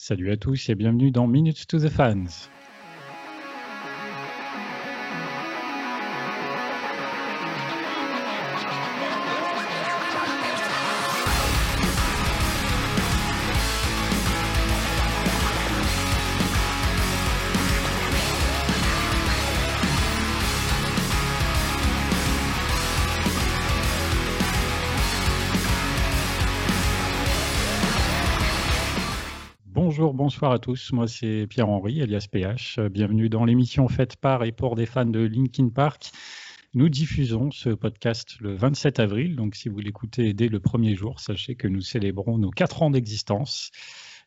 Salut à tous et bienvenue dans Minutes to the Fans. Bonsoir à tous. Moi, c'est Pierre-Henri, alias PH. Bienvenue dans l'émission faite par et pour des fans de Linkin Park. Nous diffusons ce podcast le 27 avril, donc si vous l'écoutez dès le premier jour, sachez que nous célébrons nos quatre ans d'existence.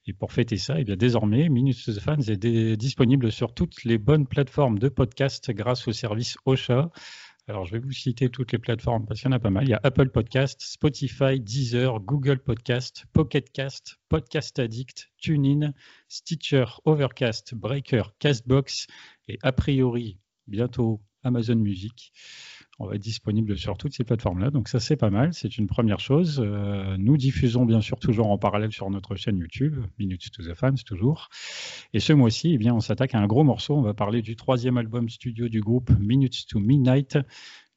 Et pour fêter ça, eh bien, désormais, Minutes the Fans est disponible sur toutes les bonnes plateformes de podcast grâce au service Ocha. Alors, je vais vous citer toutes les plateformes parce qu'il y en a pas mal. Il y a Apple Podcast, Spotify, Deezer, Google Podcast, Pocket Cast, Podcast Addict, TuneIn, Stitcher, Overcast, Breaker, Castbox et a priori bientôt Amazon Music. On va être disponible sur toutes ces plateformes-là. Donc ça, c'est pas mal. C'est une première chose. Euh, nous diffusons bien sûr toujours en parallèle sur notre chaîne YouTube, Minutes to the Fans toujours. Et ce mois-ci, eh bien, on s'attaque à un gros morceau. On va parler du troisième album studio du groupe, Minutes to Midnight.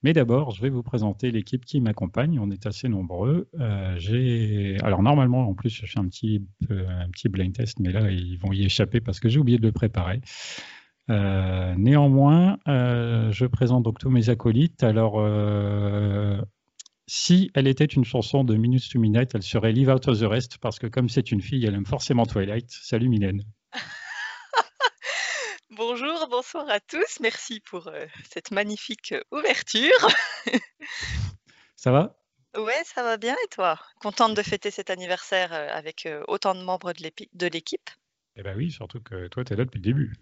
Mais d'abord, je vais vous présenter l'équipe qui m'accompagne. On est assez nombreux. Euh, j'ai, alors normalement, en plus, je fais un petit, un petit blind test, mais là, ils vont y échapper parce que j'ai oublié de le préparer. Euh, néanmoins, euh, je présente donc tous mes acolytes. Alors, euh, si elle était une chanson de Minutes to Midnight, elle serait Leave Out of the Rest parce que comme c'est une fille, elle aime forcément Twilight. Salut Mylène. Bonjour, bonsoir à tous. Merci pour cette magnifique ouverture. Ça va? Ouais, ça va bien et toi? Contente de fêter cet anniversaire avec autant de membres de l'équipe? Eh ben oui, surtout que toi, tu es là depuis le début.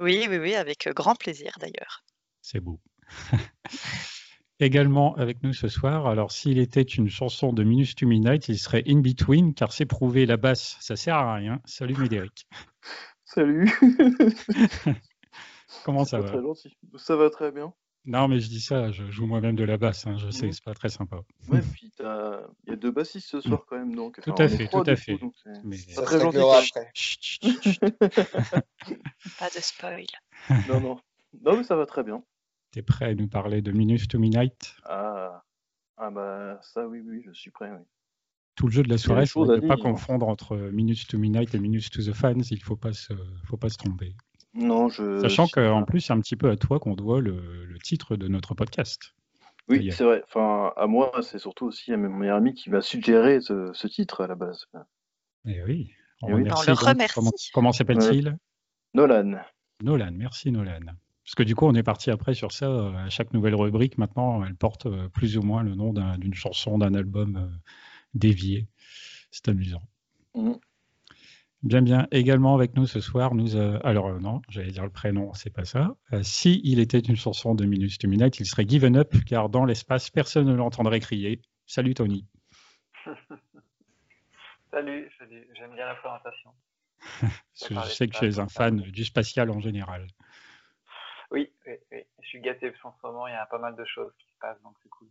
Oui, oui, oui, avec grand plaisir d'ailleurs. C'est beau. Également avec nous ce soir, alors s'il était une chanson de Minutes to Midnight, il serait In Between, car c'est prouvé, la basse, ça sert à rien. Salut Médéric. Salut. Comment ça va? très gentil. Ça va très bien. Non, mais je dis ça, je joue moi-même de la basse, hein, je sais, Mhm. c'est pas très sympa. Ouais, puis t'as- il y a deux bassistes ce soir quand même, donc. Tout enfin, à fait, tout à coup, fait. c'est- Mais Ça très gentil, après. Chut, chut, chut, chut. Pas de spoil. non, non. Non, mais ça va très bien. T'es prêt à nous parler de Minutes to Midnight? Ah, ah bah ça, oui, oui, je suis prêt. Oui. Tout le jeu de la soirée, à ne pas dire. confondre entre Minutes to Midnight et Minutes to the Fans, il faut pas se, faut pas se tromper. Non, je. Sachant qu'en plus, c'est un petit peu à toi qu'on doit le, le titre de notre podcast. Oui, c'est vrai. Enfin, à moi, c'est surtout aussi à mon meilleur ami qui m'a suggéré ce, ce titre à la base. Eh oui, on, Eh oui. remercie On le donc- remercie. Comment, comment s'appelle-t-il Nolan. Nolan, merci Nolan. Parce que du coup, on est parti après sur ça. euh, À chaque nouvelle rubrique, maintenant, elle porte euh, plus ou moins le nom d'un- d'une chanson, d'un album euh, dévié. C'est amusant. Mhm. Bien, bien. Également avec nous ce soir, nous. euh, alors, euh, non, j'allais dire le prénom, c'est pas ça. Euh, si il était une chanson de Minutes to Midnight, il serait Given Up, car dans l'espace, personne ne l'entendrait crier. Salut Tony. Salut, salut, j'aime bien la présentation. Je sais que tu es un fan du spatial en général. Oui, oui, oui, je suis gâté parce qu'en ce moment il y a pas mal de choses qui se passent donc c'est cool.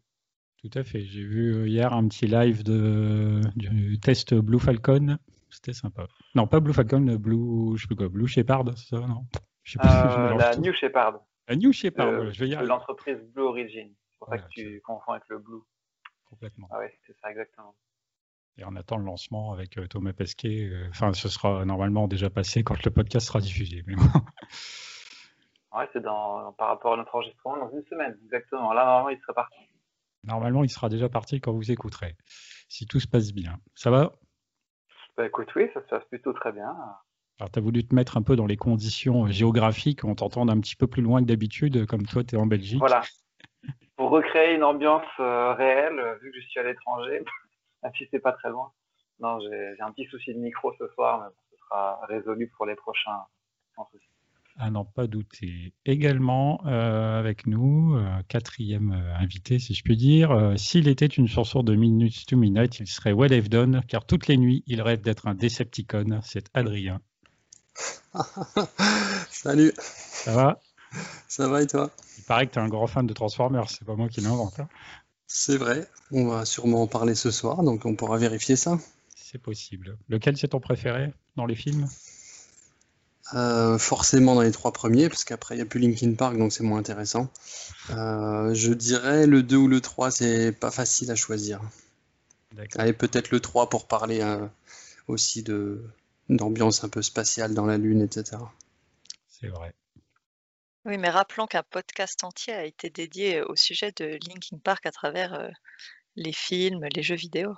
Tout à fait. J'ai vu hier un petit live de, du test Blue Falcon. C'était sympa. Non, pas Blue Falcon, le Blue, je sais plus quoi, Blue Shepard, c'est ça, non? Je sais pas, je Euh, la tout. New Shepard La New Shepard, voilà, je vais y arriver l'entreprise Blue Origin. C'est pour Voilà, ça que tu confonds avec le Blue. complètement. Ah ouais, c'est ça exactement. Et on attend le lancement avec euh, Thomas Pesquet. euh, Enfin, ce sera normalement déjà passé quand le podcast sera diffusé. Mais. Ouais, c'est dans par rapport à notre enregistrement dans une semaine, exactement. Là normalement il serait parti. normalement, il sera déjà parti quand vous écouterez. Si tout se passe bien. Ça va? Bah écoute, oui, ça se passe plutôt très bien. Alors, tu as voulu te mettre un peu dans les conditions euh, géographiques. On t'entend un petit peu plus loin que d'habitude, euh, comme toi, tu es en Belgique. Voilà. Pour recréer une ambiance euh, réelle, vu que je suis à l'étranger, même si c'est pas très loin. Non, j'ai un petit souci de micro ce soir, mais ce sera résolu pour les prochains. Sans souci. À n'en pas douter. Également euh, avec nous, euh, quatrième euh, invité, si je puis dire. S'il était une chanson de Minutes to Midnight, il serait Well Have Done, car toutes les nuits, il rêve d'être un Decepticon. C'est Adrien. Salut, Ça va? Ça va et toi? Il paraît que tu es un grand fan de Transformers, c'est pas moi qui l'invente. hein. C'est vrai, on va sûrement en parler ce soir, donc on pourra vérifier ça. C'est possible. Lequel c'est ton préféré dans les films? Euh, forcément dans les trois premiers, parce qu'après il n'y a plus Linkin Park, donc c'est moins intéressant. Euh, je dirais le 2 ou le 3, c'est pas facile à choisir. Allez, peut-être le 3 pour parler euh, aussi de d'ambiance un peu spatiale dans la Lune, etc. C'est vrai. Oui, mais rappelons qu'un podcast entier a été dédié au sujet de Linkin Park à travers euh, les films, les jeux vidéo.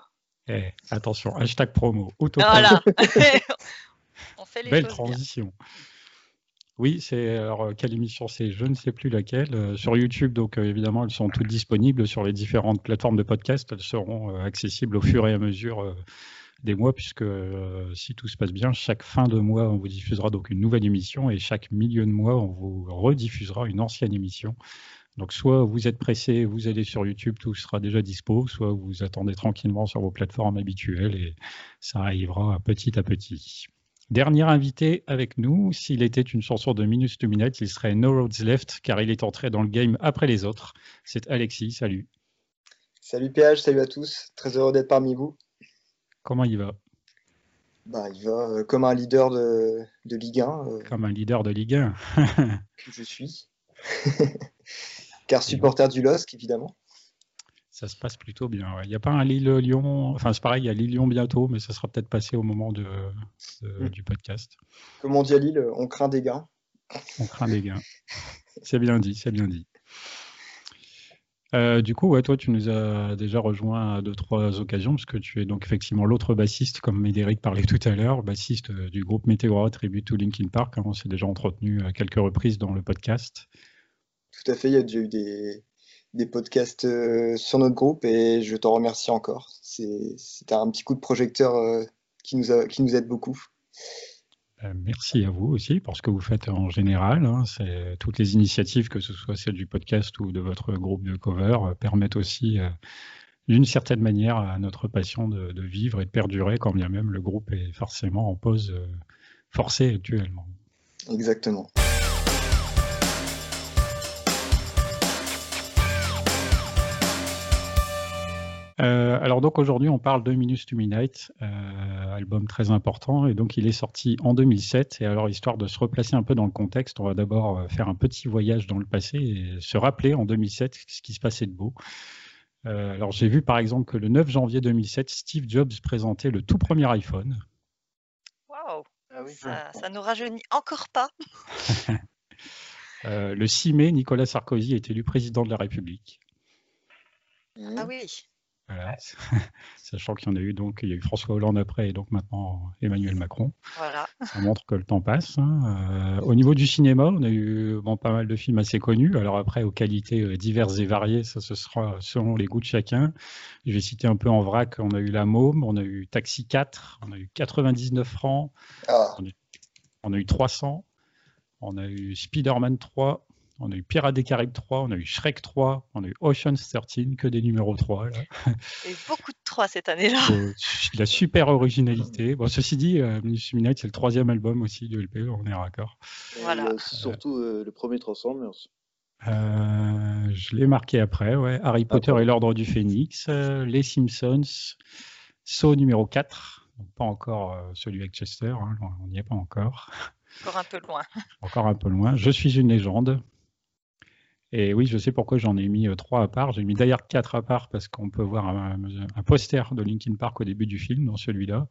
Eh, attention, hashtag promo. auto Voilà. On fait les Belle choses bien. transition. Oui, c'est alors quelle émission c'est Je ne sais plus laquelle. Euh, sur YouTube, donc euh, évidemment, elles sont toutes disponibles sur les différentes plateformes de podcast. Elles seront euh, accessibles au fur et à mesure euh, des mois, puisque euh, si tout se passe bien, chaque fin de mois, on vous diffusera donc une nouvelle émission et chaque milieu de mois, on vous rediffusera une ancienne émission. Donc soit vous êtes pressé, vous allez sur YouTube, tout sera déjà dispo, soit vous attendez tranquillement sur vos plateformes habituelles et ça arrivera petit à petit. Dernier invité avec nous, s'il était une chanson de Minus to Minute, il serait No Roads Left, car il est entré dans le game après les autres. C'est Alexis, salut. Salut PH, salut à tous. Très heureux d'être parmi vous. Comment il va? Bah, il va euh, comme un leader de, de Ligue 1 euh, Comme un leader de Ligue 1. que je suis. Car supporter du LOSC, évidemment. Ça se passe plutôt bien. ouais. Il n'y a pas un Lille-Lyon, enfin c'est pareil, il y a Lille-Lyon bientôt, mais ça sera peut-être passé au moment de, de- Mm. du podcast. Comme on dit à Lille, on craint des gains. On craint des gains. C'est bien dit, c'est bien dit. Euh, du coup, ouais, toi, tu nous as déjà rejoint à deux, trois occasions, parce que tu es donc effectivement l'autre bassiste, comme Médéric parlait tout à l'heure, bassiste euh, du groupe Meteora Tribute to Linkin Park. hein, on s'est déjà entretenu à quelques reprises dans le podcast. Tout à fait, il y a déjà eu des, des podcasts euh, sur notre groupe et je t'en remercie encore. C'est- C'était un petit coup de projecteur euh, qui nous, a, qui nous aide beaucoup. Euh, Merci à vous aussi pour ce que vous faites en général. hein. C'est toutes les initiatives, que ce soit celle du podcast ou de votre groupe de cover, permettent aussi, euh, d'une certaine manière, à notre passion de, de vivre et de perdurer, quand bien même le groupe est forcément en pause euh, forcée actuellement. Exactement. Euh, alors donc aujourd'hui on parle de Minus to Midnight, euh, album très important et donc il est sorti en 2007 et alors histoire de se replacer un peu dans le contexte, on va d'abord euh, faire un petit voyage dans le passé et se rappeler en 2007 ce qui se passait de beau. Euh, alors j'ai vu par exemple que le 9 janvier 2007 Steve Jobs présentait le tout premier iPhone. Waouh, Ah oui. ça, ça nous rajeunit encore pas. Euh, le 6 mai Nicolas Sarkozy est élu président de la République. Ah oui. Voilà. Sachant qu'il y en a eu donc il y a eu François Hollande après et donc maintenant Emmanuel Macron. Voilà. Ça montre que le temps passe. hein. Euh, au niveau du cinéma, on a eu bon, pas mal de films assez connus. Alors après, aux qualités euh, diverses et variées, ça ce sera selon les goûts de chacun. Je vais citer un peu en vrac. On a eu La Môme, on a eu Taxi 4, on a eu 99 francs, Ah, on a eu 300, on a eu Spider-Man 3, on a eu Pirates des Caraïbes 3, on a eu Shrek 3, on a eu Ocean's 13, que des numéros 3. Là. Il y a eu beaucoup de trois cette année-là. Euh, de la super originalité. Bon, ceci dit, euh, Midnight, c'est le troisième album aussi de LP, on est raccord. Voilà. a aussi surtout euh, le premier Transformers. Euh, je l'ai marqué après, ouais. Harry Potter bon. et l'Ordre du Phénix, euh, Les Simpsons, Saw numéro 4, donc pas encore euh, celui avec Chester, hein, on n'y est pas encore, Encore un peu loin. encore un peu loin. Je suis une légende. Et oui, je sais pourquoi j'en ai mis euh, trois à part. J'ai mis d'ailleurs quatre à part parce qu'on peut voir un, un poster de Linkin Park au début du film, dans celui-là.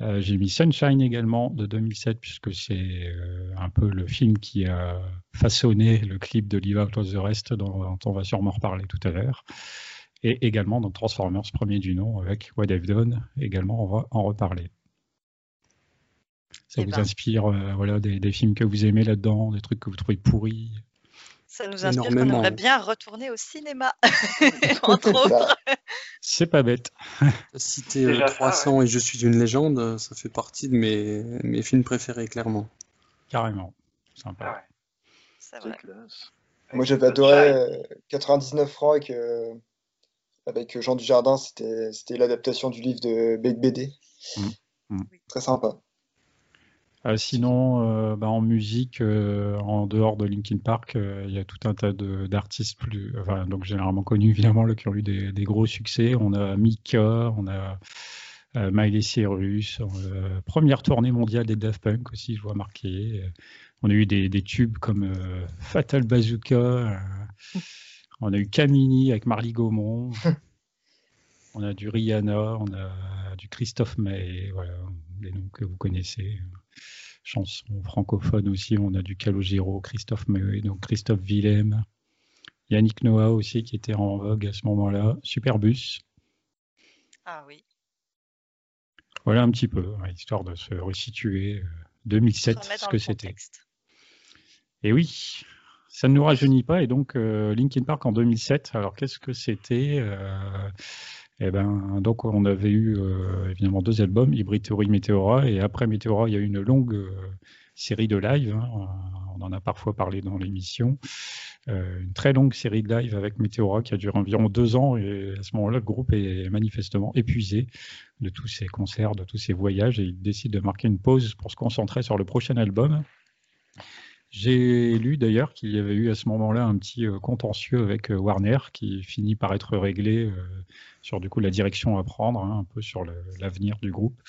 Euh, j'ai mis Sunshine également de 2007 puisque c'est euh, un peu le film qui a façonné le clip de Live Out of the Rest dont, on va sûrement reparler tout à l'heure. Et également dans Transformers, premier du nom, avec What I've Done. Également, on va en reparler. Ça Eh vous ben. inspire euh, voilà, des, des films que vous aimez là-dedans, des trucs que vous trouvez pourris? Ça nous inspire qu'on aimerait bien retourner au cinéma, entre c'est autres. C'est pas bête. Citer euh, ça, 300 et Je suis une légende, euh, ça fait partie de mes, mes films préférés, clairement. Carrément. Sympa. Ouais. C'est vrai. classe. Moi, j'avais adoré euh, 99 francs avec, euh, avec Jean Dujardin. C'était c'était l'adaptation du livre de Bec BD. Mm. Mm. Très sympa. Euh, sinon, euh, bah, en musique, euh, en dehors de Linkin Park, il y a tout un tas d'artistes plus, enfin, donc généralement connus évidemment, là, qui ont eu des, des gros succès. On a Mika, on a Miley Cyrus, première tournée mondiale des Daft Punk aussi, je vois marqué. on a eu des, tubes comme Fatal Bazooka, on a eu Camini avec Marly Gaumont. On a du Rihanna, on a du Christophe May, voilà, des noms que vous connaissez. Chansons francophones aussi, on a du Calogero, Christophe donc Christophe Willem, Yannick Noah aussi qui était en vogue à ce moment-là, Superbus. Ah oui. Voilà un petit peu, histoire de se resituer 2007, euh, ce que c'était. Et oui, ça ne nous rajeunit pas. Et donc, euh, Linkin Park en 2007, alors qu'est-ce que c'était euh, et eh ben, donc on avait eu euh, évidemment deux albums, Hybrid Theory, Meteora, et après Meteora, il y a eu une longue euh, série de live. Hein, on en a parfois parlé dans l'émission. Euh, une très longue série de live avec Meteora qui a duré environ deux ans, et à ce moment-là, le groupe est manifestement épuisé de tous ces concerts, de tous ces voyages, et il décide de marquer une pause pour se concentrer sur le prochain album. J'ai lu d'ailleurs qu'il y avait eu à ce moment-là un petit euh, contentieux avec euh, Warner qui finit par être réglé euh, sur du coup la direction à prendre, hein, un peu sur l'avenir du groupe.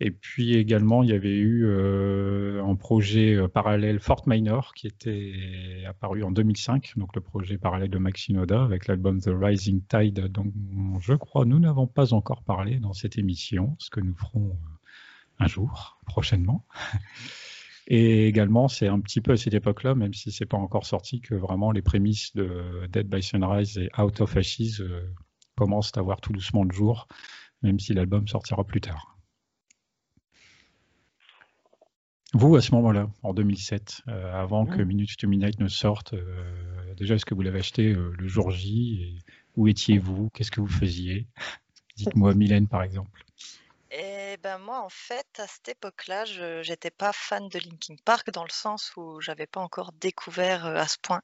Et puis également, il y avait eu un projet parallèle Fort Minor qui était apparu en 2005, donc le projet parallèle de Maxinoda avec l'album The Rising Tide, dont je crois nous n'avons pas encore parlé dans cette émission, ce que nous ferons un jour, prochainement. Et également, c'est un petit peu à cette époque-là, même si c'est pas encore sorti, que vraiment les prémices de Dead by Sunrise et Out of Ashes euh, commencent à voir tout doucement le jour, même si l'album sortira plus tard. Vous, à ce moment-là, en 2007, euh, avant que Minutes to Midnight ne sorte, euh, déjà, est-ce que vous l'avez acheté le jour J et Où étiez-vous? Qu'est-ce que vous faisiez? Dites-moi, Mylène, par exemple. Eh ben moi, en fait, à cette époque-là, je n'étais pas fan de Linkin Park dans le sens où j'avais pas encore découvert à ce point.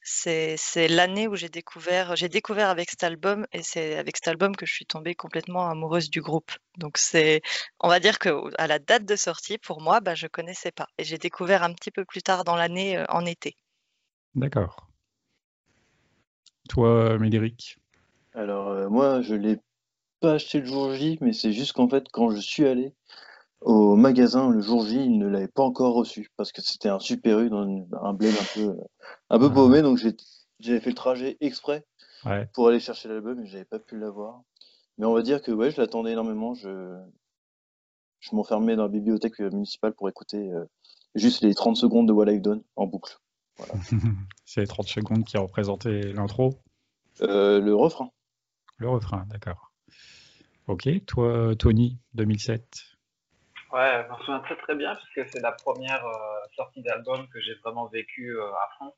C'est, l'année où j'ai découvert, j'ai découvert avec cet album et c'est avec cet album que je suis tombée complètement amoureuse du groupe. Donc c'est, on va dire que à la date de sortie, pour moi, bah, je connaissais pas et j'ai découvert un petit peu plus tard dans l'année, en été. D'accord. Toi, Médéric? Alors moi, je l'ai acheté le jour J, mais c'est juste qu'en fait, quand je suis allé au magasin le jour J, il ne l'avait pas encore reçu parce que c'était un Super U dans un bled un peu, un peu paumé. Donc j'avais fait le trajet exprès pour aller chercher l'album et j'avais pas pu l'avoir. Mais on va dire que ouais, je l'attendais énormément. Je, je m'enfermais dans la bibliothèque municipale pour écouter euh, juste les 30 secondes de What I've Done en boucle. c'est les 30 secondes qui représentaient l'intro? Euh, Le refrain. Le refrain, d'accord. Ok, toi, Tony, 2007 Ouais, je m'en souviens très très bien parce que c'est la première euh, sortie d'album que j'ai vraiment vécu euh, à fond.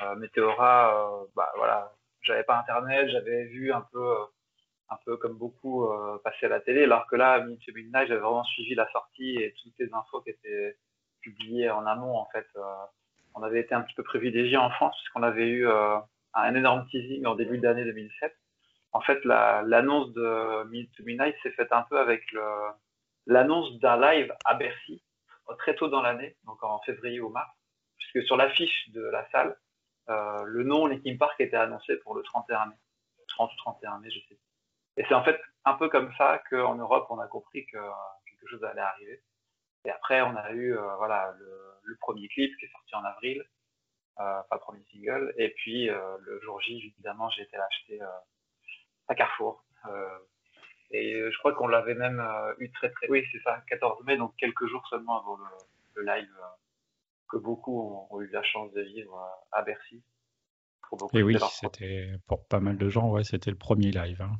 Euh, Météora, bah voilà, j'avais pas internet, j'avais vu un peu, un peu comme beaucoup passer à la télé, alors que là, Minute Midnight, j'avais vraiment suivi la sortie et toutes les infos qui étaient publiées en amont en fait. on avait été un petit peu privilégiés en France puisqu'on avait eu un énorme teasing en début d'année 2007 en fait, l'annonce de Minute to Midnight s'est faite un peu avec l'annonce d'un live à Bercy, très tôt dans l'année, donc en février ou mars, puisque sur l'affiche de la salle, euh, le nom Linkin Park était annoncé pour le 31 mai. 30 ou 31 mai, je sais. Et c'est en fait un peu comme ça qu'en Europe, on a compris que quelque chose allait arriver. Et après, on a eu euh, voilà, le, premier clip qui est sorti en avril, euh, pas le premier single. Et puis, le jour J, évidemment, j'ai été l'acheter à Carrefour. Euh, et je crois qu'on l'avait même euh, eu très très. Oui, c'est ça, 14 mai, donc quelques jours seulement avant le, live euh, que beaucoup ont, eu la chance de vivre à Bercy. et oui, c'était pour pas mal de gens, ouais, c'était le premier live. Hein.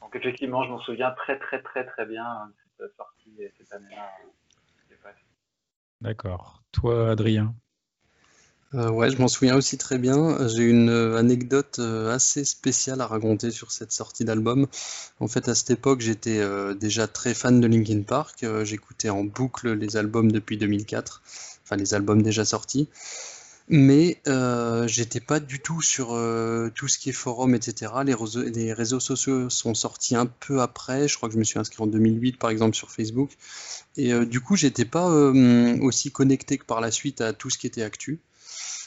Donc effectivement, je m'en souviens très très très très bien de cette sortie cette année-là. D'accord. Toi, Adrien? Euh, ouais, je m'en souviens aussi très bien. J'ai une euh, anecdote euh, assez spéciale à raconter sur cette sortie d'album. En fait, à cette époque, j'étais déjà très fan de Linkin Park. J'écoutais en boucle les albums depuis 2004, enfin les albums déjà sortis. Mais j'étais pas du tout sur tout ce qui est forum, etc. Les réseaux, sociaux sont sortis un peu après. Je crois que je me suis inscrit en 2008, par exemple, sur Facebook. Et du coup, j'étais pas aussi connecté que par la suite à tout ce qui était actu.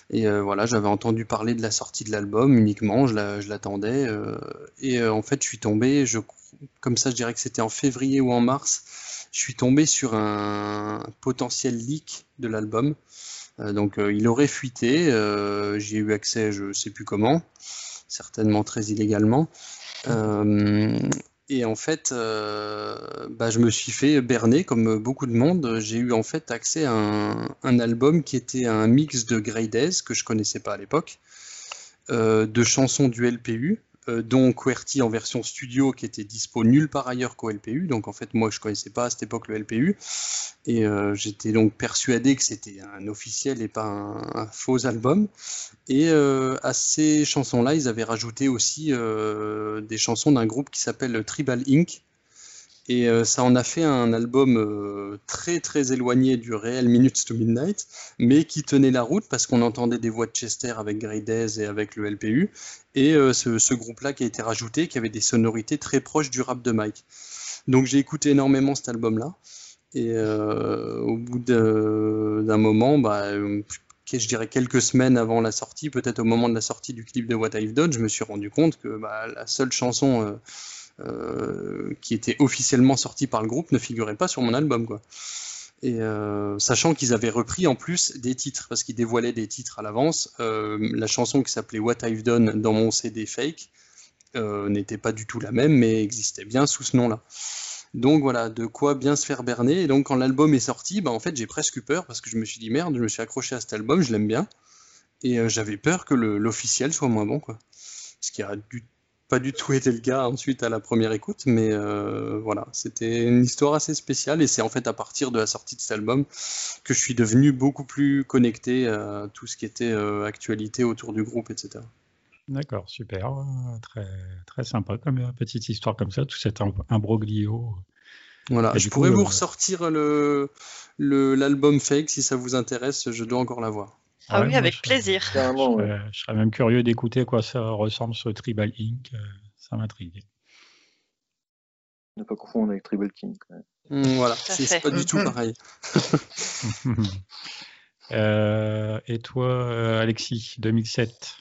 Et voilà, j'avais entendu parler de la sortie de l'album uniquement, je l'attendais. et en fait, je suis tombé, je, comme ça, je dirais que c'était en février ou en mars, je suis tombé sur un potentiel leak de l'album. donc, il aurait fuité, j'y ai eu accès, je sais plus comment, certainement très illégalement. Et en fait, euh, bah, je me suis fait berner comme beaucoup de monde. J'ai eu en fait accès à un, album qui était un mix de Grey que je connaissais pas à l'époque, euh, de chansons du LPU, dont QWERTY en version studio qui était dispo nulle part ailleurs qu'au LPU. Donc en fait, moi je connaissais pas à cette époque le LPU et euh, j'étais donc persuadé que c'était un officiel et pas un, faux album. Et euh, à ces chansons-là, ils avaient rajouté aussi des chansons d'un groupe qui s'appelle Tribal Inc. Et euh, ça en a fait un album euh, très très éloigné du réel Minutes to Midnight, mais qui tenait la route parce qu'on entendait des voix de Chester avec Grey Days et avec le LPU, et euh, ce, groupe-là qui a été rajouté, qui avait des sonorités très proches du rap de Mike. Donc j'ai écouté énormément cet album-là, et au bout d'un moment, bah, je dirais quelques semaines avant la sortie, peut-être au moment de la sortie du clip de What I've Done, je me suis rendu compte que bah, la seule chanson qui était officiellement sorti par le groupe ne figurait pas sur mon album quoi. Et euh, sachant qu'ils avaient repris en plus des titres, parce qu'ils dévoilaient des titres à l'avance, euh, la chanson qui s'appelait What I've Done dans mon CD fake n'était pas du tout la même, mais existait bien sous ce nom-là. Donc voilà, de quoi bien se faire berner. Et donc quand l'album est sorti, bah, en fait j'ai presque eu peur, parce que je me suis dit merde, je me suis accroché à cet album, je l'aime bien. Et j'avais peur que l'officiel soit moins bon, quoi. Ce qui a du pas du tout été le cas ensuite à la première écoute, mais euh, voilà, c'était une histoire assez spéciale et c'est en fait à partir de la sortie de cet album que je suis devenu beaucoup plus connecté à tout ce qui était euh, actualité autour du groupe, etc. D'accord, super, très, très sympa comme euh, petite histoire comme ça, tout cet imbroglio. Voilà, je pourrais vous ressortir le l'album fake si ça vous intéresse, je dois encore l'avoir. Ah, oui, avec plaisir. Je, serais même curieux d'écouter quoi ça ressemble ce Tribal Inc. Ça m'intrigue. Ne pas confondre avec Tribal King. Mmh, voilà, c'est pas du tout pareil. Euh, et toi, euh, Alexis, 2007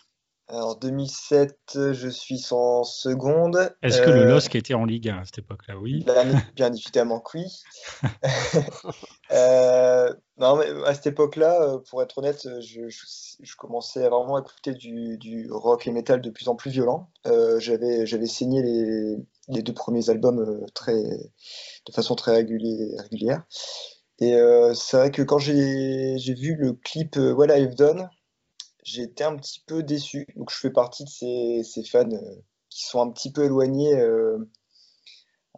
alors 2007, je suis en seconde. Est-ce que le euh, LOSC était en Ligue 1 à cette époque-là? Oui. Bien, évidemment que oui. Euh, non, mais à cette époque-là, euh, pour être honnête, je, commençais à vraiment écouter du, rock et metal de plus en plus violent. j'avais, j'avais saigné les, deux premiers albums très, de façon très régulière. Et c'est vrai que quand j'ai, vu le clip What I've Done, j'ai été un petit peu déçu. Donc je fais partie de ces, fans euh, qui sont un petit peu éloignés, euh,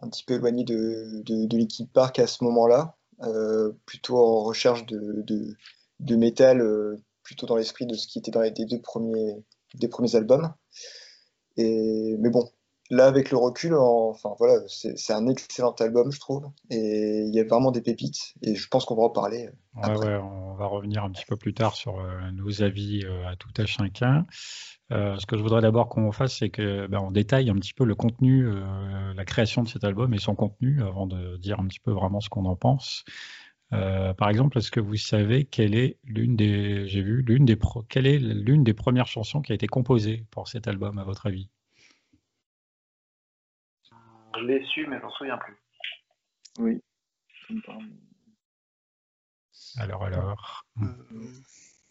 un petit peu éloignés de, de, l'équipe Park à ce moment-là, euh, plutôt en recherche de, métal, plutôt dans l'esprit de ce qui était dans les deux premiers, premiers albums. Et, mais bon, là avec le recul, enfin voilà, c'est un excellent album, je trouve, et il y a vraiment des pépites, et je pense qu'on va en parler. Ouais, ouais, on va revenir un petit peu plus tard sur euh, nos avis euh, à tout à chacun. Euh, ce que je voudrais d'abord qu'on fasse, c'est que ben, on détaille un petit peu le contenu, la création de cet album et son contenu, avant de dire un petit peu vraiment ce qu'on en pense. par exemple, est-ce que vous savez quelle est l'une des, j'ai vu l'une des, quelle est l'une des premières chansons qui a été composée pour cet album, à votre avis? Je l'ai su, mais je m'en souviens plus. Oui. Alors, alors. Euh,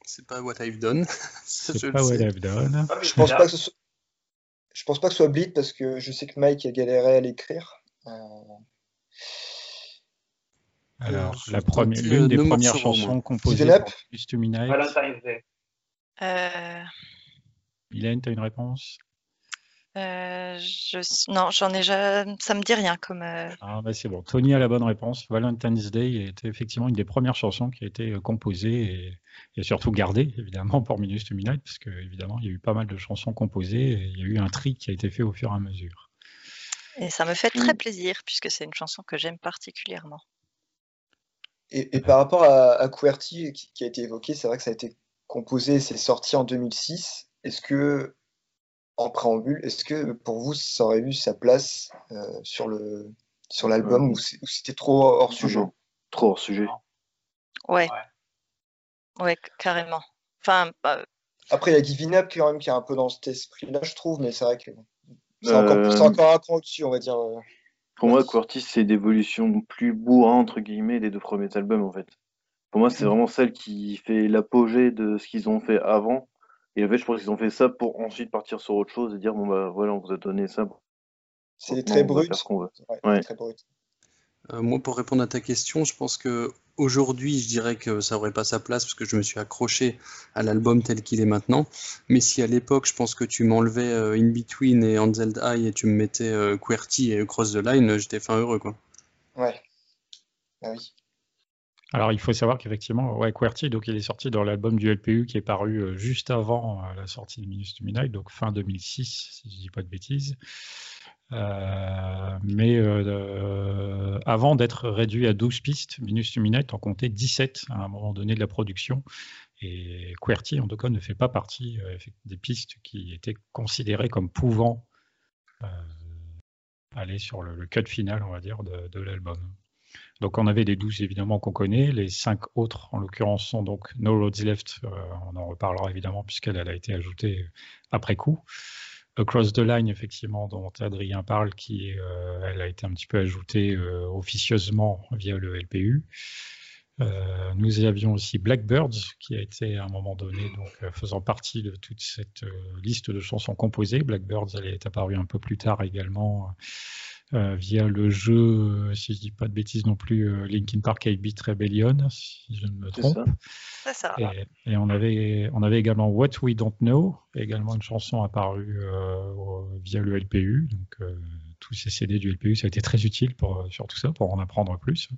c'est pas What I've Done. c'est pas What I've Done. Ah, je pense pas que ce soit... Je pense pas que ce soit Bleed parce que je sais que Mike a galéré à l'écrire. Euh, alors, la première, l'une des premières chansons composées pour Custom Valentine's Day. Euh... Mylène, tu as une réponse? Euh, je... Non, j'en ai déjà. Ça me dit rien comme. Euh, ah, bah c'est bon. Tony a la bonne réponse. Valentine's Day était effectivement une des premières chansons qui a été euh, composée et, surtout gardée, évidemment, pour Minus to Midnight, parce qu'évidemment, il y a eu pas mal de chansons composées et il y a eu un tri qui a été fait au fur et à mesure. Et ça me fait très plaisir, puisque c'est une chanson que j'aime particulièrement. Et, par rapport à, à QWERTY qui, qui a été évoqué, c'est vrai que ça a été composé, c'est sorti en 2006. Est-ce que en préambule, est-ce que pour vous, ça aurait eu sa place euh, sur le sur l'album ou c'était trop hors sujet? Trop hors sujet. Ouais. Ouais, carrément. Enfin, bah, Après, il y a Giving Up quand même qui est un peu dans cet esprit-là, je trouve, mais c'est vrai que c'est encore, Euh, c'est encore un cran au-dessus, on va dire. euh. Pour moi, Curtis, c'est d'évolution plus bourrin, entre guillemets, des deux premiers albums, en fait. Pour moi, c'est Mhm. vraiment celle qui fait l'apogée de ce qu'ils ont fait avant. Et en fait, je pense qu'ils ont fait ça pour ensuite partir sur autre chose et dire, bon, bah voilà, on vous a donné ça. C'est très ce qu'on veut. Ouais, Ouais. très brut. Euh, moi, pour répondre à ta question, je pense que aujourd'hui, je dirais que ça aurait pas sa place parce que je me suis accroché à l'album tel qu'il est maintenant. Mais si à l'époque, je pense que tu m'enlevais euh, In Between et Anzeld Eye et tu me mettais euh, QWERTY et Cross the Line, j'étais fin heureux, quoi. Ouais. Ah oui. Alors, il faut savoir qu'effectivement, ouais, QWERTY, donc il est sorti dans l'album du LPU qui est paru euh, juste avant euh, la sortie de Minus to Midnight, donc fin 2006, si je dis pas de bêtises. Euh, mais avant d'être réduit à 12 pistes, Minus to Midnight en comptait 17 à un moment donné de la production. Et QWERTY, en tout cas, ne fait pas partie des pistes qui étaient considérées comme pouvant aller sur le, cut final, on va dire, de l'album. Donc on avait les 12 évidemment qu'on connaît, les 5 autres en l'occurrence sont donc No Roads Left, euh, on en reparlera évidemment puisqu'elle elle a été ajoutée après coup. Across the Line effectivement dont Adrien parle, qui euh, elle a été un petit peu ajoutée euh, officieusement via le LPU. Euh, nous avions aussi Blackbirds qui a été à un moment donné donc euh, faisant partie de toute cette euh, liste de chansons composées. Blackbirds elle est apparue un peu plus tard également euh, via le jeu, euh, si je dis pas de bêtises non plus, euh, Linkin Park 8 Beat Rebellion, si je ne me trompe. ça. c'est ça. Et, et on, avait, on avait également What We Don't Know, également une chanson apparue euh, via le LPU. Donc, euh, tous ces CD du LPU, ça a été très utile pour, euh, sur tout ça, pour en apprendre plus.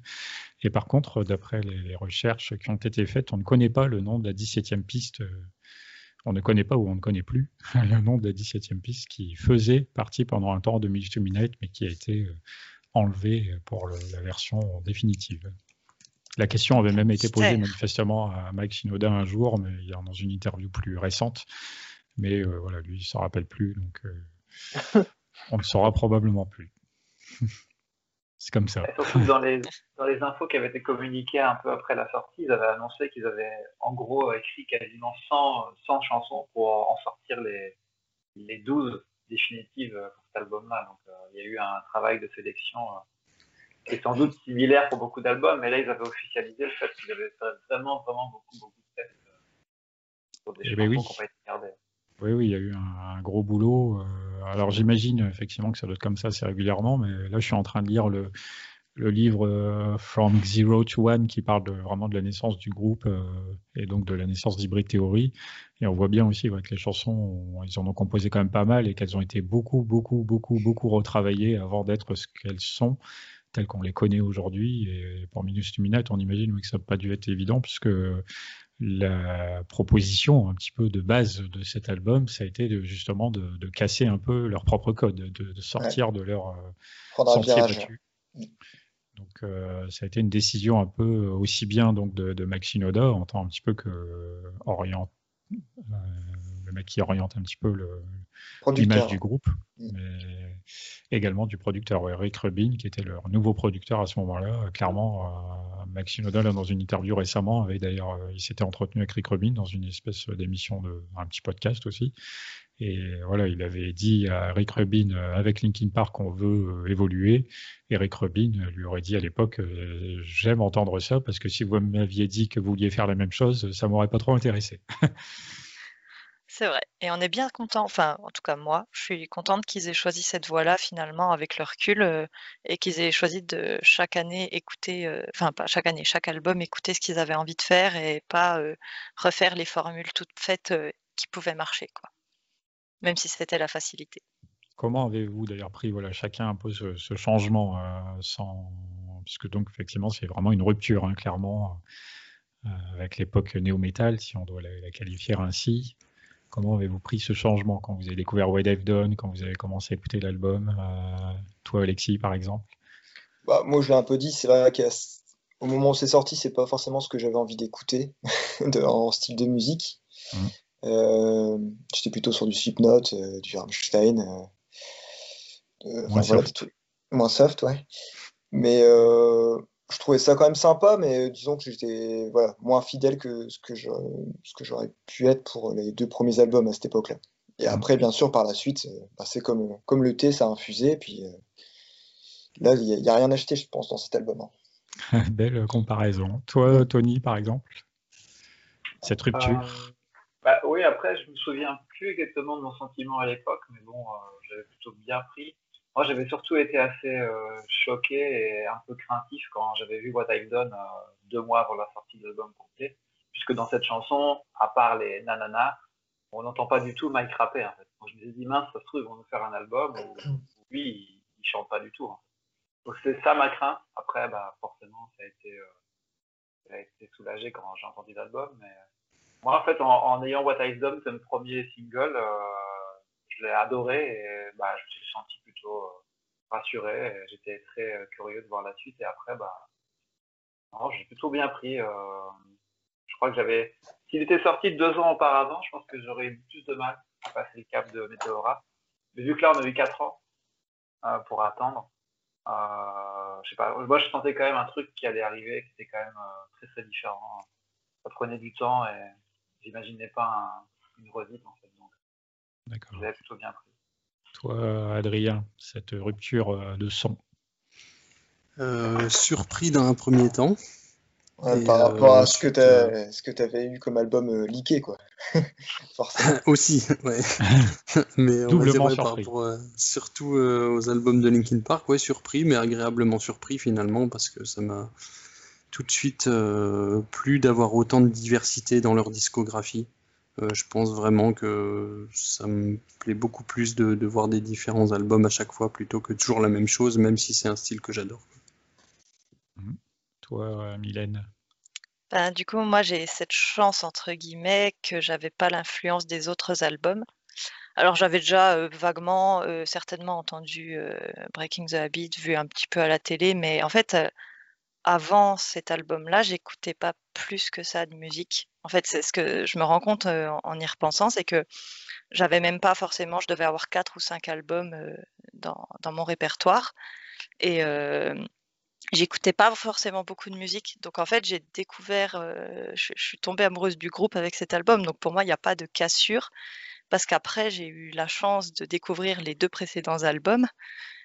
Et par contre, d'après les, les recherches qui ont été faites, on ne connaît pas le nom de la 17e piste. Euh, on ne connaît pas ou on ne connaît plus le nom de la 17e piste qui faisait partie pendant un temps de Minutes to Midnight, mais qui a été euh, enlevée pour le- la version définitive. La question avait même été posée manifestement à Mike Shinoda un jour, mais dans une interview plus récente. Mais euh, voilà, lui, il s'en rappelle plus, donc euh, on ne saura probablement plus. C'est comme ça. Et surtout dans les, dans les infos qui avaient été communiquées un peu après la sortie, ils avaient annoncé qu'ils avaient en gros écrit quasiment 100, 100 chansons pour en sortir les, les 12 définitives pour cet album-là. Donc euh, il y a eu un travail de sélection euh, qui est sans doute similaire pour beaucoup d'albums, mais là ils avaient officialisé le fait qu'ils avaient fait vraiment, vraiment beaucoup, beaucoup de tests euh, pour des Eh chansons ben oui. qui n'ont pas été gardées. Oui, oui, il y a eu un, un gros boulot. Alors j'imagine effectivement que ça doit être comme ça assez régulièrement, mais là je suis en train de lire le, livre euh, From Zero to One qui parle vraiment de la naissance du groupe euh, et donc de la naissance d'Hybrid Theory. Et on voit bien aussi que les chansons, on- ils en ont composé quand même pas mal et qu'elles ont été beaucoup, beaucoup, beaucoup, beaucoup retravaillées avant d'être ce qu'elles sont, telles qu'on les connaît aujourd'hui. Et pour Minus Midnight, on imagine que ça n'a pas dû être évident puisque la proposition un petit peu de base de cet album, ça a été de, justement de, de casser un peu leur propre code, de, de sortir de leur euh, sentier battu. Donc euh, ça a été une décision un peu aussi bien donc de, de Max Shinoda en tant un petit peu que euh, oriente, euh, le mec qui oriente un petit peu l'image du groupe, Mm. mais également du producteur, ouais, Rick Rubin, qui était leur nouveau producteur à ce moment-là. Euh, Clairement, euh, Max Shinoda, dans une interview récemment, avait d'ailleurs, euh, il s'était entretenu avec Rick Rubin dans une espèce d'émission de, un petit podcast aussi. Et voilà, il avait dit à Rick Rubin, euh, avec Linkin Park, on veut évoluer. Et Rick Rubin lui aurait dit à l'époque, j'aime entendre ça parce que si vous m'aviez dit que vous vouliez faire la même chose, ça m'aurait pas trop intéressé. C'est vrai. Et on est bien content, enfin, en tout cas moi, je suis contente qu'ils aient choisi cette voie-là finalement avec le recul euh, et qu'ils aient choisi de chaque année écouter, euh, enfin pas chaque année, chaque album écouter ce qu'ils avaient envie de faire et pas euh, refaire les formules toutes faites qui pouvaient marcher, quoi. Même si c'était la facilité. Comment avez-vous d'ailleurs pris voilà, chacun un peu ce, changement sans... Puisque donc effectivement c'est vraiment une rupture, hein, clairement, avec l'époque néo-metal, si on doit la qualifier ainsi. Comment avez-vous pris ce changement quand vous avez découvert What I've Done, quand vous avez commencé à écouter l'album euh, Toi Alexis par exemple? Bah, moi, je l'ai un peu dit, c'est vrai qu'au moment où c'est sorti, c'est pas forcément ce que j'avais envie d'écouter en style de musique. Mhm. Euh, J'étais plutôt sur du Slipknot, euh, du Rammstein, euh, Moins voilà, soft. moins soft, ouais. Mais euh, je trouvais ça quand même sympa, mais disons que j'étais voilà, moins fidèle que ce que j'aurais pu être pour les deux premiers albums à cette époque-là. Et après, bien sûr, par la suite, bah, c'est comme, comme le thé, ça a infusé. Puis là, il n'y a, rien acheté, je pense, dans cet album. Hein. Belle comparaison. Toi, Tony, par exemple, cette rupture bah, Oui, après, je me souviens plus exactement de mon sentiment à l'époque, mais bon, j'avais plutôt bien pris. Moi, j'avais surtout été assez euh, choqué et un peu craintif quand j'avais vu What I've Done euh, deux mois avant la sortie de l'album complet, puisque dans cette chanson, à part les nanana, on n'entend pas du tout Mike rapper. En je me suis dit, mince, ça se trouve, ils vont nous faire un album où, lui, il, il, chante pas du tout. Donc c'est ça ma crainte. Après, bah, forcément, ça a été, euh, ça a été soulagé quand j'ai entendu l'album. Mais moi, en fait, en, en ayant What I've Done comme premier single, je l'ai adoré et bah, je me suis senti plutôt euh, rassuré. J'étais très euh, curieux de voir la suite et après, bah, j'ai plutôt bien pris. Euh, je crois que j'avais, s'il était sorti deux ans auparavant, je pense que j'aurais eu plus de mal à passer le cap de Meteora. Mais vu que là, on a eu quatre ans pour attendre, je sais pas, moi je sentais quand même un truc qui allait arriver, qui était quand même très très différent. Ça prenait du temps et j'imaginais pas une redite en fait. D'accord. plutôt bien pris. Toi, Adrien, cette rupture euh, de son? Euh, Surpris dans un premier temps. par rapport à euh, ce que tu avais eu comme album leaké, quoi. Forcément. Aussi, ouais. mais on Doublement surpris. Par rapport, surtout aux albums de Linkin Park, ouais, surpris, mais agréablement surpris finalement, parce que ça m'a tout de suite plu d'avoir autant de diversité dans leur discographie. Euh, je pense vraiment que ça me plaît beaucoup plus de, voir des différents albums à chaque fois plutôt que toujours la même chose, même si c'est un style que j'adore. Mhm. Toi, euh, Mylène ben, Du coup, moi, j'ai cette chance, entre guillemets, que j'avais pas l'influence des autres albums. Alors, j'avais déjà euh, vaguement, certainement entendu Breaking the Habit, vu un petit peu à la télé, mais en fait, avant cet album-là, j'écoutais pas plus que ça de musique. En fait, c'est ce que je me rends compte en y repensant, c'est que j'avais même pas forcément, je devais avoir quatre ou cinq albums dans, mon répertoire et j'écoutais pas forcément beaucoup de musique. Donc en fait, j'ai découvert, je, je, suis tombée amoureuse du groupe avec cet album. Donc pour moi, il n'y a pas de cassure parce qu'après, j'ai eu la chance de découvrir les deux précédents albums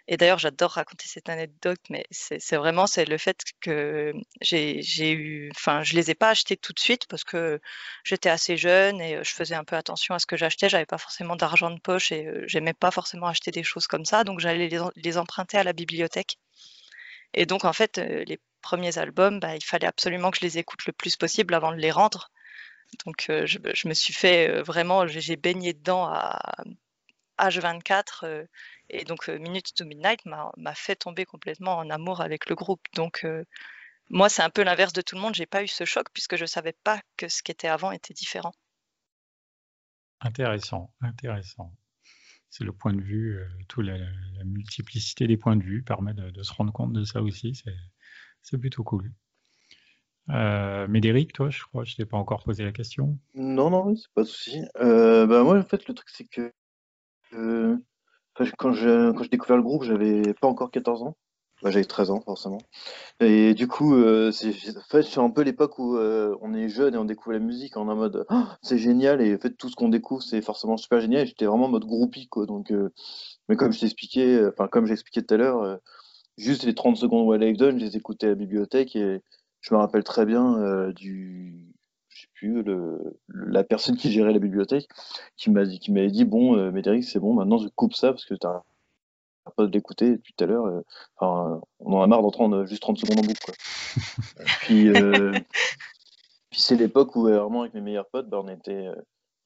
et d'ailleurs, j'adore raconter cette anecdote, mais c'est vraiment le fait que j'ai eu, enfin, je les ai pas achetés tout de suite parce que j'étais assez jeune et je faisais un peu attention à ce que j'achetais. J'avais pas forcément d'argent de poche et j'aimais pas forcément acheter des choses comme ça, donc j'allais les, emprunter à la bibliothèque. Et donc, en fait, les premiers albums, bah, il fallait absolument que je les écoute le plus possible avant de les rendre. Donc, je, me suis fait vraiment, j'ai baigné dedans à H24 et donc, Minute to Midnight m'a fait tomber complètement en amour avec le groupe. Donc, moi, c'est un peu l'inverse de tout le monde. J'ai pas eu ce choc puisque je savais pas que ce qui était avant était différent. Intéressant, intéressant. C'est le point de vue, toute la, multiplicité des points de vue permet de, se rendre compte de ça aussi. C'est plutôt cool. Euh, Médéric, toi, je crois, je t'ai pas encore posé la question. Non, non, c'est pas de souci. bah, moi, en fait, le truc, c'est que quand j'ai quand découvert le groupe, j'avais pas encore 14 ans. Bah, j'avais 13 ans, forcément. Et du coup, euh, c'est en fait, un peu l'époque où euh, on est jeune et on découvre la musique en mode oh, c'est génial et en fait tout ce qu'on découvre c'est forcément super génial. J'étais vraiment en mode groupie quoi. Donc, euh, mais comme je t'expliquais, enfin comme j'expliquais tout à l'heure, juste les 30 secondes What I've Done, je les écoutais à la bibliothèque et je me rappelle très bien du le, la personne qui gérait la bibliothèque qui m'a dit, qui m'avait dit bon, euh, Médéric, c'est bon, maintenant je coupe ça parce que tu n'as pas d'écouter depuis tout à l'heure. Euh, enfin, on en a marre d'entendre juste 30 secondes en boucle. Quoi. puis, euh, puis c'est l'époque où vraiment avec mes meilleurs potes, bah, on était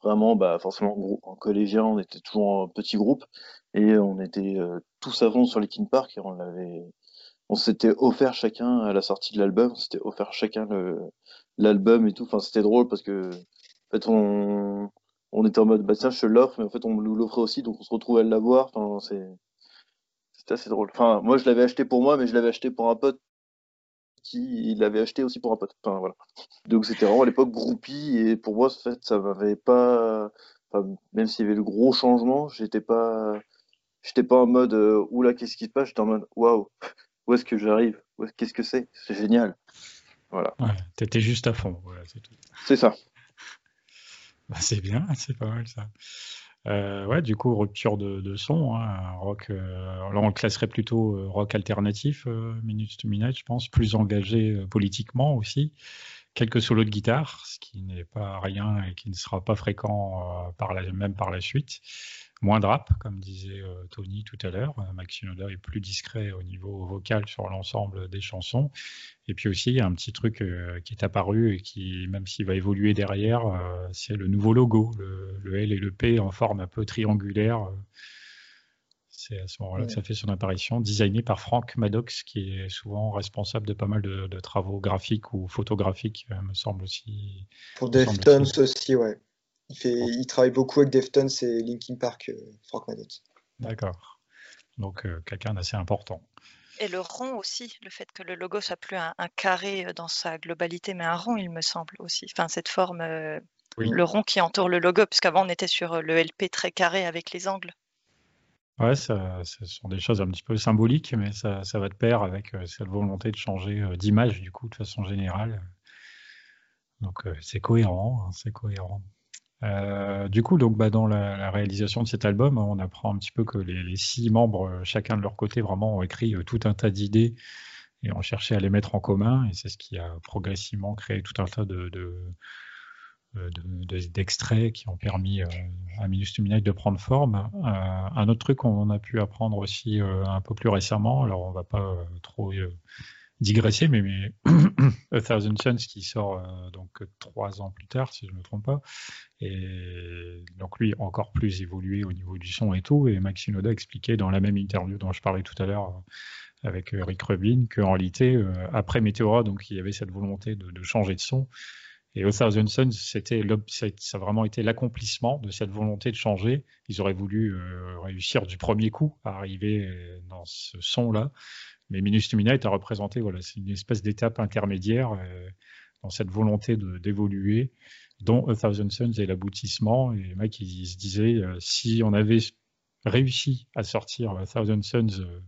vraiment, bah, forcément en collégien, on était toujours en petit groupe et on était tous à fond sur les King Park et on l'avait on s'était offert chacun à la sortie de l'album, on s'était offert chacun l'album et tout. Enfin, c'était drôle parce que en fait, on, on était en mode bah tiens, je l'offre, mais en fait, on nous l'offrait aussi, donc on se retrouvait à l'avoir. Enfin, c'est c'était assez drôle. Enfin, moi, je l'avais acheté pour moi, mais je l'avais acheté pour un pote qui l'avait acheté aussi pour un pote. Enfin, voilà. Donc, c'était vraiment à l'époque groupie et pour moi, en fait, ça m'avait pas. Enfin, même s'il y avait le gros changement, j'étais pas j'étais pas en mode euh, oula qu'est-ce qui se passe? J'étais en mode waouh où est-ce que j'arrive? Qu'est-ce que c'est? C'est génial. Voilà. Ouais, t'étais juste à fond, voilà, c'est tout. C'est ça. Bah, c'est bien, c'est pas mal ça. Euh, ouais, du coup, rupture de, son, hein, rock. Euh, là, on le classerait plutôt euh, rock alternatif, Minutes to Minute, je pense, plus engagé politiquement aussi. Quelques solos de guitare, ce qui n'est pas rien et qui ne sera pas fréquent par la, même par la suite moins de rap, comme disait euh, Tony tout à l'heure. Euh, Max Shinoda est plus discret au niveau vocal sur l'ensemble des chansons. Et puis aussi, il y a un petit truc euh, qui est apparu et qui, même s'il va évoluer derrière, c'est le nouveau logo, le, L et le P en forme un peu triangulaire. C'est à ce moment-là que ça fait son apparition, designé par Frank Maddox, qui est souvent responsable de pas mal de, travaux graphiques ou photographiques, me semble aussi. Pour Deftones aussi. aussi, ouais. Il, fait, il travaille beaucoup avec Deftones et Linkin Park, euh, Frank Maddox. D'accord. Donc euh, quelqu'un d'assez important. Et le rond aussi, le fait que le logo soit plus un, carré euh, dans sa globalité, mais un rond, il me semble aussi. Enfin, cette forme, le rond qui entoure le logo, puisqu'avant on était sur le LP très carré avec les angles. Ouais, ça, ce sont des choses un petit peu symboliques, mais ça, va de pair avec cette volonté de changer d'image, du coup, de façon générale. Donc c'est cohérent, hein, c'est cohérent. Euh, du coup, donc, bah, dans la, réalisation de cet album, on apprend un petit peu que les, six membres, euh, chacun de leur côté, vraiment ont écrit euh, tout un tas d'idées et ont cherché à les mettre en commun. Et c'est ce qui a progressivement créé tout un tas de, d'extraits qui ont permis à Minus to de prendre forme. un autre truc qu'on a pu apprendre aussi un peu plus récemment, alors on va pas trop digresser, mais, mais A Thousand Suns qui sort euh, donc trois ans plus tard, si je ne me trompe pas, et donc lui encore plus évolué au niveau du son et tout, et Maxime Oda expliquait dans la même interview dont je parlais tout à l'heure euh, avec euh, Rick Rubin qu'en réalité, après Meteora, donc il y avait cette volonté de, changer de son, et Thousand Suns, c'était ça a vraiment été l'accomplissement de cette volonté de changer. Ils auraient voulu réussir du premier coup à arriver dans ce son-là. Mais Minus to a représenté, voilà, c'est une espèce d'étape intermédiaire euh, dans cette volonté d'évoluer, dont A Thousand Suns est l'aboutissement. Et le il, se disait, euh, si on avait réussi à sortir A Thousand Suns euh,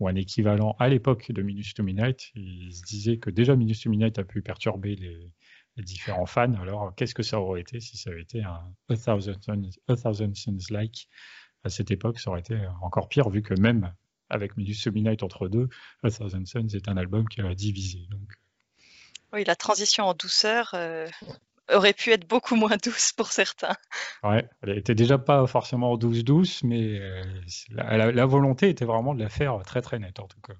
ou un équivalent à l'époque de Minus to il se disait que déjà Minus to a pu perturber les, différents fans. Alors, qu'est-ce que ça aurait été si ça avait été un A Thousand Suns, A Thousand Suns like à cette époque, ça aurait été encore pire, vu que même avec Medusa Midnight entre deux, A Thousand Suns est un album qui a divisé. Donc... Oui, la transition en douceur euh, aurait pu être beaucoup moins douce pour certains. Ouais, elle était déjà pas forcément douce-douce, mais euh, la, volonté était vraiment de la faire très très nette en tout cas.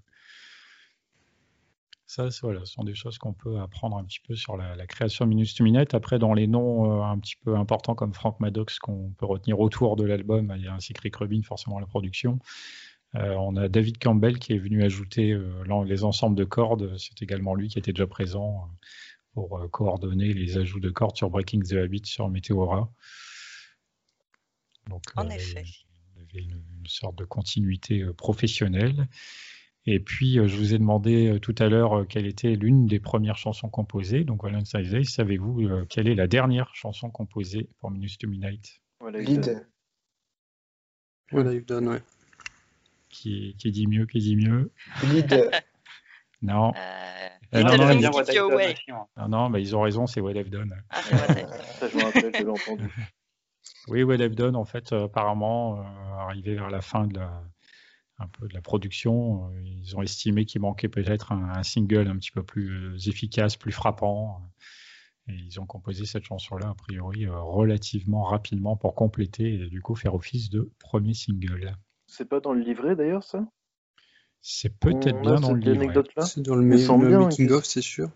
Ça, voilà, ce sont des choses qu'on peut apprendre un petit peu sur la, création Minus to Minute. Après, dans les noms euh, un petit peu importants comme Frank Maddox qu'on peut retenir autour de l'album, il y a ainsi que Rick Rubin, forcément la production. Euh, on a David Campbell qui est venu ajouter euh, les ensembles de cordes. C'est également lui qui était déjà présent pour coordonner les ajouts de cordes sur Breaking the Habit sur Meteora. Donc, en effet. Il y avait une, sorte de continuité professionnelle. Et puis, je vous ai demandé tout à l'heure quelle était l'une des premières chansons composées. Donc, Valentine's Day, savez-vous quelle est la dernière chanson composée pour Minus to Midnight? Lead. Voilà, you've done, ouais qui, dit mieux, qui dit mieux? non. Euh, euh, non, non, non, mais ils ont raison, c'est What I've Done. Ah, Ça, je me rappelle, je l'ai entendu. Oui, What I've Done, en fait, euh, apparemment, arrivé vers la fin de la, un peu de la production, ils ont estimé qu'il manquait peut-être un, single un petit peu plus efficace, plus frappant. Et ils ont composé cette chanson-là, a priori, relativement rapidement pour compléter et du coup faire office de premier single. C'est pas dans le livret d'ailleurs, ça? C'est peut-être bien dans le livret. C'est dans le, making of, c'est sûr.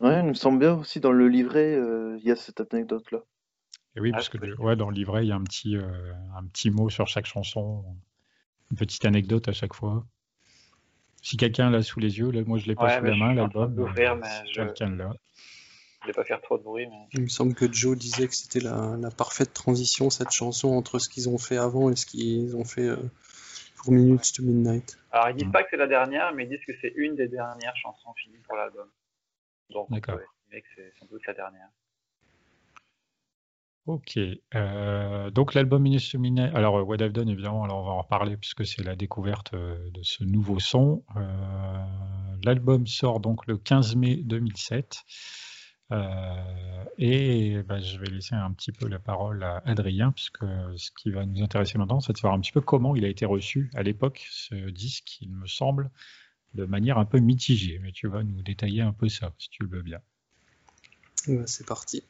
Ouais, il me semble bien aussi dans le livret, euh, il y a cette anecdote-là. Et oui, ah, parce que ouais, dans le livret, il y a un petit, euh, un petit mot sur chaque chanson, une petite anecdote à chaque fois. Si quelqu'un l'a sous les yeux, là, moi je l'ai pas sous la main, l'album. Quelqu'un l'a. Je vais pas faire trop de bruit. Il me semble que Joe disait que c'était la, parfaite transition, cette chanson, entre ce qu'ils ont fait avant et ce qu'ils ont fait euh, pour Minutes to Midnight. Alors, ils disent pas que c'est la dernière, mais ils disent que c'est une des dernières chansons finies pour l'album. Donc, D'accord. que c'est sans doute la dernière. Ok. Euh, donc l'album Minus alors What I've Done, évidemment, alors on va en reparler puisque c'est la découverte euh, de ce nouveau son. Euh, l'album sort donc le 15 mai 2007. et bah, je vais laisser un petit peu la parole à Adrien, puisque ce qui va nous intéresser maintenant, c'est de savoir un petit peu comment il a été reçu à l'époque, ce disque, il me semble, de manière un peu mitigée. Mais tu vas nous détailler un peu ça, si tu le veux bien. c'est parti.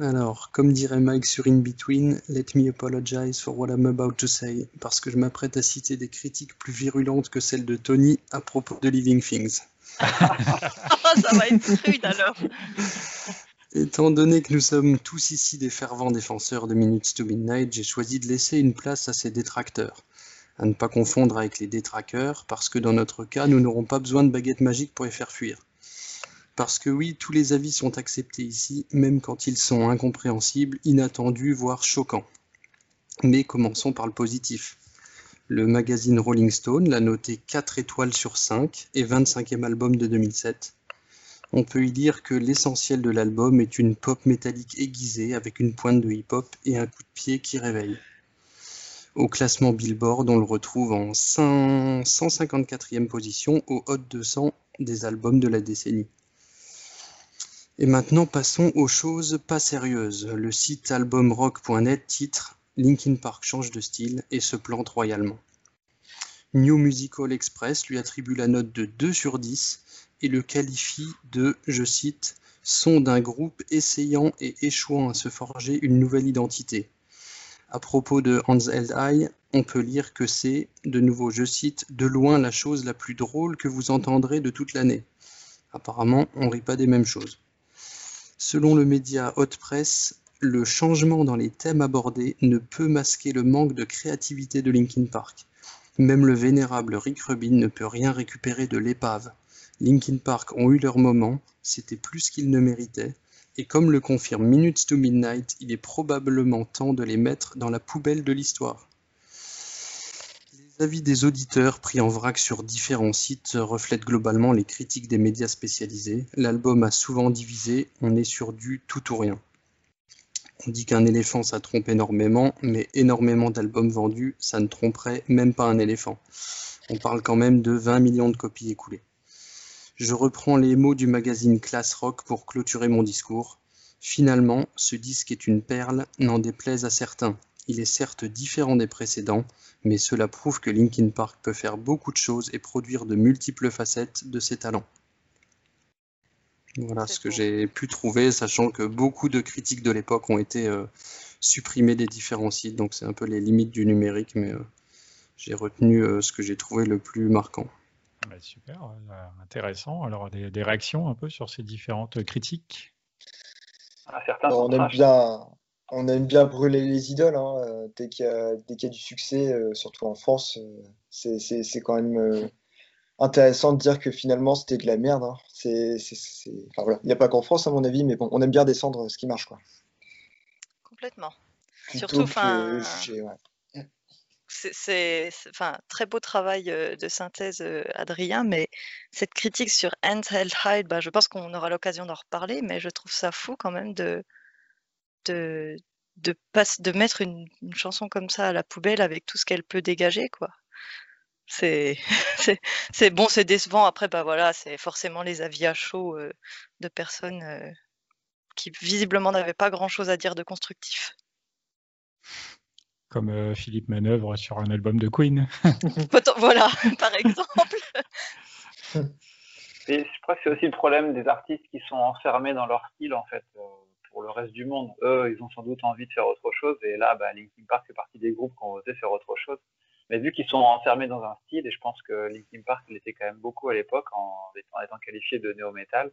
Alors, comme dirait Mike sur In Between, let me apologize for what I'm about to say, parce que je m'apprête à citer des critiques plus virulentes que celles de Tony à propos de Living Things. Ça va être rude alors. Étant donné que nous sommes tous ici des fervents défenseurs de Minutes to Midnight, j'ai choisi de laisser une place à ces détracteurs. À ne pas confondre avec les détraqueurs, parce que dans notre cas, nous n'aurons pas besoin de baguettes magiques pour les faire fuir. Parce que oui, tous les avis sont acceptés ici, même quand ils sont incompréhensibles, inattendus, voire choquants. Mais commençons par le positif. Le magazine Rolling Stone l'a noté 4 étoiles sur 5 et 25e album de 2007. On peut y lire que l'essentiel de l'album est une pop métallique aiguisée avec une pointe de hip-hop et un coup de pied qui réveille. Au classement Billboard, on le retrouve en 154e position au Hot 200 des albums de la décennie. Et maintenant passons aux choses pas sérieuses. Le site albumrock.net titre Linkin Park change de style et se plante royalement. New Musical Express lui attribue la note de 2 sur 10 et le qualifie de, je cite, son d'un groupe essayant et échouant à se forger une nouvelle identité. À propos de Hans High, on peut lire que c'est, de nouveau je cite, de loin la chose la plus drôle que vous entendrez de toute l'année. Apparemment, on rit pas des mêmes choses. Selon le média Hot Press, le changement dans les thèmes abordés ne peut masquer le manque de créativité de Linkin Park. Même le vénérable Rick Rubin ne peut rien récupérer de l'épave. Linkin Park ont eu leur moment, c'était plus qu'ils ne méritaient, et comme le confirme Minutes to Midnight, il est probablement temps de les mettre dans la poubelle de l'histoire avis des auditeurs pris en vrac sur différents sites reflètent globalement les critiques des médias spécialisés. L'album a souvent divisé, on est sur du tout ou rien. On dit qu'un éléphant ça trompe énormément, mais énormément d'albums vendus, ça ne tromperait même pas un éléphant. On parle quand même de 20 millions de copies écoulées. Je reprends les mots du magazine Class Rock pour clôturer mon discours. Finalement, ce disque est une perle, n'en déplaise à certains. Il est certes différent des précédents, mais cela prouve que Linkin Park peut faire beaucoup de choses et produire de multiples facettes de ses talents. Voilà ce que j'ai pu trouver, sachant que beaucoup de critiques de l'époque ont été euh, supprimées des différents sites, donc c'est un peu les limites du numérique, mais euh, j'ai retenu euh, ce que j'ai trouvé le plus marquant. Bah, super, intéressant. Alors des, réactions un peu sur ces différentes critiques? Ah, certains On aime bien, on aime bien brûler les idoles hein, euh, dès qu'il y, a du succès, euh, surtout en France. Euh, c'est quand même intéressant de dire que finalement c'était de la merde. Hein. Il n'y a pas qu'en France à mon avis, mais bon, on aime bien descendre ce qui marche. Quoi. Complètement. surtout, enfin. C'est très beau travail de synthèse, Adrien, mais cette critique sur Held Hide, bah, je pense qu'on aura l'occasion d'en reparler, mais je trouve ça fou quand même de, de, de, de mettre une, chanson comme ça à la poubelle avec tout ce qu'elle peut dégager, quoi. C'est, c'est, bon, c'est décevant. Après, bah voilà, c'est forcément les avis à chaud euh, de personnes euh, qui visiblement n'avaient pas grand chose à dire de constructif. Comme euh, Philippe Manœuvre sur un album de Queen. voilà, par exemple. Et je crois que c'est aussi le problème des artistes qui sont enfermés dans leur style, en fait pour le reste du monde. Eux, ils ont sans doute envie de faire autre chose. Et là, bah, Linkin Park fait partie des groupes qui ont osé faire autre chose. Mais vu qu'ils sont enfermés dans un style, et je pense que Linkin Park l'était quand même beaucoup à l'époque en, étant qualifié de néo-metal,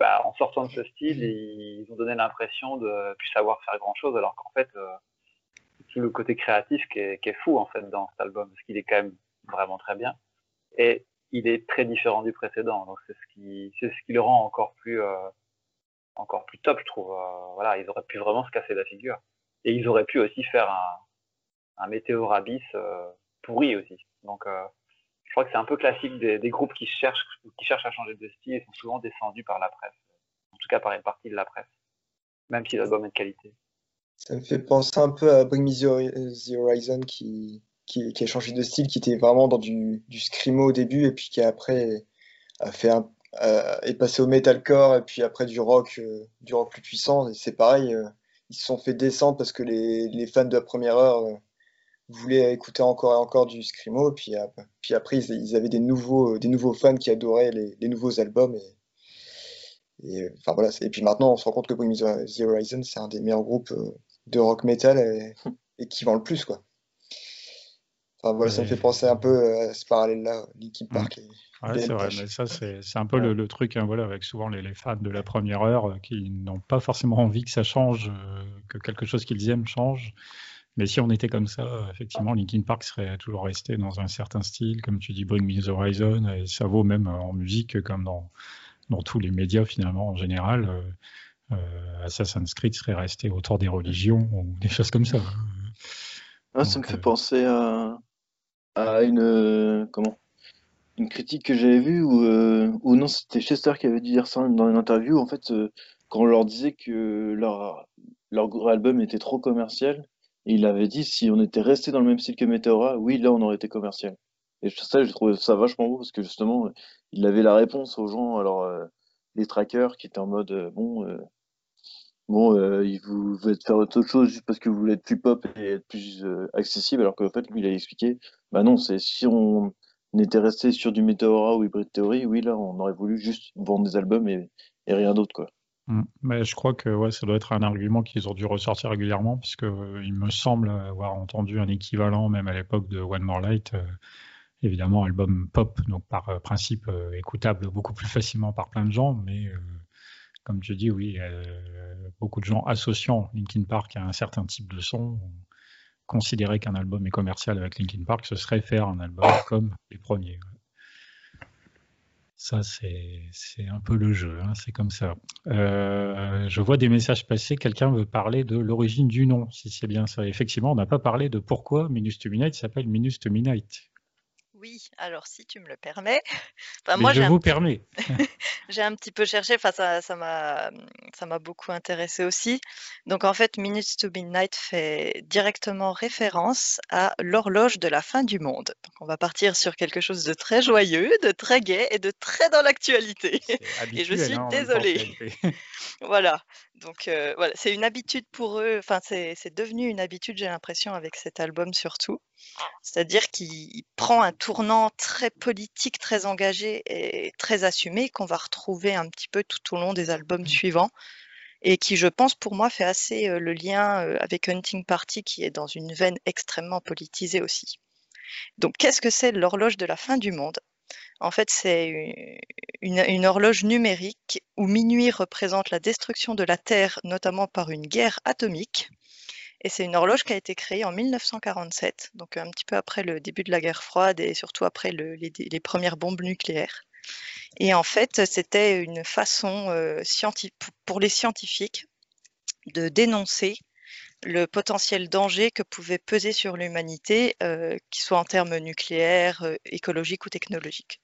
bah, en sortant de ce style, ils ont donné l'impression de plus savoir faire grand-chose, alors qu'en fait, euh, tout le côté créatif qui est, fou en fait dans cet album, parce qu'il est quand même vraiment très bien. Et il est très différent du précédent, donc c'est ce qui, c'est ce qui le rend encore plus, euh, encore plus top, je trouve. Euh, voilà, ils auraient pu vraiment se casser la figure. Et ils auraient pu aussi faire un, un météo rabis euh, pourri aussi. Donc, euh, je crois que c'est un peu classique des, groupes qui cherchent, qui cherchent à changer de style et sont souvent descendus par la presse. En tout cas, par une partie de la presse. même si l'album est de qualité. Ça me fait penser un peu à Bring Me the Horizon qui, a changé de style, qui était vraiment dans du, du scrimo au début et puis qui après a fait un, est passé au metalcore et puis après du rock, euh, du rock plus puissant. Et c'est pareil, euh, ils se sont fait descendre parce que les, fans de la première heure euh, voulaient écouter encore et encore du scrimo. Puis, après, ils, avaient des nouveaux, fans qui adoraient les, nouveaux albums. Et, et, voilà, et puis maintenant, on se rend compte que the Horizon, c'est un des meilleurs groupes de rock metal et, qui vend le plus. Quoi. Enfin, voilà, ça me fait penser un peu à ce parallèle-là, Linkin Park. Et, Ouais, c'est vrai, mais ça, c'est un peu le, truc, hein, voilà, avec souvent les, fans de la première heure euh, qui n'ont pas forcément envie que ça change, euh, que quelque chose qu'ils aiment change. Mais si on était comme ça, effectivement, Linkin Park serait toujours resté dans un certain style, comme tu dis, Bring Me the Horizon, et ça vaut même en musique comme dans, dans tous les médias finalement en général. Euh, Assassin's Creed serait resté autour des religions ou des choses comme ça. Ah, ça me fait penser à, à une comment une critique que j'avais vue où, euh, non, c'était Chester qui avait dit dire ça dans une interview. En fait, euh, quand on leur disait que leur, leur album était trop commercial, et il avait dit si on était resté dans le même style que Meteora, oui, là, on aurait été commercial. Et ça, j'ai trouvé ça vachement beau parce que justement, il avait la réponse aux gens, alors euh, les trackers qui étaient en mode bon, bon, il vous veut faire autre chose juste parce que vous voulez être plus pop et être plus accessible, alors qu'en fait, lui, il a expliqué, bah non, c'est si on était resté sur du Meteora ou Hybrid Theory, oui, là, on aurait voulu juste vendre des albums et, rien d'autre, quoi. Mm. Mais je crois que ouais, ça doit être un argument qu'ils ont dû ressortir régulièrement, puisque euh, il me semble avoir entendu un équivalent, même à l'époque de One More Light, euh, évidemment album pop, donc par euh, principe écoutable beaucoup plus facilement par plein de gens, mais comme tu dis, oui, beaucoup de gens associant Linkin Park à un certain type de son considérer qu'un album est commercial avec Linkin Park, ce serait faire un album comme les premiers. Ça, c'est un peu le jeu, hein, c'est comme ça. Euh, je vois des messages passer, quelqu'un veut parler de l'origine du nom, si c'est bien ça. Effectivement, on n'a pas parlé de pourquoi Minus to Midnight s'appelle Minus to Midnight. Oui, alors si tu me le permets. Enfin, moi, je vous permets. j'ai un petit peu cherché, enfin, ça, ça m'a, ça m'a beaucoup intéressé aussi. Donc en fait, Minutes to Midnight fait directement référence à l'horloge de la fin du monde. Donc on va partir sur quelque chose de très joyeux, de très gai et de très dans l'actualité. Et je suis hein, désolée. voilà. Donc euh, voilà, c'est une habitude pour eux. Enfin, c'est, devenu une habitude, j'ai l'impression, avec cet album surtout. C'est-à-dire qu'il prend un tournant très politique, très engagé et très assumé qu'on va retrouver un petit peu tout au long des albums mmh. suivants et qui, je pense, pour moi, fait assez le lien avec Hunting Party qui est dans une veine extrêmement politisée aussi. Donc, qu'est-ce que c'est l'horloge de la fin du monde? En fait, c'est une, horloge numérique où minuit représente la destruction de la Terre, notamment par une guerre atomique. Et c'est une horloge qui a été créée en 1947, donc un petit peu après le début de la guerre froide et surtout après les, premières bombes nucléaires. Et en fait, c'était une façon euh, pour les scientifiques de dénoncer le potentiel danger que pouvait peser sur l'humanité, euh, qu'il soit en termes nucléaires, euh, écologiques ou technologiques.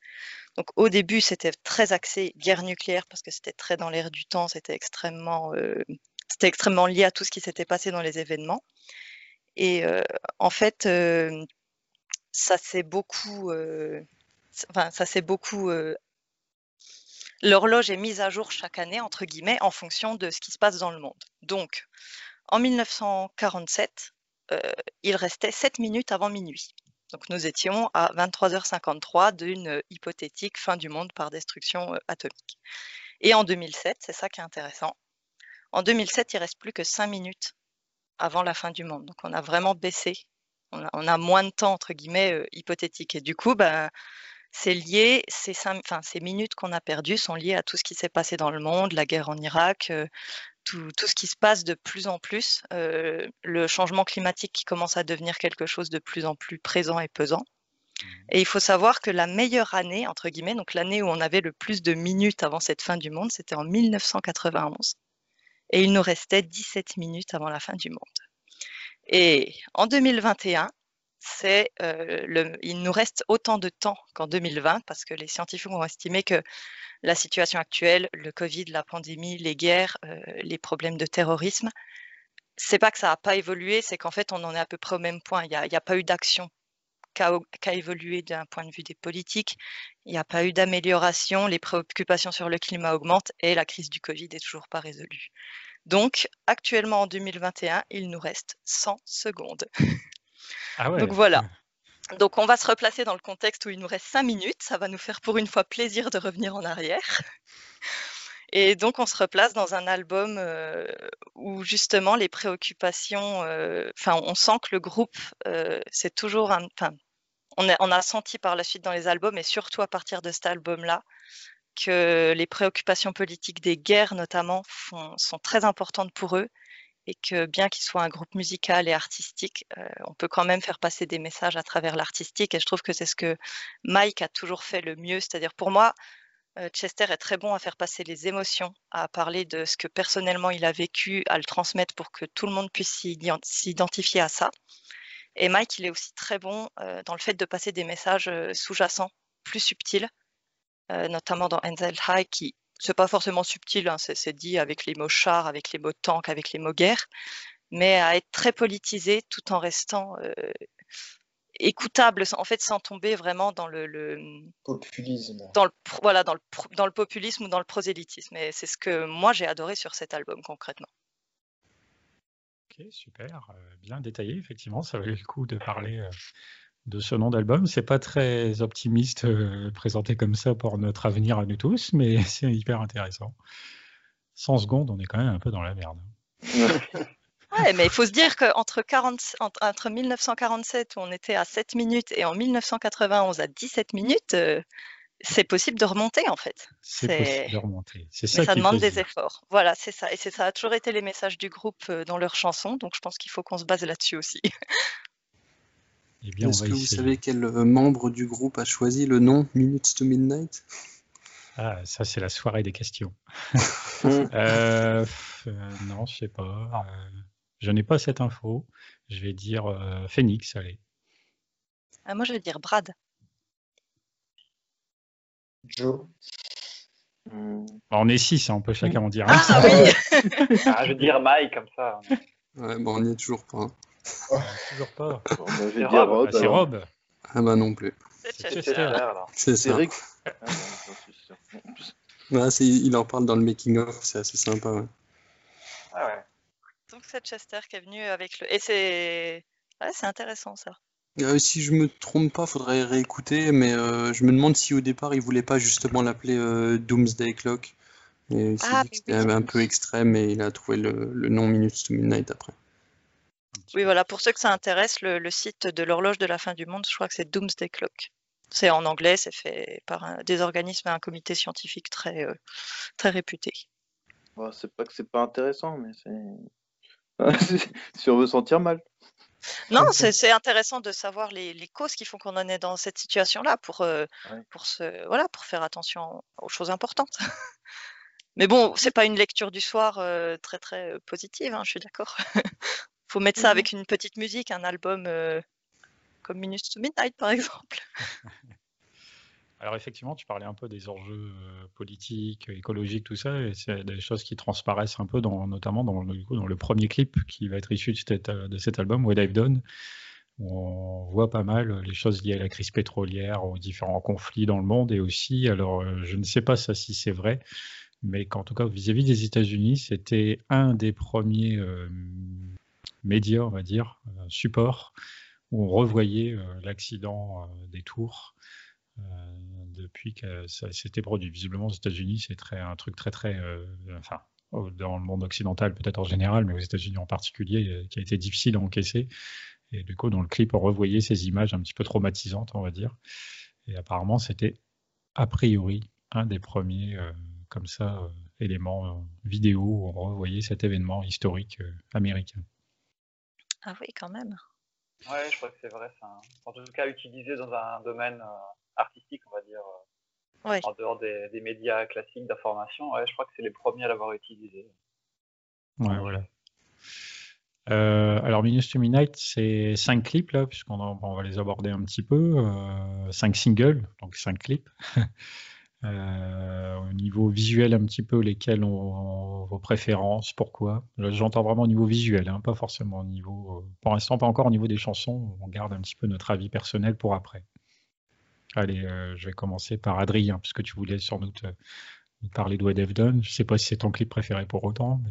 Donc au début, c'était très axé guerre nucléaire parce que c'était très dans l'air du temps, c'était extrêmement c'était extrêmement lié à tout ce qui s'était passé dans les événements. Et en fait, ça s'est beaucoup, enfin, ça s'est beaucoup. L'horloge est mise à jour chaque année, entre guillemets, en fonction de ce qui se passe dans le monde. Donc, en 1947, il restait 7 minutes avant minuit. Donc nous étions à 23h53 d'une hypothétique fin du monde par destruction atomique. Et en 2007, c'est ça qui est intéressant, en 2007, il reste plus que 5 minutes avant la fin du monde. Donc on a vraiment baissé. On a, moins de temps, entre guillemets, euh, hypothétique. Et du coup, ben, c'est lié, ces, ces minutes qu'on a perdues sont liées à tout ce qui s'est passé dans le monde, la guerre en Irak, euh, tout, ce qui se passe de plus en plus, euh, le changement climatique qui commence à devenir quelque chose de plus en plus présent et pesant. Mmh. Et il faut savoir que la meilleure année, entre guillemets, donc l'année où on avait le plus de minutes avant cette fin du monde, c'était en 1991 et il nous restait 17 minutes avant la fin du monde. Et en 2021, c'est le, il nous reste autant de temps qu'en 2020 parce que les scientifiques ont estimé que la situation actuelle, le Covid, la pandémie, les guerres, les problèmes de terrorisme, c'est pas que ça n'a pas évolué, c'est qu'en fait on en est à peu près au même point. Il n'y a, pas eu d'action qu'a évolué d'un point de vue des politiques. Il n'y a pas eu d'amélioration, les préoccupations sur le climat augmentent et la crise du Covid n'est toujours pas résolue. Donc, actuellement en 2021, il nous reste 100 secondes. Ah Donc voilà. Donc on va se replacer dans le contexte où il nous reste 5 minutes. Ça va nous faire pour une fois plaisir de revenir en arrière. Et donc on se replace dans un album euh, où justement les préoccupations, euh, enfin on sent que le groupe, euh, c'est toujours un, enfin on, on, a senti par la suite dans les albums et surtout à partir de cet album-là que les préoccupations politiques des guerres notamment sont très importantes pour eux et que bien qu'il soit un groupe musical et artistique, on peut quand même faire passer des messages à travers l'artistique et je trouve que c'est ce que Mike a toujours fait le mieux, c'est-à-dire pour moi, Chester est très bon à faire passer les émotions, à parler de ce que personnellement il a vécu, à le transmettre pour que tout le monde puisse s'identifier à ça. Et Mike, il est aussi très bon dans le fait de passer des messages sous-jacents, plus subtils, notamment dans Enzel High, qui c'est pas forcément subtil, hein, c'est dit avec les mots char, avec les mots tank, avec les mots guerre, mais à être très politisé tout en restant écoutable, en fait, sans tomber vraiment dans le, populisme. Dans le, voilà, dans le, dans le populisme ou dans le prosélytisme. Et c'est ce que moi j'ai adoré sur cet album concrètement. Ok, super, euh, bien détaillé, effectivement, ça valait le coup de parler euh, de ce nom d'album. C'est pas très optimiste euh, présenté comme ça pour notre avenir à nous tous, mais c'est hyper intéressant. 100 secondes, on est quand même un peu dans la merde. Ouais, mais il faut se dire qu'entre entre 1947 où on était à 7 minutes et en 1991 à 17 minutes, euh, c'est possible de remonter en fait. C'est possible de remonter. C'est ça. ça demande des efforts. Voilà, c'est ça. Et ça a toujours été les messages du groupe euh, dans leurs chansons, donc je pense qu'il faut qu'on se base là-dessus aussi. Eh Est-ce que vous savez quel euh, membre du groupe a choisi le nom Minutes to Midnight? Ah, ça c'est la soirée des questions. euh, non, je sais pas. Je n'ai pas cette info. Je vais dire euh, Phoenix, allez. Ah, moi, je vais dire Brad. Joe. Hmm. On est six, hein, on peut chacun en dire un. Ah oui ah, Je vais dire Mike, comme ça. Ouais, bon, on n'y est toujours pas. Toujours pas. Bon, bah, je vais dire Rob. c'est Rob. Ah bah non plus. C'est Chester. C'est ça. Eric. Ah, il en parle dans le making of, c'est assez sympa. Ouais. Ah ouais c'est Chester qui est venu avec le. Et c'est. c'est intéressant ça. Euh, si je me trompe pas, faudrait réécouter, mais euh, je me demande si au départ il voulait pas justement l'appeler euh, Doomsday Clock. Et ah, c'était un peu extrême et il a trouvé le, nom Minutes to Midnight après. Oui, voilà, pour ceux que ça intéresse, le, site de l'horloge de la fin du monde, je crois que c'est Doomsday Clock. C'est en anglais, c'est fait par des organismes et un comité scientifique très, très réputé. c'est pas que c'est pas intéressant, mais c'est si on veut sentir mal. Non, c'est intéressant de savoir les, causes qui font qu'on en est dans cette situation-là pour, euh, pour, voilà, pour faire attention aux choses importantes. Mais bon, c'est pas une lecture du soir euh, très très euh, positive, hein, je suis d'accord. faut mettre ça mmh avec une petite musique, un album comme Minutes to Midnight par exemple. Alors effectivement, tu parlais un peu des enjeux euh, politiques, écologiques, tout ça, et c'est des choses qui transparaissent un peu, dans, notamment dans, dans le premier clip qui va être issu de cet, de cet album, What I've Done, où on voit pas mal les choses liées à la crise pétrolière, aux différents conflits dans le monde, et aussi, alors euh, je ne sais pas ça si c'est vrai, mais qu'en tout cas vis-à-vis des États-Unis, c'était un des premiers euh, médias, on va dire, supports, où on revoyait l'accident des tours euh, depuis que ça s'était produit. Visiblement, aux États-Unis, c'est un truc très, très. Euh, enfin, dans le monde occidental, peut-être en général, mais aux États-Unis en particulier, euh, qui a été difficile à encaisser. Et du coup, dans le clip, on revoyait ces images un petit peu traumatisantes, on va dire. Et apparemment, c'était a priori un des premiers, comme ça, éléments vidéo où on revoyait cet événement historique américain. Ah oui, quand même. Ouais, je crois que c'est vrai. En tout cas, utilisé dans un domaine artistique, on va dire, euh, en dehors des, médias classiques d'information. Ouais, je crois que c'est les premiers à l'avoir utilisé. Ouais, voilà. Euh, alors, Minus to Midnight, c'est cinq clips, là, puisqu'on on va les aborder un petit peu. Euh, cinq singles, donc cinq clips. Euh, au niveau visuel, un petit peu, lesquels ont, vos préférences, pourquoi? J'entends vraiment au niveau visuel, hein, pas forcément au niveau. pour l'instant, pas encore au niveau des chansons. On garde un petit peu notre avis personnel pour après. Allez, je vais commencer par Adrien, puisque tu voulais sans doute parler de What I've Done. Je sais pas si c'est ton clip préféré pour autant. Mais...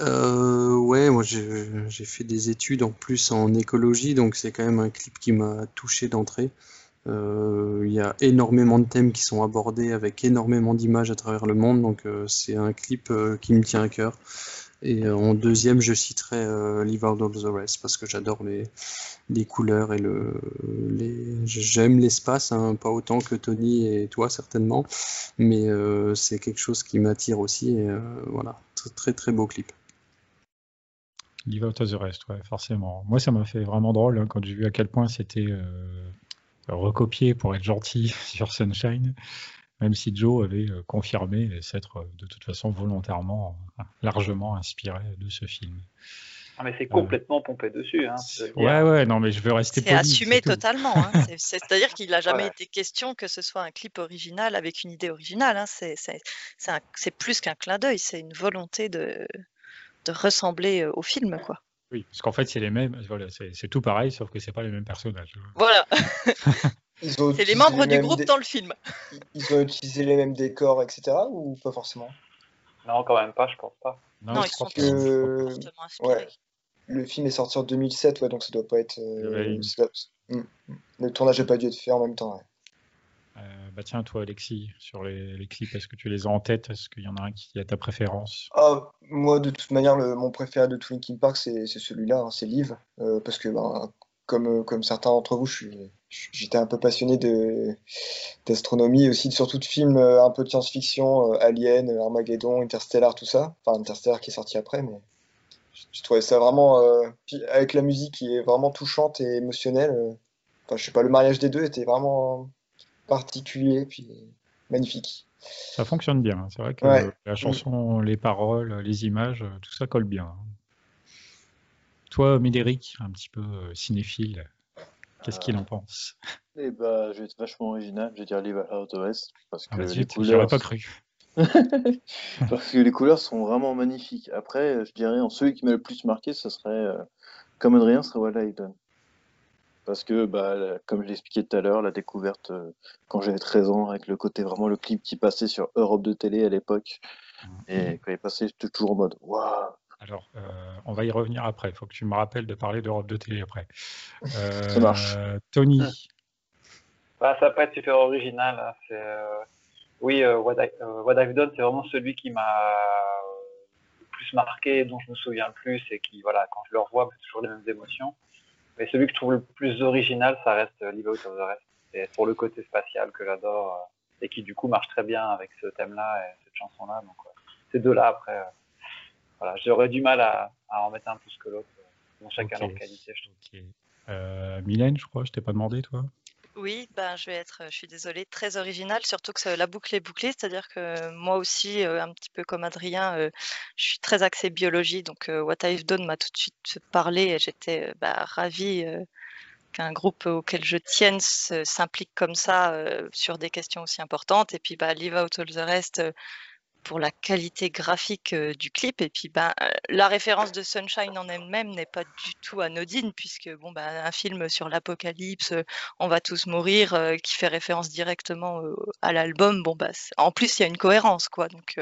Euh, ouais, moi j'ai fait des études en plus en écologie, donc c'est quand même un clip qui m'a touché d'entrée. Euh, il y a énormément de thèmes qui sont abordés avec énormément d'images à travers le monde, donc euh, c'est un clip qui me tient à cœur. Et en deuxième, je citerai Leave Out All the Rest parce que j'adore les, couleurs et j'aime l'espace, hein, pas autant que Tony et toi certainement, mais c'est quelque chose qui m'attire aussi. Voilà, très, très beau clip. Leave Out of the Rest, ouais, forcément. Moi, ça m'a fait vraiment drôle hein, quand j'ai vu à quel point c'était euh, recopié pour être gentil sur Sunshine, même si Joe avait euh, confirmé s'être euh, de toute façon volontairement largement inspiré de ce film. Ah, mais c'est complètement pompé dessus. Hein, ouais, ouais, non, mais je veux rester C'est assumé totalement. Hein. C'est-à-dire qu'il n'a jamais été question que ce soit un clip original avec une idée originale. Hein. C'est plus qu'un clin d'œil, c'est une volonté de, de ressembler au film, quoi. Oui, parce qu'en fait, c'est les mêmes, voilà, c'est tout pareil, sauf que c'est pas les mêmes personnages. Voilà. c'est les membres du groupe dans le film. Ils ont utilisé les mêmes décors, etc. ou pas forcément? Non, quand même pas, je pense pas. Non, ils sont que... ouais. Le film est sorti en 2007, ouais, donc ça doit pas être. Euh, hmm. Le tournage n'a pas dû être fait en même temps. Ouais. Euh, bah tiens, toi, Alexis, sur les, clips, est-ce que tu les as en tête? Est-ce qu'il y en a un qui a ta préférence? Ah, Moi, de toute manière, le, mon préféré de tout Linkin Park, c'est celui-là, hein, c'est Live, euh, parce que ben, comme, comme certains d'entre vous, j'étais un peu passionné d'astronomie aussi surtout de films euh, un peu de science-fiction, Alien, Armageddon, Interstellar, tout ça. Enfin, Interstellar qui est sorti après, mais je, trouvais ça vraiment, avec la musique qui est vraiment touchante et émotionnelle. Enfin, je sais pas, le mariage des deux était vraiment particulier, puis magnifique. Ça fonctionne bien. Hein. C'est vrai que la chanson, les paroles, les images, tout ça colle bien. Hein. Toi, Médéric, un petit peu euh, cinéphile, qu'est-ce qu'il en pense? Eh ben, je vais être vachement original. Je vais dire Live Out West parce ah, que les couleurs. pas cru. parce que les couleurs sont vraiment magnifiques. Après, je dirais, en celui qui m'a le plus marqué, ce serait, euh, comme Adrien, ce serait I parce que, bah, comme je l'expliquais tout à l'heure, la découverte euh, quand j'avais 13 ans, avec le côté vraiment le clip qui passait sur Europe de télé à l'époque, et mhm. quand il passait, j'étais toujours en mode waouh! Alors, euh, on va y revenir après. Il faut que tu me rappelles de parler d'Europe de télé après. Ça marche. Euh, Tony. Bah, ça va pas être super original. Hein. Oui, What, I've Done, c'est vraiment celui qui m'a le plus marqué, dont je me souviens le plus, et qui, voilà, quand je le revois, c'est toujours les mêmes émotions. Mais celui que je trouve le plus original, ça reste Live Out of the Rest. C'est pour le côté spatial que j'adore euh, et qui du coup marche très bien avec ce thème-là et cette chanson-là. Donc ces deux-là, après, euh, voilà, j'aurais du mal à, en mettre un plus que l'autre. Dans chacun leur qualité, je trouve. Euh, Mylène, je crois, je t'ai pas demandé, toi? Oui, ben, je vais être, je suis désolée, très originale, surtout que la boucle est bouclée, c'est-à-dire que moi aussi, un petit peu comme Adrien, je suis très axée biologie, donc What I've Done m'a tout de suite parlé et j'étais bah, ravie qu'un groupe auquel je tienne s'implique comme ça sur des questions aussi importantes. Et puis, bah, Leave Out All the Rest, pour la qualité graphique du clip. Et puis, ben, la référence de Sunshine en elle-même n'est pas du tout anodine, puisque bon, ben, un film sur l'apocalypse, on va tous mourir, qui fait référence directement à l'album, bon, bah, en plus, il y a une cohérence, quoi. Donc,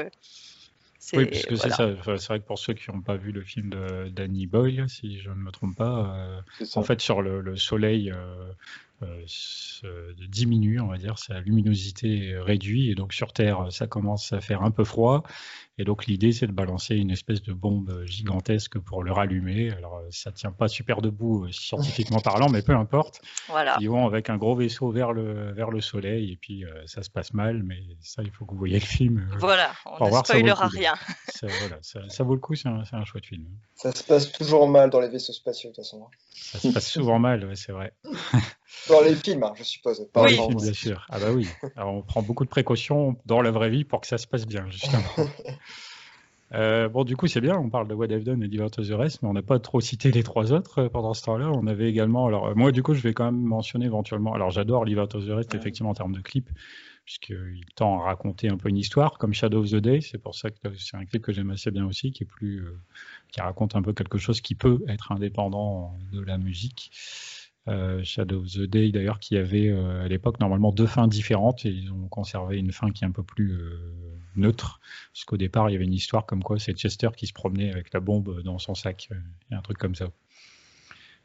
oui, puisque c'est ça. c'est vrai que pour ceux qui n'ont pas vu le film de Danny Boyle, si je ne me trompe pas, en fait, sur le, soleil, euh, diminue, on va dire, sa luminosité réduit, et donc sur Terre, ça commence à faire un peu froid, et donc l'idée, c'est de balancer une espèce de bombe gigantesque pour le rallumer. Alors ça tient pas super debout euh, scientifiquement parlant, mais peu importe. Voilà. Ils vont avec un gros vaisseau vers le, vers le soleil, et puis euh, ça se passe mal, mais ça, il faut que vous voyez le film. voilà, on ne spoilera rien. Ça, voilà, ça, vaut le coup, c'est un, un, chouette film. Ça se passe toujours mal dans les vaisseaux spatiaux, de toute façon. Hein. Ça se passe souvent mal, c'est vrai. Dans les films, hein, je suppose. oui, bien sûr. Ah bah oui. Alors, on prend beaucoup de précautions dans la vraie vie pour que ça se passe bien, justement. Euh, bon, du coup, c'est bien, on parle de What I've Done et Deliver to the Rest, mais on n'a pas trop cité les trois autres euh, pendant ce temps-là. On avait également, alors euh, moi, du coup, je vais quand même mentionner éventuellement, alors j'adore Deliver to the Rest, effectivement, en termes de clip, puisqu'il tend à raconter un peu une histoire, comme Shadow of the Day, c'est pour ça que c'est un clip que j'aime assez bien aussi, qui est plus, qui raconte un peu quelque chose qui peut être indépendant de la musique. Euh, Shadow of the Day d'ailleurs qui avait euh, à l'époque normalement deux fins différentes et ils ont conservé une fin qui est un peu plus euh, neutre parce qu'au départ il y avait une histoire comme quoi c'est Chester qui se promenait avec la bombe dans son sac et un truc comme ça.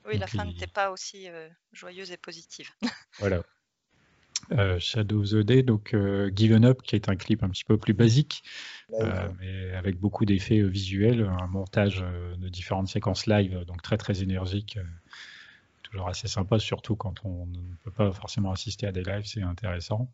Oui, la fin n'était pas aussi joyeuse et positive. voilà. Shadow of the Day, donc Given Up, qui est un clip un petit peu plus basique, mais avec beaucoup d'effets visuels, un montage de différentes séquences live, donc très très énergique toujours assez sympa, surtout quand on ne peut pas forcément assister à des lives, c'est intéressant.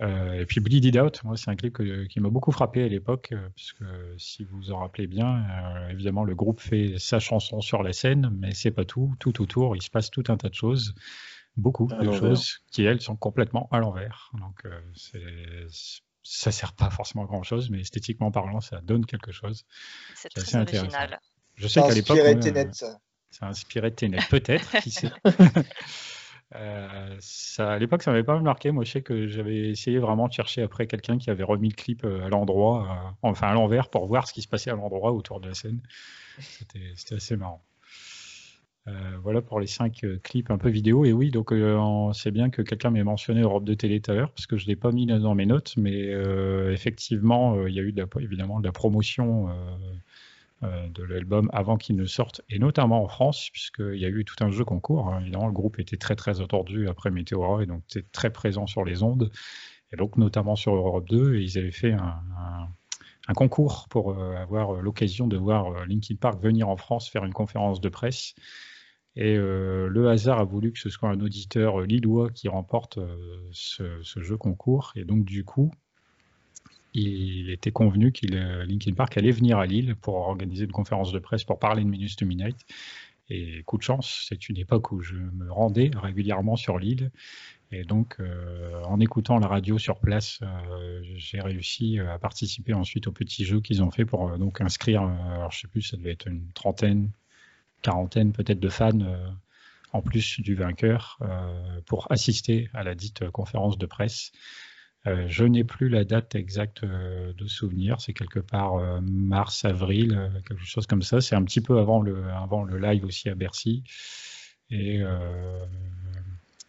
Euh, et puis Bleed It Out, moi c'est un clip qui m'a beaucoup frappé à l'époque, euh, parce que si vous vous en rappelez bien, euh, évidemment le groupe fait sa chanson sur la scène, mais c'est pas tout. Tout autour, il se passe tout un tas de choses, beaucoup de choses qui elles sont complètement à l'envers. Donc ça sert pas forcément à grand chose, mais esthétiquement parlant, ça donne quelque chose. C'est assez original. Je sais qu'à l'époque, ça a inspiré Ténet, peut-être, qui sait. Euh, ça, à l'époque, ça m'avait pas mal marqué. Moi, je sais que j'avais essayé vraiment de chercher après quelqu'un qui avait remis le clip euh, à l'endroit, euh, enfin à l'envers, pour voir ce qui se passait à l'endroit autour de la scène. C'était assez marrant. voilà pour les cinq clips un peu vidéo. Et oui, donc c'est bien que quelqu'un m'ait mentionné Europe de télé tout à l'heure, parce que je ne l'ai pas mis dans mes notes, mais effectivement, il y a eu de la, évidemment de la promotion de l'album avant qu'il ne sorte, et notamment en France, puisqu'il y a eu tout un jeu concours. Hein. Évidemment, le groupe était très très attendu après Météora, et donc c'est très présent sur les ondes, et donc notamment sur Europe 2, et ils avaient fait un, concours pour euh, avoir l'occasion de voir euh, Linkin Park venir en France faire une conférence de presse. Et le hasard a voulu que ce soit un auditeur lillois qui remporte ce, jeu concours. Et donc, du coup, il était convenu qu'il euh, Linkin Park allait venir à Lille pour organiser une conférence de presse pour parler de Minus to Midnight. Et coup de chance, c'est une époque où je me rendais régulièrement sur l'île. Et donc, euh, en écoutant la radio sur place, euh, j'ai réussi à participer ensuite au petit jeu qu'ils ont fait pour donc inscrire, alors je sais plus, ça devait être une trentaine, quarantaine peut-être de fans en plus du vainqueur pour assister à la dite conférence de presse. Euh, je n'ai plus la date exacte euh, de souvenir, c'est quelque part euh, mars, avril, quelque chose comme ça. C'est un petit peu avant le, live aussi à Bercy. Et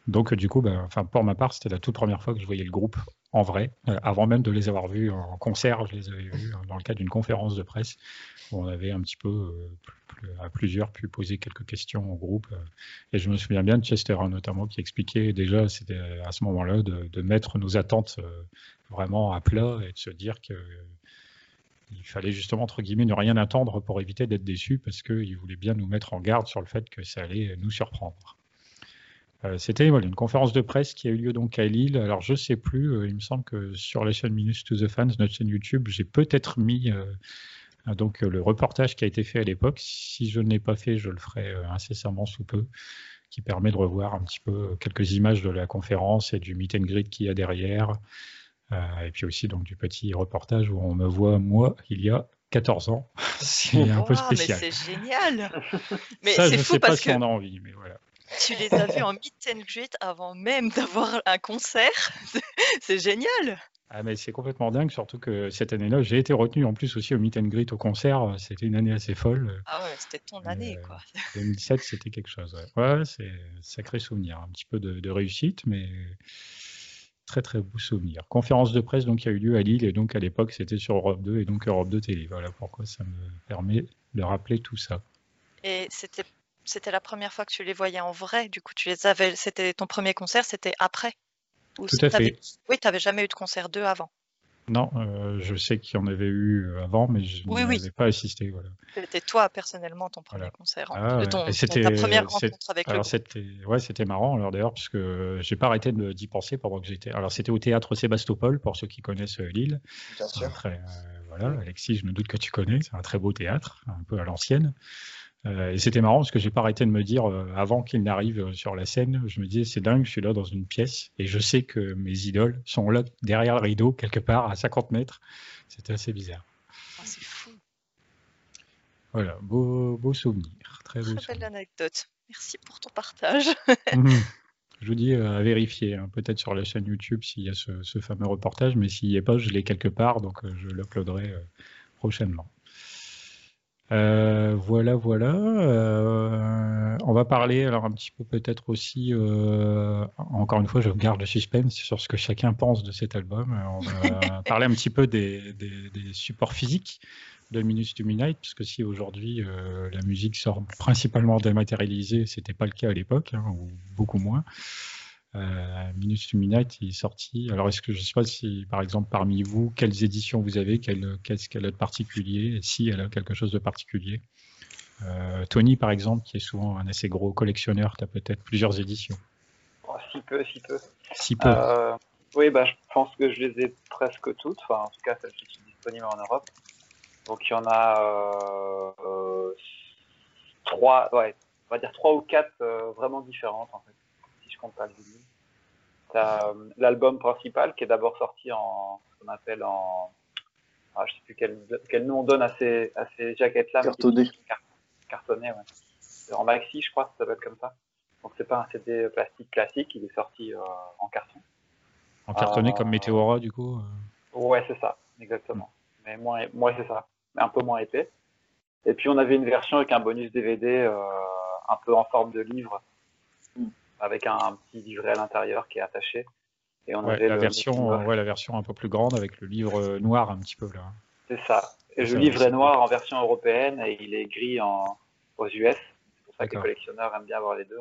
donc, du coup, ben, pour ma part, c'était la toute première fois que je voyais le groupe en vrai, avant même de les avoir vus en concert. Je les avais vus dans le cadre d'une conférence de presse où on avait un petit peu à plusieurs pu poser quelques questions au groupe. Euh, et je me souviens bien de Chester notamment qui expliquait déjà, c'était à ce moment-là, de, mettre nos attentes euh, vraiment à plat et de se dire que il fallait justement, entre guillemets, ne rien attendre pour éviter d'être déçu parce qu'il voulait bien nous mettre en garde sur le fait que ça allait nous surprendre. Euh, c'était une conférence de presse qui a eu lieu donc à Lille. Alors je sais plus, il me semble que sur la chaîne Minus to the Fans, notre chaîne YouTube, j'ai peut-être mis ah, donc euh, le reportage qui a été fait à l'époque, si je ne l'ai pas fait, je le ferai euh, incessamment sous peu, qui permet de revoir un petit peu euh, quelques images de la conférence et du meet and greet qu'il y a derrière. et puis aussi donc du petit reportage où on me voit moi il y a 14 ans. c'est un peu spécial. Mais c'est génial. mais c'est fou sais parce pas si on a envie, mais voilà. Tu les as vus en meet and greet avant même d'avoir un concert. c'est génial. Ah, mais c'est complètement dingue, surtout que cette année-là, j'ai été retenu en plus aussi au meet and greet au concert. C'était une année assez folle. Ah ouais, c'était ton année, quoi. 2007, c'était quelque chose. Ouais, ouais c'est sacré souvenir. Un petit peu de, réussite, mais très très beau souvenir. Conférence de presse donc qui a eu lieu à Lille et donc à l'époque c'était sur Europe 2 et donc Europe 2 télé. Voilà pourquoi ça me permet de rappeler tout ça. Et c'était c'était la première fois que tu les voyais en vrai. Du coup, tu les avais. C'était ton premier concert, c'était après? Tout à fait. Oui, tu n'avais jamais eu de concert 2 avant? Non, euh, je sais qu'il y en avait eu euh, avant, mais je n'avais pas assisté. C'était toi personnellement ton premier concert, ah, c'était ta première rencontre avec alors, C'était ouais, c'était marrant alors d'ailleurs puisque j'ai pas arrêté d'y penser pendant que j'étais. Alors c'était au théâtre Sébastopol pour ceux qui connaissent euh, Lille. Bien sûr. voilà, Alexis, je me doute que tu connais, c'est un très beau théâtre, un peu à l'ancienne. Euh, et c'était marrant parce que j'ai pas arrêté de me dire euh, avant qu'il n'arrive euh, sur la scène, je me disais c'est dingue, je suis là dans une pièce et je sais que mes idoles sont là derrière le rideau quelque part à 50 mètres. C'était assez bizarre. Ah, c'est Voilà, beau, beau souvenir. Très, beau Très belle anecdote. Merci pour ton partage. Mhm. Je vous dis à vérifier, hein, peut-être sur la chaîne YouTube s'il y a ce, ce fameux reportage, mais s'il n'y est pas, je l'ai quelque part, donc je l'uploaderai euh, prochainement. Euh, voilà, voilà. Euh, on va parler alors un petit peu peut-être aussi, euh, encore une fois, je garde le suspense sur ce que chacun pense de cet album. On va parler un petit peu des, des- des supports physiques de Minutes to Midnight, puisque si aujourd'hui euh, la musique sort principalement dématérialisée, c'était pas le cas à l'époque, hein, ou beaucoup moins. Euh, Minutes to Midnight est sorti. Alors, est-ce que je sais pas si, par exemple, parmi vous, quelles éditions vous avez, quelle- qu'est-ce qu'elle a de particulier, et si elle a quelque chose de particulier? Euh, Tony, par exemple, qui est souvent un assez gros collectionneur, tu as peut-être plusieurs éditions. Oh, si peu, si peu. Si peu. Euh, oui, bah, je pense que je les ai presque toutes, enfin, en tout cas celles qui sont disponibles en Europe. Donc il y en a euh, trois, ouais, on va dire trois ou quatre vraiment différentes en fait, T'as euh, l'album principal qui est d'abord sorti en ce qu'on appelle en, ah, je sais plus quel, quel nom on donne à ces, à ces jaquettes-là. Cartonné. car- Cartonné, ouais. C'est En maxi, je crois, ça s'appelle comme ça. Donc c'est pas un CD plastique classique, il est sorti euh, en carton. En cartonné euh, comme Meteora, du coup. euh. Ouais, c'est ça, exactement. Mais moins, moins c'est ça, mais un peu moins épais. Et puis on avait une version avec un bonus DVD euh, un peu en forme de livre. Avec un, un petit livret à l'intérieur qui est attaché. Et on Ouais, avait la, le version, ouais, la version un peu plus grande avec le livre euh, noir un petit peu là. C'est ça. Et le livre est noir en version européenne et il est gris en, aux US. C'est pour ça que les collectionneurs aiment bien avoir les deux.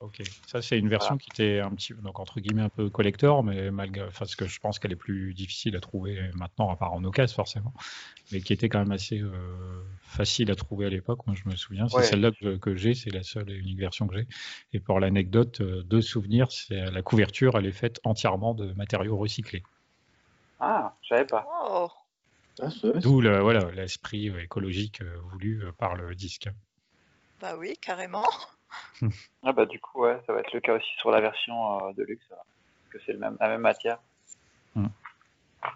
Ok, ça c'est une version qui était un petit donc entre guillemets un peu collector, mais malgré, enfin, parce que je pense qu'elle est plus difficile à trouver maintenant, à part en occasion forcément, mais qui était quand même assez euh, facile à trouver à l'époque. Moi je me souviens, c'est Ouais. celle-là que, que j'ai, c'est la seule et unique version que j'ai. Et pour l'anecdote, euh, deux souvenirs, c'est la couverture, elle est faite entièrement de matériaux recyclés. Ah, je savais pas. Oh, Ah, D'où le, voilà l'esprit euh, écologique euh, voulu euh, par le disque. bah oui, carrément. Ah bah du coup, ouais, ça va être le cas aussi sur la version euh, de luxe, parce que c'est le même, la même matière. Mm.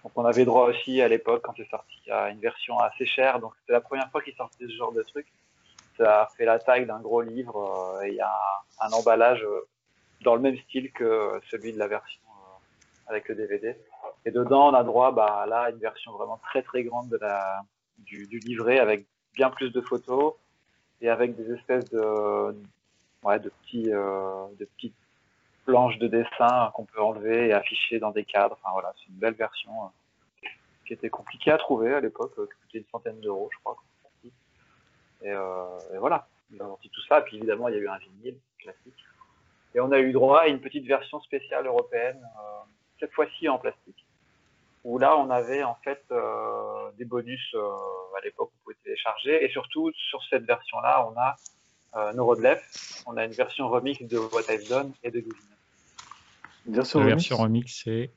Donc on avait droit aussi à l'époque, quand c'est sorti, à une version assez chère. Donc c'était la première fois qu'ils sortaient ce genre de truc. Ça fait la taille d'un gros livre euh, et il y a un, un emballage euh, dans le même style que celui de la version avec le DVD. Et dedans, on a droit bah, là à une version vraiment très très grande de la, du, du livret avec bien plus de photos et avec des espèces de, de petits, euh, de petites planches de dessin qu'on peut enlever et afficher dans des cadres. Voilà, c'est une belle version euh, qui était compliquée à trouver à l'époque, euh, qui coûtait une centaine d'euros, je crois. Et, et voilà, ils ont sorti tout ça. Puis évidemment, il y a eu un vinyle classique. Et on a eu droit à une petite version spéciale européenne, cette fois-ci en plastique, où là, on avait en fait des bonus à l'époque qu'on pouvait télécharger. Et surtout, sur cette version-là, on a euh, No Road Left, on a une version remix de What I've Done et de Giving Up. Une version La remix version remix, c'est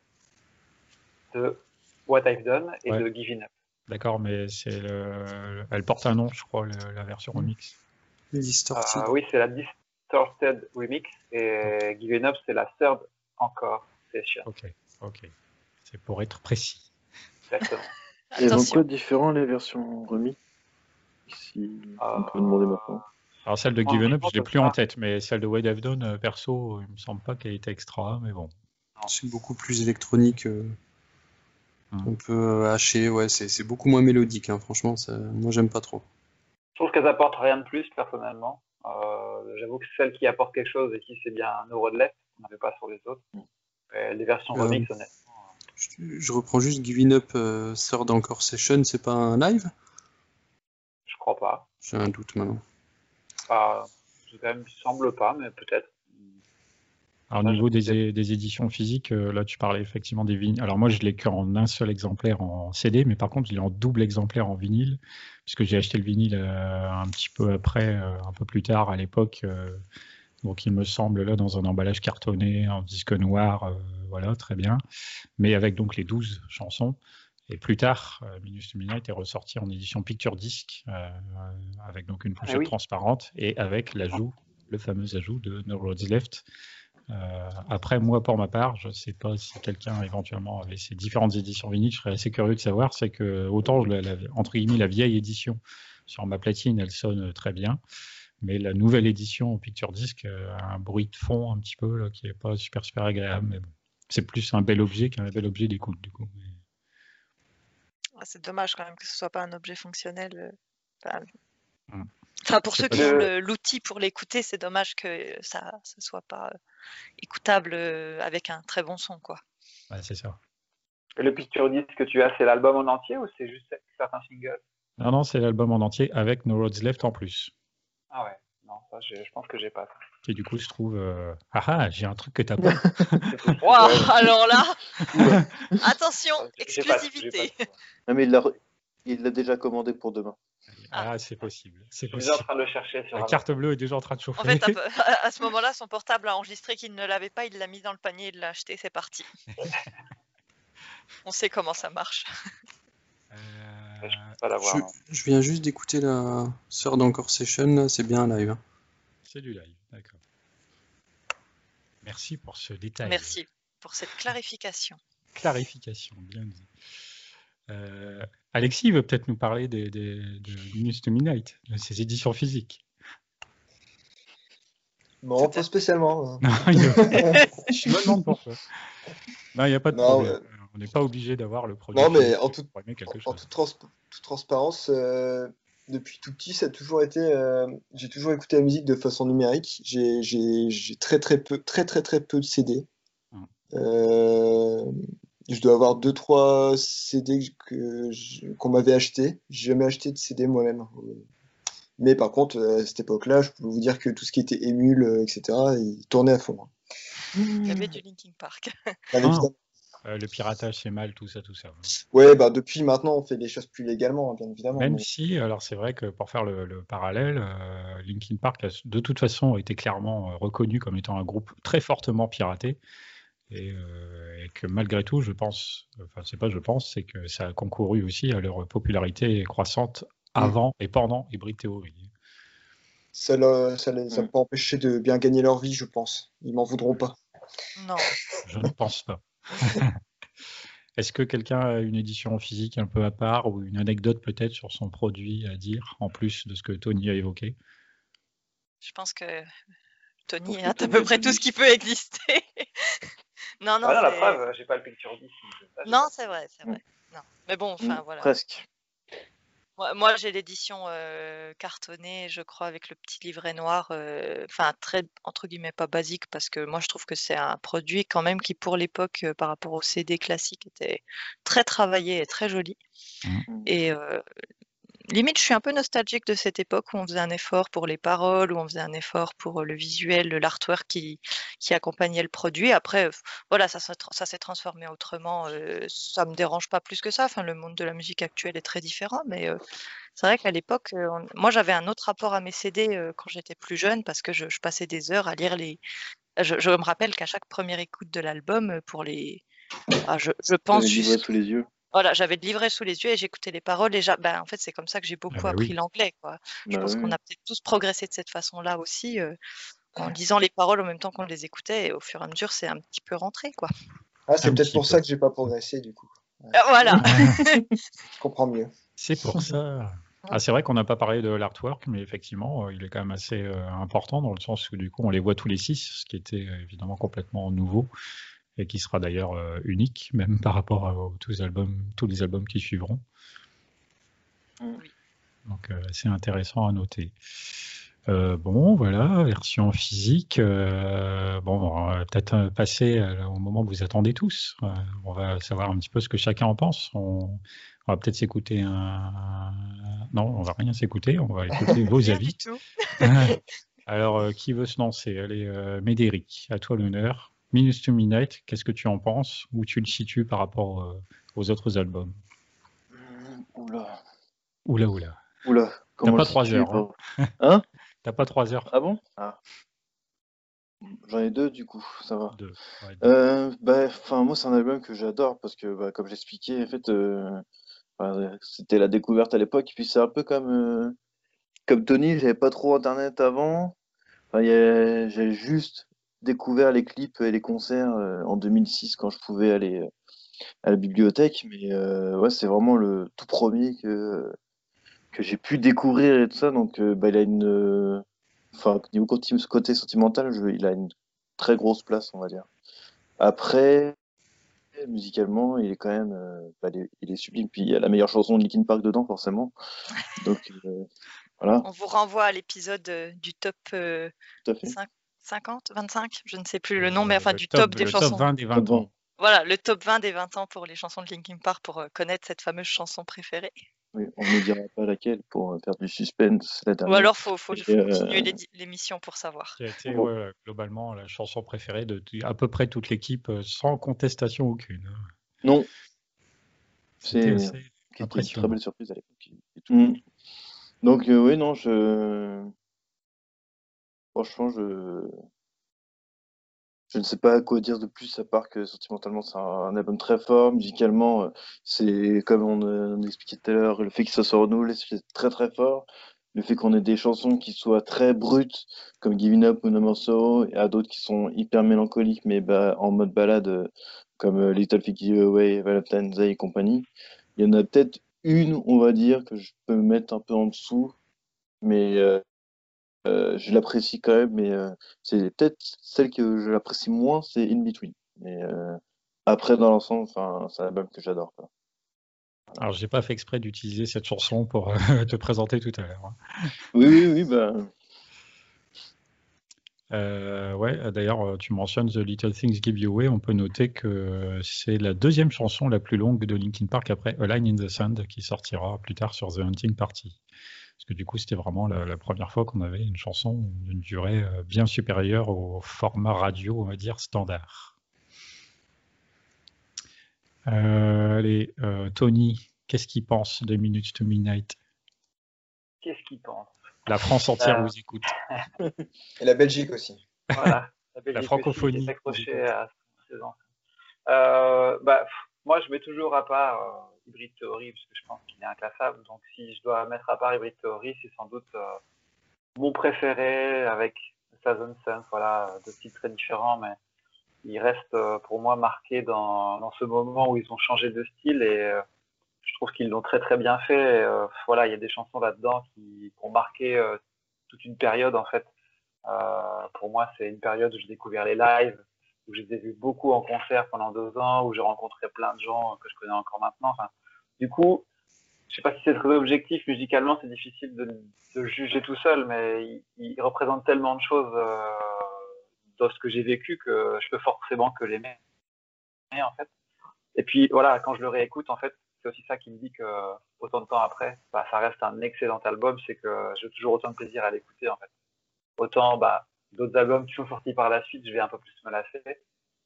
De What I've Done et Ouais. de Giving Up. d'accord, mais c'est le, elle porte un nom, je crois, le- la version remix. Distorted. Euh, oui, c'est la Distorted Remix et Giving Up, c'est la third encore session. Ok, ok. C'est pour être précis. Exactement. Et donc quoi de différent les versions remix Si on peut demander maintenant? Alors celle de Given Up, je l'ai plus en tête, mais celle de I've Done, euh, perso, il me semble pas qu'elle était extra, mais bon. C'est beaucoup plus électronique, euh, Hmm. un peu euh, haché, ouais, c'est beaucoup moins mélodique, hein, franchement, ça, moi j'aime pas trop. Je trouve qu'elles apportent rien de plus personnellement. Euh, J'avoue que celle qui apporte quelque chose ici, c'est bien No Road Left, qu'on n'avait pas sur les autres. Et les versions Euh, remix, honnêtement. Je, je reprends juste Giving Up euh, Third Encore Session, c'est pas un live? Je crois pas. J'ai un doute maintenant. Ça quand même il semble pas, mais peut-être. Alors, au niveau des, des éditions physiques, euh, là, tu parlais effectivement des vinyles. Alors, moi, je l'ai qu'en un seul exemplaire en CD, mais par contre, je l'ai en double exemplaire en vinyle, puisque j'ai acheté le vinyle euh, un petit peu après, euh, un peu plus tard à l'époque. euh, donc, il me semble là, dans un emballage cartonné, en disque noir, voilà, très bien. Mais avec donc les 12 chansons. Et plus tard, euh, Minus Midnight est ressorti en édition Picture Disc, euh, avec donc une pochette oui. transparente et avec l'ajout, le fameux ajout de No Roads Left, Euh, après, moi, pour ma part, je ne sais pas si quelqu'un éventuellement avait ces différentes éditions vinyle, je serais assez curieux de savoir. C'est que autant, la, entre guillemets, la vieille édition sur ma platine, elle sonne très bien. Mais la nouvelle édition Picture Disc a un bruit de fond un petit peu là, qui n'est pas super super agréable. Mais bon, c'est plus un bel objet qu'un bel objet d'écoute du coup. Ah, c'est dommage quand même que ce soit pas un objet fonctionnel. euh, Enfin, Hmm. enfin, pour ceux qui ont le- l'outil pour l'écouter, c'est dommage que ça ne soit pas euh, écoutable euh, avec un très bon son. Quoi. Ouais, c'est ça. Et le picture disc que tu as, c'est l'album en entier ou c'est juste certains singles? Non, non, c'est l'album en entier avec No Roads Left en plus. Ah ouais, non, ça, je pense que j'ai pas ça. Qui du coup, je trouve. euh, Ah ah, j'ai un truc que t'as pas. Ouais, alors là, attention, pas- exclusivité. pas ça. Ah, mais il l'a re- il l'a déjà commandé pour demain. Ah, c'est possible. C'est déjà en possible. train de le chercher sur La carte bleue est déjà en train de chauffer. En fait, à, ce moment-là, son portable a enregistré qu'il ne l'avait pas, il l'a mis dans le panier, il l'a acheté, c'est parti. On sait comment ça marche. Euh, Je pas l'avoir. Je, non. je viens juste d'écouter la sœur d'Encore Session, là, c'est bien un live. hein. C'est du live, d'accord. Merci pour ce détail. Merci pour cette clarification. Clarification, bien dit. Euh, Alexis veut peut-être nous parler des, des- de Minus to Midnight, de ses éditions physiques. Non, pas spécialement. Non, Je me demande pourquoi. Non, il n'y a pas de Non, problème. ouais. On n'est pas obligé d'avoir le produit. Non, mais en tout- trans- toute transparence, euh, depuis tout petit, ça a toujours été. euh, j'ai toujours écouté la musique de façon numérique. J'ai très très peu, très très très peu de CD. Mm. Euh, je dois avoir deux trois CD que qu'on m'avait acheté. J'ai jamais acheté de CD moi-même. Mais par contre, euh, à cette époque-là, je peux vous dire que tout ce qui était émule, etc., il tournait à fond. hein. Il y avait du Linkin Park. Ah. Euh, le piratage, c'est mal, tout ça, tout ça. Ouais, bah depuis maintenant, on fait les choses plus légalement, bien évidemment. Même mais- si, alors c'est vrai que pour faire le, le parallèle, euh, Linkin Park a de toute façon été clairement euh, reconnu comme étant un groupe très fortement piraté. Et, euh, et que malgré tout, je pense, enfin c'est pas je pense, c'est que ça a concouru aussi à leur popularité croissante avant et pendant Hybrid Theory. Ça ne ça les a Mm. pas empêchés de bien gagner leur vie, je pense. Ils m'en voudront pas. Non. Je ne pense pas. Est-ce que quelqu'un a une édition physique un peu à part ou une anecdote peut-être sur son produit à dire, en plus de ce que Tony a évoqué? Je pense que Tony a à peu près tout ce qui peut exister. non, non, Ah non, la c'est- preuve, j'ai pas le picture non, c'est vrai, c'est Mm. vrai. Non. Mais bon, enfin voilà. Presque. Moi, moi, j'ai l'édition euh, cartonnée, je crois, avec le petit livret noir. euh, Enfin, très entre guillemets pas basique parce que moi, je trouve que c'est un produit quand même qui, pour l'époque, euh, par rapport au CD classique, était très travaillé et très joli. Mm. Et euh, limite, je suis un peu nostalgique de cette époque où on faisait un effort pour les paroles, où on faisait un effort pour euh, le visuel, l'artwork qui, qui accompagnait le produit. Après, euh, voilà, ça, ça s'est transformé autrement. euh, ça me dérange pas plus que ça. Enfin, le monde de la musique actuelle est très différent, mais euh, c'est vrai qu'à l'époque, on- moi, j'avais un autre rapport à mes CD euh, quand j'étais plus jeune parce que je, je passais des heures à lire les. Je, je me rappelle qu'à chaque première écoute de l'album, pour les. Ah, je, je pense juste sous les yeux. Voilà, j'avais le livret sous les yeux et j'écoutais les paroles et ben, en fait c'est comme ça que j'ai beaucoup bah appris oui. l'anglais quoi. Je Bah pense oui. qu'on a peut-être tous progressé de cette façon-là aussi euh, en lisant les paroles en même temps qu'on les écoutait et au fur et à mesure c'est un petit peu rentré quoi. Ah, c'est peut-être pour peu. ça que j'ai pas progressé, du coup. Euh, voilà. Je comprends mieux. C'est pour ça. Ah, c'est vrai qu'on n'a pas parlé de l'artwork, mais effectivement, euh, il est quand même assez euh, important dans le sens où du coup, on les voit tous les six, ce qui était évidemment complètement nouveau et qui sera d'ailleurs euh, unique, même par rapport à tous, les albums, tous les albums qui suivront. Donc, euh, c'est intéressant à noter. Euh, bon, voilà, version physique. euh, bon, on va peut-être passer au moment que vous attendez tous. Euh, on va savoir un petit peu ce que chacun en pense. On, on va peut-être s'écouter un. Non, on va rien s'écouter. On va écouter vos avis. Alors, qui veut se lancer? Allez, Médéric, à toi l'honneur. Minus to Midnight, qu'est-ce que tu en penses? Où tu le situes par rapport euh, aux autres albums? Mm, Oula. Oula, oula. Oula. Comment pas trois heures, hein. pas- Hein? T'as pas trois heures Ah bon? Ah. J'en ai deux du coup, ça va. de. ouais, de- Euh, bah, moi, c'est un album que j'adore parce que, bah, comme j'expliquais, en fait, euh, bah, c'était la découverte à l'époque. Puis, c'est un peu comme, euh, comme Tony, j'avais pas trop internet avant. Enfin, j'avais juste découvert les clips et les concerts en 2006 quand je pouvais aller à la bibliothèque, mais ouais, c'est vraiment le tout premier que, que j'ai pu découvrir et tout ça. Donc, bah, il a une. Enfin, niveau côté sentimental, il a une très grosse place, on va dire. Après, musicalement, il est quand même, bah, il, est, sublime. Puis il y a la meilleure chanson de Linkin Park dedans, forcément. Donc voilà. On vous renvoie à l'épisode du top 50, 25, je ne sais plus le nom, mais enfin du top, des le chansons. Top 20 des 20 ans. Voilà, le top 20 des 20 ans pour les chansons de Linkin Park pour connaître cette fameuse chanson préférée. Oui, on ne dira pas laquelle pour faire du suspense. Ou alors, il faut, faut, continuer l'émission pour savoir. Qui a été globalement la chanson préférée de à peu près toute l'équipe, sans contestation aucune. Non. C'est une très belle surprise à l'époque. Mm. Donc, oui, non, je. Franchement, je. Je ne sais pas quoi dire de plus à part que sentimentalement c'est un, album très fort. Musicalement, euh, c'est comme on, on expliquait tout à l'heure, le fait qu'il soit sur renouvelé, c'est très très fort. Le fait qu'on ait des chansons qui soient très brutes, comme Giving Up ou No More Sorrow, et à d'autres qui sont hyper mélancoliques, mais bah, en mode balade, euh, comme euh, Little Figgy Away, Valentine's Day et compagnie. Il y en a peut-être une, on va dire, que je peux mettre un peu en dessous, mais euh, je l'apprécie quand même, mais euh, c'est peut-être celle que je l'apprécie moins, c'est In Between. Mais euh, après, dans l'ensemble, c'est un album que j'adore. Alors, j'ai pas fait exprès d'utiliser cette chanson pour te présenter tout à l'heure. Hein. Oui, oui, oui, bah. ouais, d'ailleurs, tu mentionnes The Little Things Give You Away. On peut noter que c'est la deuxième chanson la plus longue de Linkin Park après A Line in the Sand qui sortira plus tard sur The Hunting Party. Parce que du coup, c'était vraiment la, première fois qu'on avait une chanson d'une durée euh, bien supérieure au format radio, on va dire, standard. Euh, allez, euh, Tony, qu'est-ce qu'il pense de Minutes to Midnight? Qu'est-ce qu'il pense? La France entière vous écoute. Et la Belgique aussi. Voilà, la, Belgique la francophonie. Aussi, accroché à euh, bah, moi, je mets toujours à part Hybrid Theory parce que je pense qu'il est inclassable. Donc si je dois mettre à part Hybrid Theory, c'est sans doute euh, mon préféré avec Saison Sense. Voilà, deux styles très différents, mais il reste euh, pour moi marqué dans, ce moment où ils ont changé de style et euh, je trouve qu'ils l'ont très très bien fait. voilà, il y a des chansons là-dedans qui, ont marqué toute une période en fait. pour moi, c'est une période où j'ai découvert les lives, où je les ai vus beaucoup en concert pendant deux ans, où j'ai rencontré plein de gens que je connais encore maintenant. Enfin, du coup, je sais pas si c'est très objectif, musicalement c'est difficile de, de, juger tout seul, mais il, représente tellement de choses euh, dans ce que j'ai vécu que je peux forcément que l'aimer en. Et puis voilà, quand je le réécoute, en fait, c'est aussi ça qui me dit que autant de temps après, bah, ça reste un excellent album, c'est que j'ai toujours autant de plaisir à l'écouter en fait. Autant bah, d'autres albums qui sont sortis par la suite, je vais un peu plus me lasser,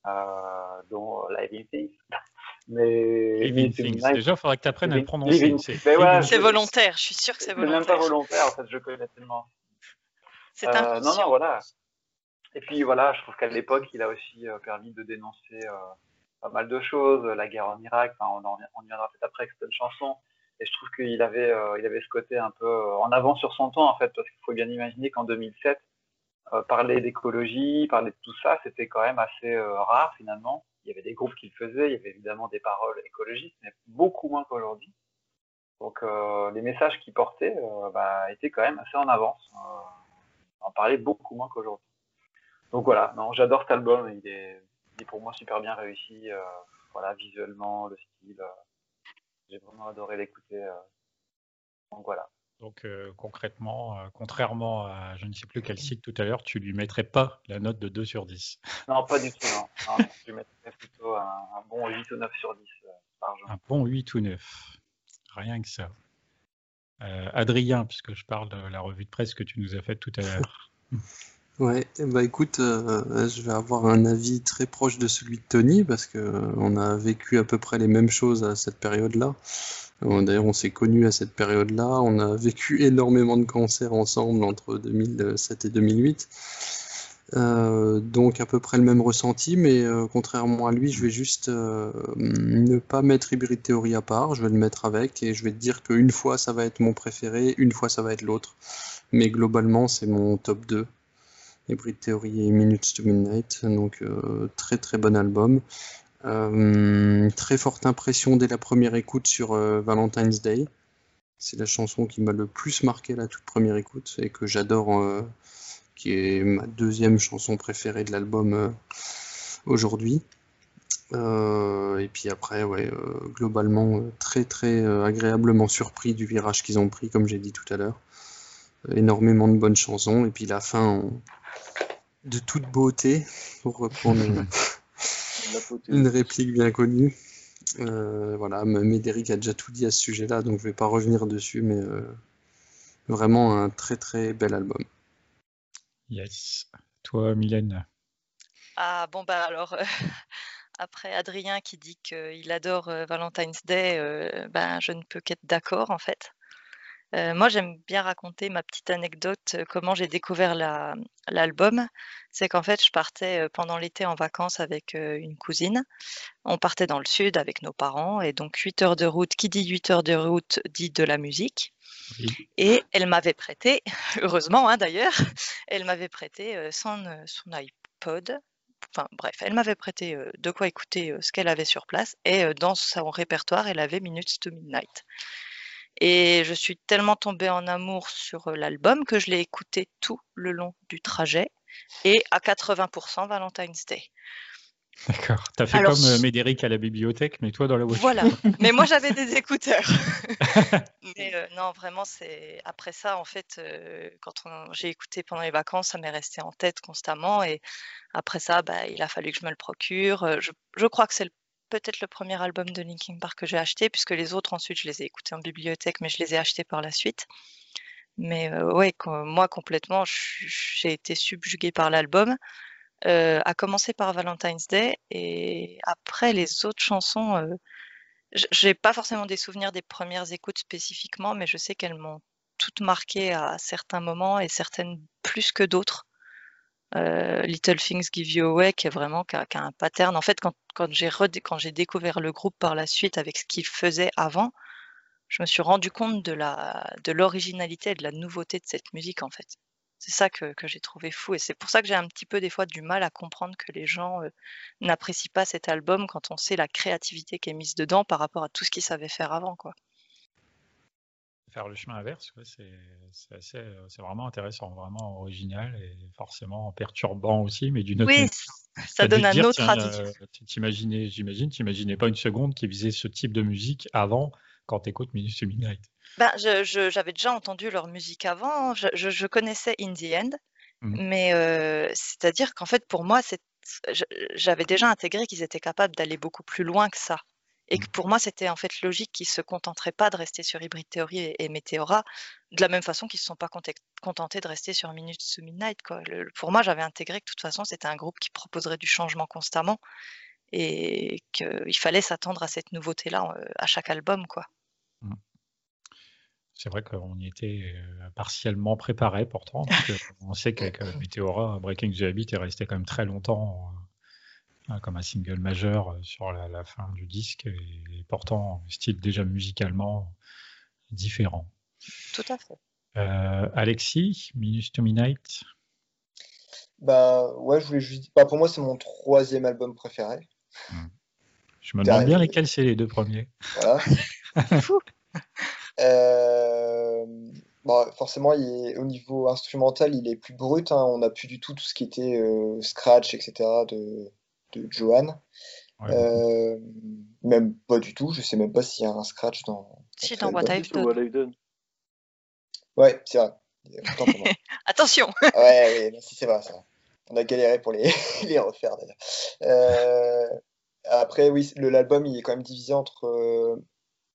euh, dont Live in Peace. Mais Living Things. Déjà, il faudrait que tu apprennes à le prononcer. C'est volontaire, je suis sûr que c'est volontaire. C'est même pas volontaire, en fait, je connais tellement. C'est euh, Non, non, voilà. Et puis voilà, je trouve qu'à l'époque, il a aussi euh, permis de dénoncer euh, pas mal de choses, la guerre en Irak, enfin, on, en, on y viendra peut-être après avec cette chanson. Et je trouve qu'il avait, euh, il avait ce côté un peu en avant sur son temps, en fait, parce qu'il faut bien imaginer qu'en 2007, euh, parler d'écologie, parler de tout ça, c'était quand même assez euh, rare finalement. Il y avait des groupes qui le faisaient, il y avait évidemment des paroles écologistes, mais beaucoup moins qu'aujourd'hui. Donc euh, les messages qu'il portait bah, étaient quand même assez en avance. on en parlait beaucoup moins qu'aujourd'hui. Donc voilà, non, j'adore cet album, il est, il est, pour moi super bien réussi, voilà, visuellement, le style. J'ai vraiment adoré l'écouter. donc voilà. Donc euh, concrètement, euh, contrairement à je ne sais plus quel site tout à l'heure, tu lui mettrais pas la note de 2 sur 10. Non, pas du tout. Non. non je lui mettrais plutôt un, bon 8 ou 9 sur 10 euh, par jour. Un bon 8 ou 9. Rien que ça. Adrien, puisque je parle de la revue de presse que tu nous as faite tout à l'heure. Ouais, bah écoute, je vais avoir un avis très proche de celui de Tony parce que on a vécu à peu près les mêmes choses à cette période-là. D'ailleurs, on s'est connus à cette période-là. On a vécu énormément de concerts ensemble entre 2007 et 2008. Euh, donc à peu près le même ressenti, mais euh, contrairement à lui, je vais juste euh, ne pas mettre Hybrid Theory à part, je vais le mettre avec et je vais te dire qu'une fois ça va être mon préféré, une fois ça va être l'autre. Mais globalement, c'est mon top 2. Hybrid Theory et Minutes to Midnight. Donc très très bon album. très forte impression dès la première écoute sur Valentine's Day. C'est la chanson qui m'a le plus marqué la toute première écoute et que j'adore, qui est ma deuxième chanson préférée de l'album aujourd'hui. Euh, et puis après, ouais, euh, globalement, euh, très très agréablement surpris du virage qu'ils ont pris, comme j'ai dit tout à l'heure. Énormément de bonnes chansons, et puis la fin de toute beauté, pour reprendre une réplique bien connue. voilà, Médéric a déjà tout dit à ce sujet-là, donc je vais pas revenir dessus, mais vraiment un très très bel album. Yes. Toi, Mylène Ah bon bah alors Après Adrien qui dit qu'il adore Valentine's Day, ben, je ne peux qu'être d'accord en fait. Moi, j'aime bien raconter ma petite anecdote, comment j'ai découvert l'album. C'est qu'en fait, je partais pendant l'été en vacances avec une cousine. On partait dans le sud avec nos parents, et donc 8 heures de route, qui dit 8 heures de route dit de la musique. Et elle m'avait prêté, heureusement hein, d'ailleurs, elle m'avait prêté son, son iPod enfin bref, elle m'avait prêté de quoi écouter ce qu'elle avait sur place et dans son répertoire, elle avait Minutes to Midnight. Et je suis tellement tombée en amour sur l'album que je l'ai écouté tout le long du trajet et à 80% Valentine's Day. D'accord. Tu as fait comme euh, Médéric à la bibliothèque, mais toi dans la voiture. Voilà. Mais moi j'avais des écouteurs. mais euh, non, vraiment, c'est après ça, en fait, euh, quand j'ai écouté pendant les vacances, ça m'est resté en tête constamment. Et après ça, bah, il a fallu que je me le procure. Je, crois que c'est peut-être le premier album de Linkin Park que j'ai acheté, puisque les autres ensuite je les ai écoutés en bibliothèque, mais je les ai achetés par la suite. Mais ouais, moi complètement, j'ai été subjuguée par l'album. Euh, à commencer par Valentine's Day et après les autres chansons, euh, j'ai pas forcément des souvenirs des premières écoutes spécifiquement, mais je sais qu'elles m'ont toutes marquées à certains moments et certaines plus que d'autres. Euh, Little Things Give You Away qui est vraiment un pattern. En fait, quand, quand j'ai découvert le groupe par la suite avec ce qu'il faisait avant, je me suis rendu compte de de l'originalité et de la nouveauté de cette musique en fait. C'est ça que, j'ai trouvé fou et c'est pour ça que j'ai un petit peu des fois du mal à comprendre que les gens n'apprécient pas cet album quand on sait la créativité qui est mise dedans par rapport à tout ce qu'ils savaient faire avant. Quoi. Faire le chemin inverse, c'est vraiment intéressant, vraiment original et forcément perturbant aussi, mais d'une autre Oui, ça donne un autre attitude. J'imagine, tu n'imaginais pas une seconde qui faisait ce type de musique avant quand tu écoutes Minus to Midnight. Ben, j'avais déjà entendu leur musique avant, je, connaissais In the End, mmh. mais c'est-à-dire qu'en fait, pour moi, j'avais déjà intégré qu'ils étaient capables d'aller beaucoup plus loin que ça. Et que mmh. pour moi, c'était en fait logique qu'ils ne se contenteraient pas de rester sur Hybrid Theory et, et Meteora, de la même façon qu'ils ne se sont pas contentés de rester sur Minutes to Midnight. Quoi. pour moi, j'avais intégré que de toute façon, c'était un groupe qui proposerait du changement constamment et qu'il fallait s'attendre à cette nouveauté-là à chaque album. quoi. Mmh. C'est vrai qu'on y était euh, partiellement préparé pourtant. on sait qu'avec Meteora, Breaking the Habit est resté quand même très longtemps euh, comme un single majeur euh, sur la, fin du disque et, pourtant style déjà musicalement différent. Tout à fait. Alexis, Minus to Midnight? Bah ouais, je voulais juste. Bah, pour moi, c'est mon troisième album préféré. Hmm. Je me demande bien lesquels c'est les deux premiers. Voilà. Fou. Euh, bah, forcément, il au niveau instrumental, il est plus brut. Hein. On n'a plus du tout tout ce qui était euh, scratch, etc. de, de Johan. Euh, même pas du tout. Je sais même pas s'il y a un scratch dans. Si, dans What I've Done. Ouais, c'est vrai. Attention Ouais, oui, si c'est vrai, ça. On a galéré pour les, les refaire d'ailleurs. après, oui, l'album il est quand même divisé entre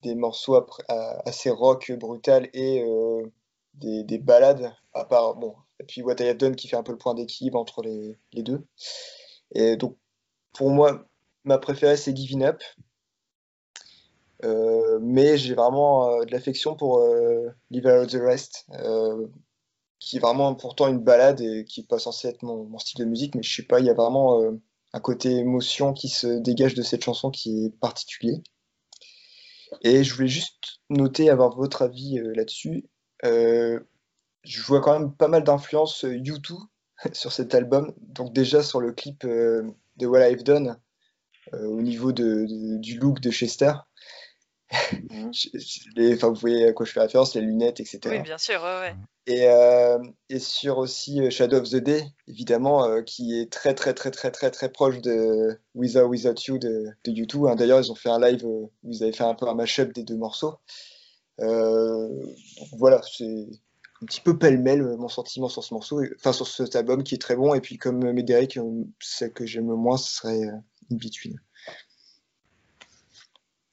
des morceaux assez rock brutal et euh, des, des, balades, à part, bon, et puis What I Have Done qui fait un peu le point d'équilibre entre les, les, deux. Et donc, pour moi, ma préférée c'est Giving Up. Euh, mais j'ai vraiment euh, de l'affection pour Leave Out the Rest, qui est vraiment pourtant une balade et qui n'est pas censé être mon, style de musique, mais je sais pas, il y a vraiment un côté émotion qui se dégage de cette chanson qui est particulier. Et je voulais juste noter, avoir votre avis euh, là-dessus. Euh, je vois quand même pas mal d'influence U2 sur cet album. Donc déjà sur le clip de What I've Done, au niveau de, du look de Chester. Mhm. enfin, vous voyez à quoi je fais référence, les lunettes, etc. Oui, bien sûr, ouais, Et, euh, et, sur aussi euh, Shadow of the Day, évidemment, euh, qui est très, très, très, très, très, très proche de Without Without You de, de YouTube. Hein. D'ailleurs, ils ont fait un live où ils avaient fait un peu un mashup des deux morceaux. voilà, c'est un petit peu pêle-mêle mon sentiment sur ce morceau, enfin sur cet album qui est très bon. Et puis, comme Médéric, celle que j'aime le moins, ce serait In Between.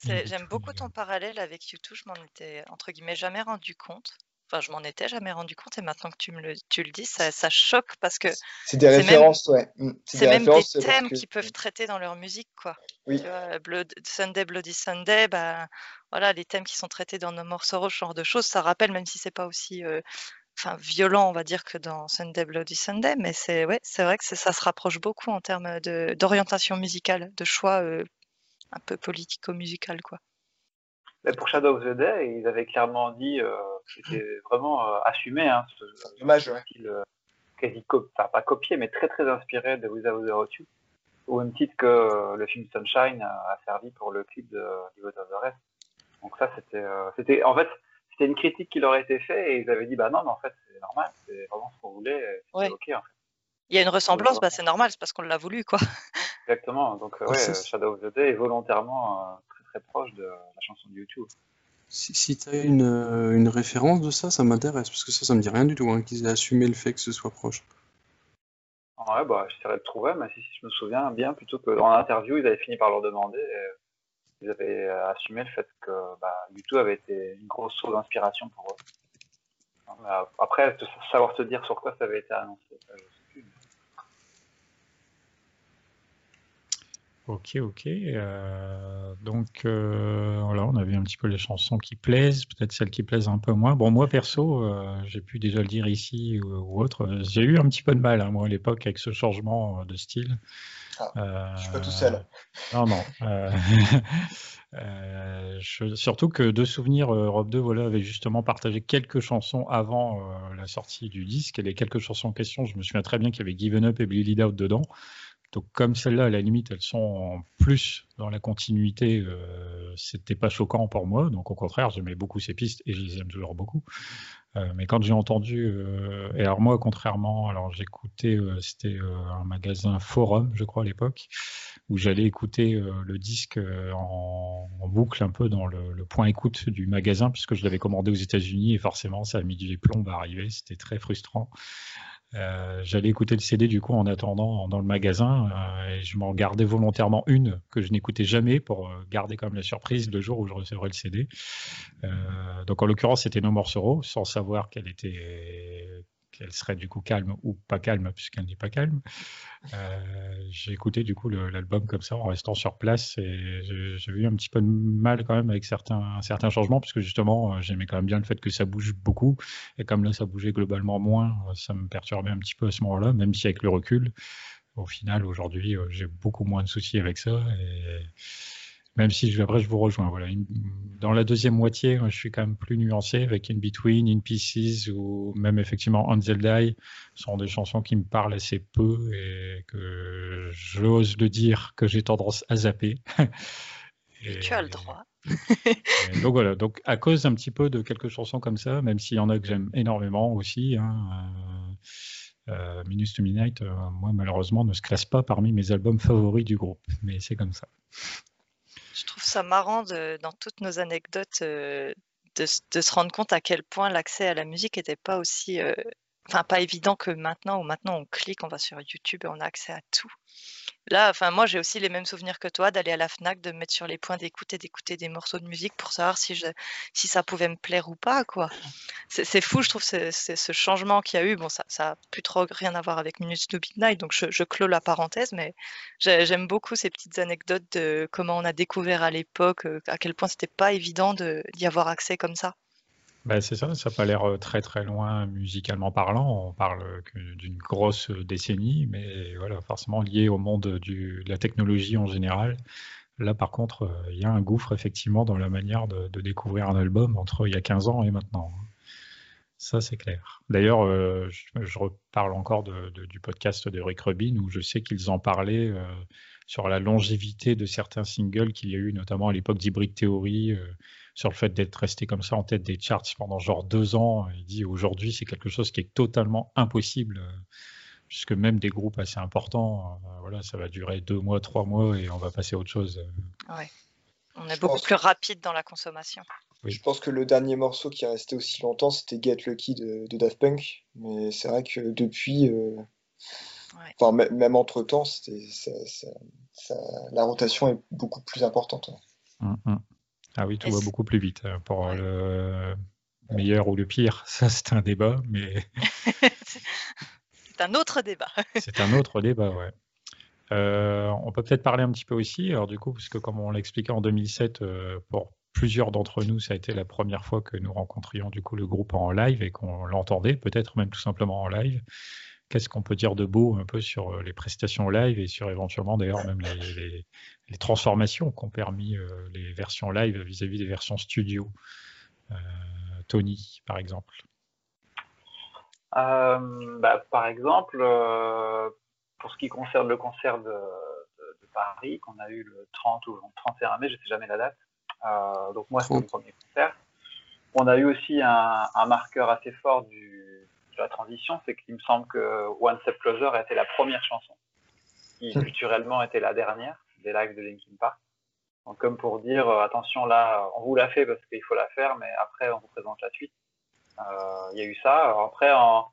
J'aime beaucoup ton parallèle avec YouTube. Je m'en étais, entre guillemets, jamais rendu compte. Enfin, je m'en étais jamais rendu compte et maintenant que tu me le, tu le dis, ça, ça choque parce que c'est des références, même, ouais. Mmh, c'est même des thèmes qu'ils peuvent traiter dans leur musique, quoi. Oui. Tu vois, Blood, Sunday, Bloody Sunday, bah, voilà, les thèmes qui sont traités dans No More Sorrow, ce genre de choses, ça rappelle, même si c'est pas aussi, euh, enfin, violent, on va dire, que dans Sunday, Bloody Sunday, mais c'est, ouais, vrai que ça se rapproche beaucoup en termes d'orientation musicale, de choix euh, un peu politico-musical, quoi. Mais pour Shadow of the Day, ils avaient clairement dit euh, que c'était vraiment euh, assumé. Hein, ce, Dommage, ouais. style euh, quasi enfin, pas copié, mais très très inspiré de Without the You. Au même titre que le film Sunshine a servi pour le clip de Devote of the Rest. Donc ça, c'était, c'était, en fait, c'était une critique qui leur a été faite et ils avaient dit, bah non, mais en fait, c'est normal, c'est vraiment ce qu'on voulait, c'est ok en fait. Il y a une ressemblance, bah, c'est normal, c'est parce qu'on l'a voulu, quoi. Exactement. Donc, euh, ouais, Shadow of the Day est volontairement euh, très proche de la chanson de YouTube. Si, si tu as une, euh, une, référence de ça, ça m'intéresse, parce que ça, ça me dit rien du tout, hein, qu'ils aient assumé le fait que ce soit proche. Ouais, bah, j'essaierai de trouver, mais si, je me souviens bien, plutôt que dans l'interview, ils avaient fini par leur demander, ils avaient assumé le fait que bah, YouTube avait été une grosse source d'inspiration pour eux. Après, savoir te dire sur quoi ça avait été annoncé, Ok, ok. Euh, donc euh, voilà, on a vu un petit peu les chansons qui plaisent, peut-être celles qui plaisent un peu moins. Bon, moi perso, euh, j'ai pu déjà le dire ici ou, autre, j'ai eu un petit peu de mal, hein, moi, à l'époque, avec ce changement de style. Ah, je suis pas tout seul. Non, non. surtout que de souvenirs, Europe 2 voilà, avait justement partagé quelques chansons avant la sortie du disque. Et les quelques chansons en question, je me souviens très bien qu'il y avait Given Up et Bleed Out dedans. Donc comme celles-là, à la limite, elles sont plus dans la continuité, euh, c'était pas choquant pour moi. Donc au contraire, j'aimais beaucoup ces pistes et je les aime toujours beaucoup. Euh, mais quand j'ai entendu, euh, et alors moi, contrairement, alors j'écoutais, euh, c'était un magasin Forum, je crois à l'époque, où j'allais écouter le disque en, boucle un peu dans le, le, point écoute du magasin, puisque je l'avais commandé aux États-Unis et forcément ça a mis du plomb à arriver. C'était très frustrant. Euh, j'allais écouter le CD du coup en attendant dans le magasin euh, et je m'en gardais volontairement une que je n'écoutais jamais pour euh, garder comme la surprise le jour où je recevrais le CD. donc en l'occurrence c'était No Sorrow sans savoir qu'elle était qu'elle serait du coup calme ou pas calme, puisqu'elle n'est pas calme. Euh, j'ai écouté du coup l'album comme ça en restant sur place et j'ai eu un petit peu de mal quand même avec certains, certains changements, puisque justement euh, j'aimais quand même bien le fait que ça bouge beaucoup. Et comme là ça bougeait globalement moins, ça me perturbait un petit peu à ce moment-là, même si avec le recul, au final aujourd'hui euh, j'ai beaucoup moins de soucis avec ça. Même si je, après je vous rejoins. Voilà. Dans la deuxième moitié, je suis quand même plus nuancé avec In Between, In Pieces ou même effectivement On Die sont des chansons qui me parlent assez peu et que j'ose le dire que j'ai tendance à zapper. Et, tu as le droit. donc voilà, donc à cause un petit peu de quelques chansons comme ça, même s'il y en a que j'aime énormément aussi, hein, euh, euh Minus to Midnight, euh, moi malheureusement ne se classe pas parmi mes albums favoris du groupe, mais c'est comme ça. Je trouve ça marrant dans toutes nos anecdotes euh, de, de, se rendre compte à quel point l'accès à la musique n'était pas aussi euh, enfin pas évident que maintenant où maintenant on clique, on va sur YouTube et on a accès à tout. Là, enfin moi j'ai aussi les mêmes souvenirs que toi d'aller à la Fnac, de me mettre sur les points d'écoute et d'écouter des morceaux de musique pour savoir si je si ça pouvait me plaire ou pas quoi. C'est fou, je trouve c'est ce changement qu'il y a eu. Bon ça ça a plus trop rien à voir avec Minutes to Midnight, donc je, je clôt la parenthèse, mais j'aime beaucoup ces petites anecdotes de comment on a découvert à l'époque, euh, à quel point c'était pas évident d'y avoir accès comme ça. Bah, c'est ça, ça n'a pas l'air très très loin musicalement parlant. On parle d'une grosse décennie, mais voilà, forcément lié au monde de la technologie en général. Là, par contre, il y a un gouffre effectivement dans la manière de, découvrir un album entre il y a 15 ans et maintenant. Ça, c'est clair. D'ailleurs, je, reparle encore du podcast de Rick Rubin où je sais qu'ils en parlaient sur la longévité de certains singles qu'il y a eu, notamment à l'époque d'Hybrid Theory, sur le fait d'être resté comme ça en tête des charts pendant genre deux ans. Il dit aujourd'hui, c'est quelque chose qui est totalement impossible, puisque même des groupes assez importants, voilà, ça va durer deux mois, trois mois et on va passer à autre chose. Ouais. On est beaucoup plus rapide dans la consommation. Je pense que le dernier morceau qui est resté aussi longtemps, c'était Get Lucky de, Daft Punk. Mais c'est vrai que depuis, euh, enfin, même entre temps, la rotation est beaucoup plus importante. Hum, hum. Ah oui, tout va beaucoup plus vite. Hein, pour le meilleur ou le pire, ça c'est un débat, mais. c'est un autre débat. c'est un autre débat, ouais. Euh, on peut peut-être parler un petit peu aussi, alors du coup, parce que comme on l'a expliqué en 2007, euh, pour plusieurs d'entre nous, ça a été la première fois que nous rencontrions du coup le groupe en live et qu'on l'entendait, peut-être même tout simplement en live. Qu'est-ce qu'on peut dire de beau un peu sur euh, les prestations live et sur éventuellement d'ailleurs même les, transformations qu'ont permis euh, les versions live vis-à-vis des versions studio euh, Tony, par exemple. Bah, par exemple, pour ce qui concerne le concert de, de Paris, qu'on a eu le 30 ou le 31 mai, je ne sais jamais la date, euh, donc moi, c'est mon premier concert. On a eu aussi un, marqueur assez fort du, la transition, c'est qu'il me semble que One Step Closer a été la première chanson, qui culturellement était la dernière des lives de Linkin Park. Donc comme pour dire, euh, attention là, on vous l'a fait parce qu'il faut la faire, mais après on vous présente la suite. Euh, il y a eu ça. après, en,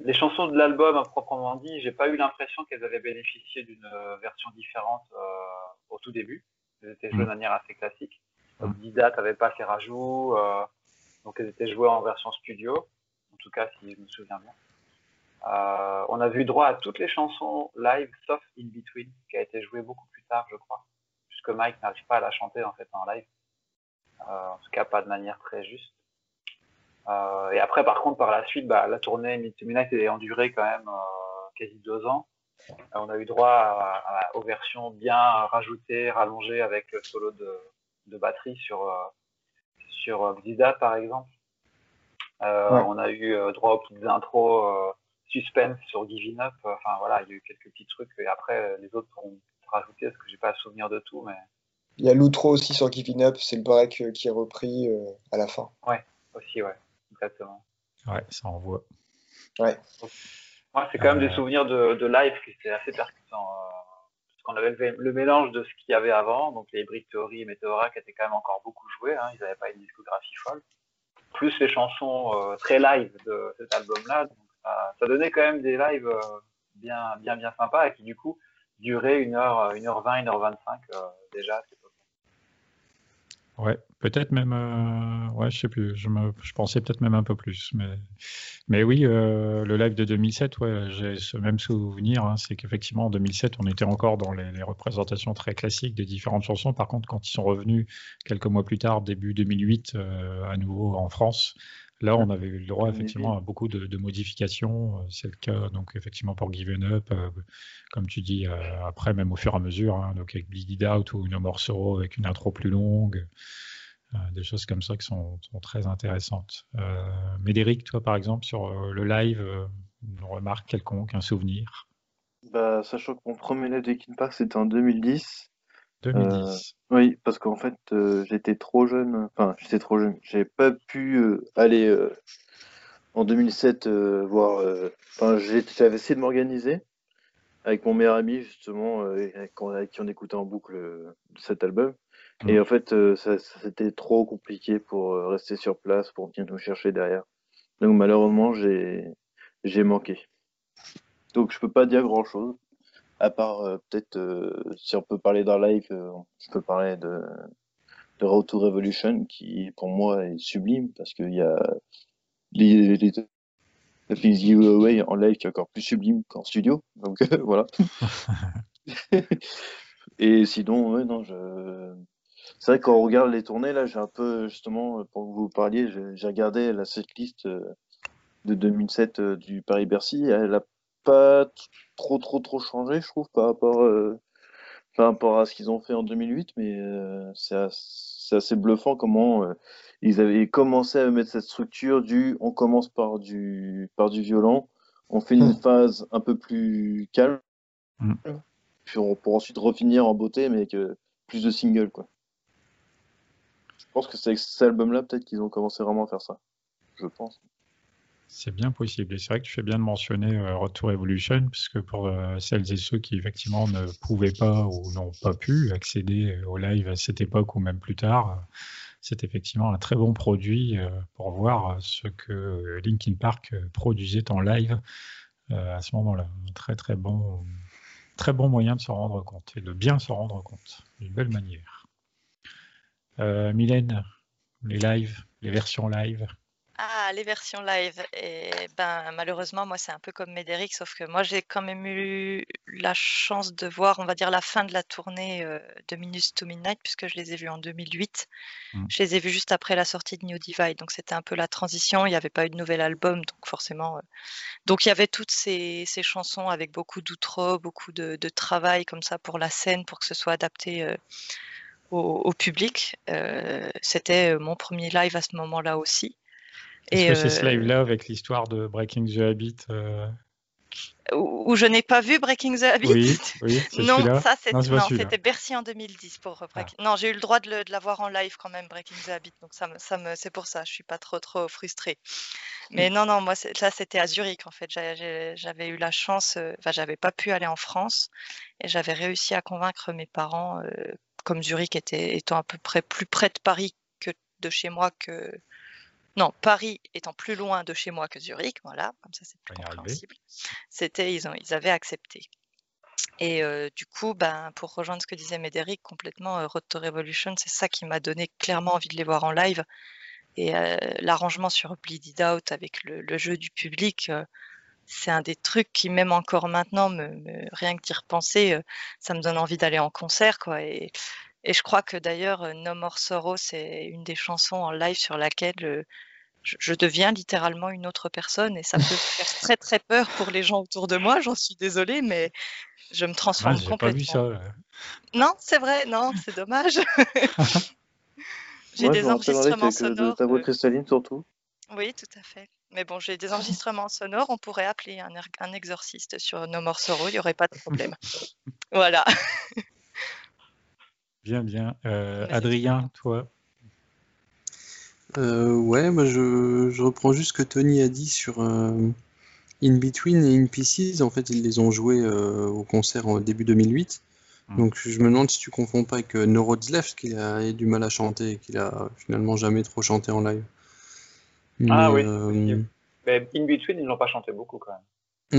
les chansons de l'album à proprement dit, j'ai pas eu l'impression qu'elles avaient bénéficié d'une version différente au tout début. Elles étaient jouées de manière assez classique. Donc Dida n'avait pas ses rajouts, euh, donc elles étaient jouées en version studio, en tout cas si je me souviens bien. Euh, on a vu droit à toutes les chansons live sauf In Between, qui a été jouée beaucoup plus tard, je crois, puisque Mike n'arrive pas à la chanter en fait en live, euh, en tout cas pas de manière très juste. et après, par contre, par la suite, bah, la tournée Meet Night est endurée quand même quasi deux ans. on a eu droit aux versions bien rajoutées, rallongées avec le solo de, batterie sur, euh, sur Xida, par exemple. Euh, on a eu euh, droit aux petites intros suspense sur Giving Up. Enfin voilà, il y a eu quelques petits trucs et après les autres pourront rajouter parce que j'ai pas le souvenir de tout. Mais... Il y a l'outro aussi sur Giving Up, c'est le break qui est repris à la fin. Ouais, aussi, ouais, exactement. Ouais, ça envoie. Ouais. c'est quand même des souvenirs de, de live qui étaient assez percutants qu'on avait le, mélange de ce qu'il y avait avant, donc les Brick Theory et Meteora qui étaient quand même encore beaucoup joués, hein, ils n'avaient pas une discographie folle, plus les chansons euh, très live de cet album-là, ça, donnait quand même des lives euh, bien, bien, bien sympas et qui du coup duraient 1h, 1h20, 1h25 déjà. Ouais, peut-être même, euh, ouais, je sais plus, je, me, je pensais peut-être même un peu plus, mais, mais oui, euh, le live de 2007, ouais, j'ai ce même souvenir, hein, c'est qu'effectivement en 2007, on était encore dans les, représentations très classiques des différentes chansons. Par contre, quand ils sont revenus quelques mois plus tard, début 2008, euh, à nouveau en France, Là, on avait eu le droit effectivement à beaucoup de, modifications. Euh, c'est le cas donc effectivement pour Given Up, euh, comme tu dis euh, après même au fur et à mesure, hein, donc avec Bleed Out ou une morceau avec une intro plus longue, des choses comme ça qui sont, très intéressantes. Médéric, toi par exemple sur le live, une remarque quelconque, un souvenir? Bah, sachant que mon premier live de Kin Park c'était en 2010, 2010. Euh, oui, parce qu'en fait, euh, j'étais trop jeune. Enfin, j'étais trop jeune. J'avais pas pu euh, aller en 2007 voir. Enfin, j'avais essayé de m'organiser avec mon meilleur ami justement, avec, qui on écoutait en boucle cet album. Et en fait, ça, c'était trop compliqué pour rester sur place, pour venir nous chercher derrière. Donc malheureusement, j'ai j'ai manqué. Donc je peux pas dire grand chose. À part euh, peut-être, euh, si on peut parler d'un live, euh, je peux parler de, de Road to Revolution, qui pour moi est sublime, parce qu'il y a les, les, Things You Away en live qui est encore plus sublime qu'en studio. Donc voilà. Et sinon, ouais, non, je. C'est vrai que quand on regarde les tournées, là, j'ai un peu, justement, pour que vous parliez, j'ai regardé la setlist de 2007 du Paris-Bercy. Elle a pas trop trop trop changé, je trouve, par rapport, euh, par rapport à ce qu'ils ont fait en 2008, mais euh, c'est assez bluffant comment euh, ils avaient commencé à mettre cette structure du on commence par du, par du violent, on fait une Hmm. phase un peu plus calme, Hmm. puis on, pour ensuite refinir en beauté, mais avec euh, plus de singles. Quoi. Je pense que c'est avec cet album-là peut-être qu'ils ont commencé vraiment à faire ça. Je pense. C'est bien possible. Et c'est vrai que tu fais bien de mentionner euh, Road to Revolution, puisque pour euh, celles et ceux qui effectivement ne pouvaient pas ou n'ont pas pu accéder euh, au live à cette époque ou même plus tard, euh, c'est effectivement un très bon produit pour voir ce que Linkin Park produisait en live à ce moment-là. Un très très bon, très bon moyen de s'en rendre compte et de bien s'en rendre compte d'une belle manière. Mylène, les lives, les versions live. Ah, les versions live. Et ben, malheureusement, moi, c'est un peu comme Médéric, sauf que moi, j'ai quand même eu la chance de voir, on va dire, la fin de la tournée euh, de Minutes to Midnight, puisque je les ai vus en 2008. Mm. Je les ai vus juste après la sortie de New Divide, donc c'était un peu la transition. Il n'y avait pas eu de nouvel album, donc forcément. euh, Donc il y avait toutes ces, ces chansons avec beaucoup d'outro, beaucoup de, de travail comme ça pour la scène, pour que ce soit adapté euh, au, au public. Euh, c'était mon premier live à ce moment-là aussi. Est-ce que c'est ce euh, live-là avec l'histoire de Breaking the Habit euh, où je n'ai pas vu Breaking the Habit? Oui, oui, Non, ça c'était Bercy en 2010 pour euh, Break- Non, j'ai eu le droit de, le- de l'avoir en live quand même Breaking the Habit, donc ça me, ça me, c'est pour ça, je suis pas trop trop frustrée. Mais non, non, moi là c'était à Zurich en fait. J'avais eu la chance, euh, enfin j'avais pas pu aller en France et j'avais réussi à convaincre mes parents, euh, comme Zurich était étant à peu près plus près de Paris que de chez moi que non, Paris étant plus loin de chez moi que Zurich, voilà, comme ça c'est plus compréhensible. C'était, ils ont, ils avaient accepté. Et euh, du coup, ben, pour rejoindre ce que disait Médéric, complètement, euh, Road to Revolution, c'est ça qui m'a donné clairement envie de les voir en live. Et euh, l'arrangement sur Bleed It Out avec le, le jeu du public, euh, c'est un des trucs qui, même encore maintenant, me, me- rien que d'y repenser, ça me donne envie d'aller en concert, quoi. Et, et je crois que d'ailleurs, euh, No More Sorrow, c'est une des chansons en live sur laquelle euh, je, je deviens littéralement une autre personne et ça peut faire très très peur pour les gens autour de moi. J'en suis désolée, mais je me Ah, transforme j'ai pas complètement. vu ça. là. Non, c'est vrai, non, c'est dommage. j'ai des enregistrements euh, de sonores. ta voix cristalline surtout. Oui, tout à fait. Mais bon, j'ai des enregistrements sonores. On pourrait appeler un, er- un exorciste sur No More Sorrow. Il n'y aurait pas de problème. Voilà. Bien, bien. Euh. Adrien, toi? Euh, ouais, moi je, je reprends juste ce que Tony a dit sur euh, In Between et In Pieces. En fait, ils les ont joués euh, au concert en début 2008. Mm. Donc je me demande si tu confonds pas avec No Roads Left, qu'il a eu du mal à chanter et qu'il a finalement jamais trop chanté en live. Ah oui, euh. Mais In Between, ils l'ont pas chanté beaucoup quand même.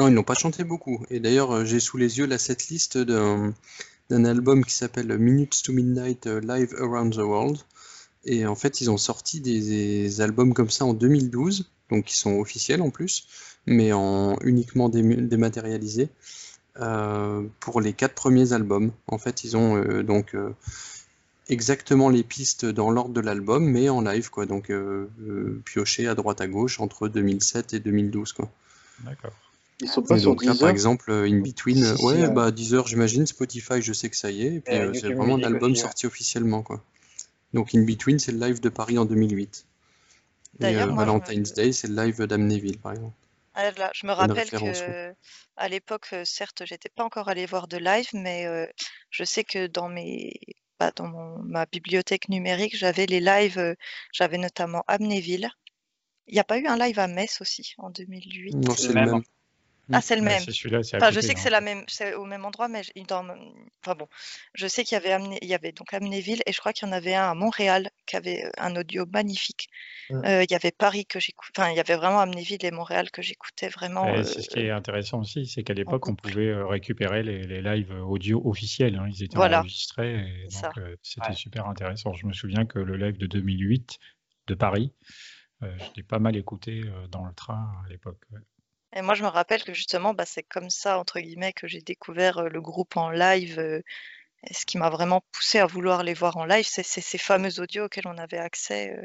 Non, ils n'ont pas chanté beaucoup. Et d'ailleurs, j'ai sous les yeux la setlist d'un d'un album qui s'appelle Minutes to Midnight euh, Live Around the World. Et en fait, ils ont sorti des, albums comme ça en 2012, donc qui sont officiels en plus, mais en uniquement dématérialisés, euh, pour les quatre premiers albums. En fait, ils ont euh, donc exactement les pistes dans l'ordre de l'album, mais en live, quoi. Donc pioché à droite à gauche entre 2007 et 2012, quoi. D'accord. Ils sont pas Et sur donc là, par exemple, euh, In Between, euh, Si, si, ouais, ouais. bah Deezer, j'imagine, Spotify, je sais que ça y est, et puis euh, c'est vraiment un album aussi, ouais. sorti officiellement, quoi. Donc In Between, c'est le live de Paris en 2008. Et D'ailleurs, euh, moi, je me- Valentine's Day, c'est le live d'Amnéville, par exemple. Ah là, je me rappelle que à l'époque, euh, certes, j'étais pas encore allée voir de live, mais euh, je sais que dans mes bah, dans mon, ma bibliothèque numérique, j'avais les lives, euh, j'avais notamment Amnéville. Il n'y a pas eu un live à Metz aussi en 2008. Non, C'est le le même. Ah, c'est le même. c'est celui-là, c'est à Enfin, je sais que c'est la même, c'est au même endroit, mais je- dans, enfin bon, je sais qu'il y avait Amné- il y avait donc Amnéville et je crois qu'il y en avait un à Montréal qui avait euh, un audio magnifique. Mm. Euh, il y avait Paris que j'écoute, enfin il y avait vraiment Amnéville et Montréal que j'écoutais vraiment. Euh, c'est ce qui est intéressant aussi, c'est qu'à l'époque, on pouvait euh, récupérer les, les lives audio officiels. hein. Ils étaient Voilà. enregistrés et donc euh, c'était Ouais. super intéressant. Je me souviens que le live de 2008 de Paris, euh, je l'ai pas mal écouté euh, dans le train à l'époque. ouais. Et moi, je me rappelle que justement, bah, c'est comme ça, entre guillemets, que j'ai découvert le groupe en live. et ce qui m'a vraiment poussé à vouloir les voir en live, c'est ces fameux audios auxquels on avait accès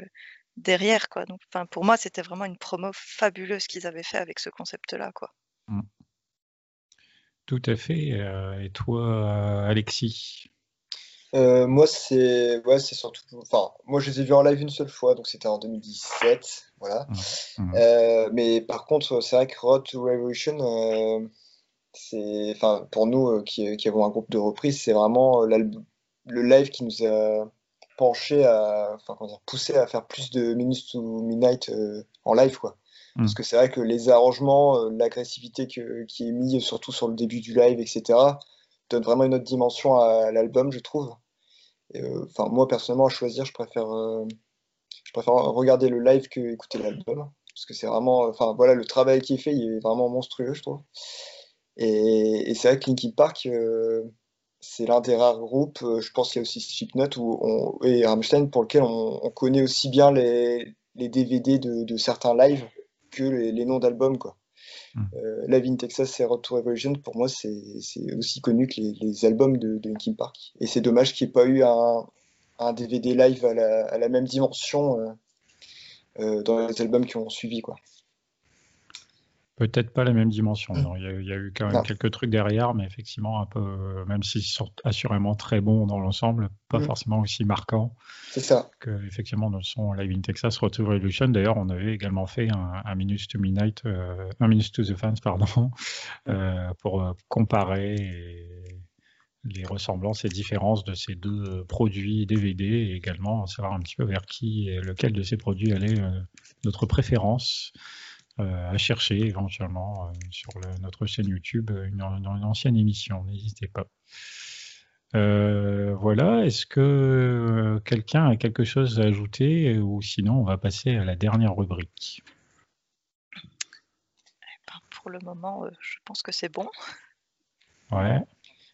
derrière, quoi. Donc, pour moi, c'était vraiment une promo fabuleuse qu'ils avaient fait avec ce concept-là, quoi. Tout à fait. et toi, Alexis? Euh, moi, c'est ouais, c'est surtout. Enfin, moi, je les ai vus en live une seule fois, donc c'était en 2017. Voilà. Mmh. Euh, mais par contre, c'est vrai que Road to Revolution, euh, c'est. Enfin, pour nous euh, qui, qui avons un groupe de reprise, c'est vraiment euh, le live qui nous a penché à. Enfin, comment dire, poussé à faire plus de Minutes to Midnight euh, en live, quoi. Mm. Parce que c'est vrai que les arrangements, euh, l'agressivité qui est mise surtout sur le début du live, etc., donne vraiment une autre dimension à l'album, je trouve. Euh, moi personnellement, à choisir, je préfère, euh, je préfère regarder le live que écouter l'album, parce que c'est vraiment, enfin voilà, le travail qui est fait, il est vraiment monstrueux, je trouve. Et, c'est vrai que Linkin Park, euh, c'est l'un des rares groupes, euh, je pense qu'il y a aussi Slipknot et Rammstein pour lequel on, on connaît aussi bien les, les DVD de, de certains lives que les, les noms d'albums, quoi. Mm. Euh, Live in Texas et Road to Revolution, pour moi, c'est aussi connu que les, albums de, de Park. Et c'est dommage qu'il n'y ait pas eu un, DVD live à la, à la même dimension euh, euh, dans les albums qui ont suivi, quoi. Peut-être pas la même dimension. non. Il y a, il y a eu quand même Non. quelques trucs derrière, mais effectivement, un peu, euh, même s'ils sont assurément très bons dans l'ensemble, pas Mm. forcément aussi marquants C'est ça. que, effectivement, dans le son Live in Texas, Road to Revolution. D'ailleurs, on avait également fait un, un Minutes to Midnight, euh, un Minutes to the Fans, pardon, euh, pour comparer et- les ressemblances et différences de ces deux produits DVD et également savoir un petit peu vers qui et lequel de ces produits allait euh, notre préférence à chercher éventuellement euh, sur le- notre chaîne YouTube euh, une, dans une ancienne émission, n'hésitez pas. Euh, voilà, est-ce que euh, quelqu'un a quelque chose à ajouter euh, ou sinon on va passer à la dernière rubrique? Ben, pour le moment, euh, je pense que c'est bon. Ouais,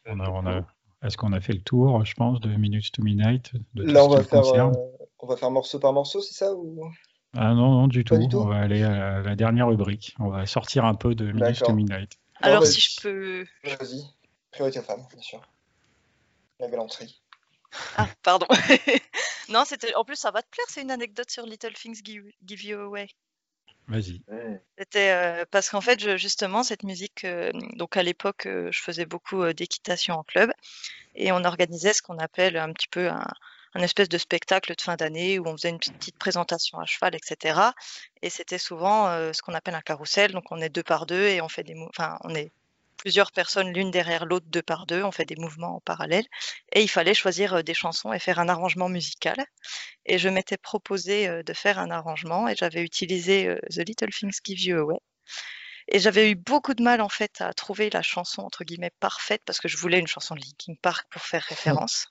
on a, on a- est-ce qu'on a fait le tour, je pense, de Minutes to Midnight de tout Là, on va faire, concerne? euh, on va faire morceau par morceau, c'est ça ou... Ah non, non, du tout. du tout On va aller à la dernière rubrique. On va sortir un peu de Minutes to. Midnight. Alors, mais- si je peux. Vas-y. Priorité aux femmes, bien sûr. La galanterie. Ah, pardon. non, c'était. En plus, ça va te plaire, c'est une anecdote sur Little Things Give, Give You Away. Vas-y. C'était euh, parce qu'en fait, je- justement, cette musique, euh, donc à l'époque, euh, je faisais beaucoup euh, d'équitation en club et on organisait ce qu'on appelle un petit peu un, un espèce de spectacle de fin d'année où on faisait une petite présentation à cheval, etc. Et c'était souvent euh, ce qu'on appelle un carrousel. Donc on est deux par deux et on fait des, enfin, on est plusieurs personnes l'une derrière l'autre, deux par deux. On fait des mouvements en parallèle et il fallait choisir euh, des chansons et faire un arrangement musical. Et je m'étais proposé euh, de faire un arrangement et j'avais utilisé The Little Things Give You Away. Et j'avais eu beaucoup de mal en fait à trouver la chanson entre guillemets parfaite parce que je voulais une chanson de Linkin Park pour faire référence.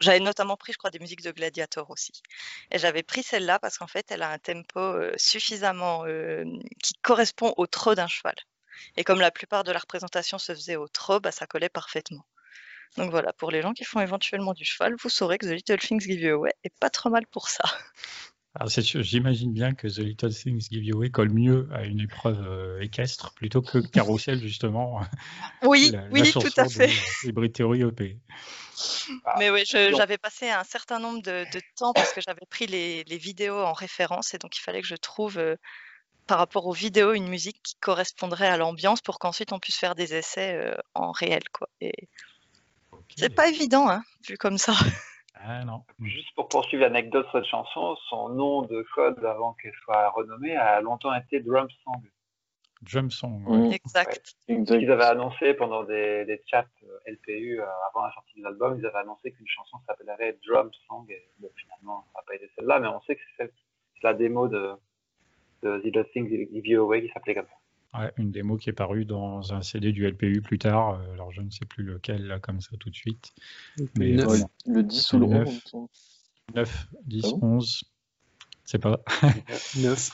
J'avais notamment pris, je crois, des musiques de Gladiator aussi. Et j'avais pris celle-là parce qu'en fait, elle a un tempo euh, suffisamment euh, qui correspond au trot d'un cheval. Et comme la plupart de la représentation se faisait au trot, bah, ça collait parfaitement. Donc voilà, pour les gens qui font éventuellement du cheval, vous saurez que The Little Things Give You Away est pas trop mal pour ça. J'imagine bien que The Little Things Give You Away colle mieux à une épreuve euh, équestre plutôt que Carousel, justement. Oui, la, oui, tout à fait. de Theory EP. Mais oui, j'avais passé un certain nombre de, de temps parce que j'avais pris les, les vidéos en référence et donc il fallait que je trouve euh, par rapport aux vidéos une musique qui correspondrait à l'ambiance pour qu'ensuite on puisse faire des essais euh, en réel quoi. Et c'est pas évident hein, vu comme ça. Ah non. Juste pour poursuivre l'anecdote sur cette chanson, son nom de code avant qu'elle soit renommée a longtemps été Drum Song. Drum Song. Mm. ouais. Exact. Exact. Ils avaient annoncé pendant des, des chats euh, LPU euh, avant la sortie de l'album, ils avaient annoncé qu'une chanson s'appellerait Drum Song. Et bon, finalement, ça n'a pas été celle-là, mais on sait que c'est celle, c'est la démo de, de The Little Things Give You Away qui s'appelait comme ça. Ouais, une démo qui est parue dans un CD du LPU plus tard. euh, Alors, je ne sais plus lequel, là, comme ça, tout de suite. Mais le 10 ou le Neuf. 11, il me semble. 9, 10, Ah bon 11. C'est pas. 9.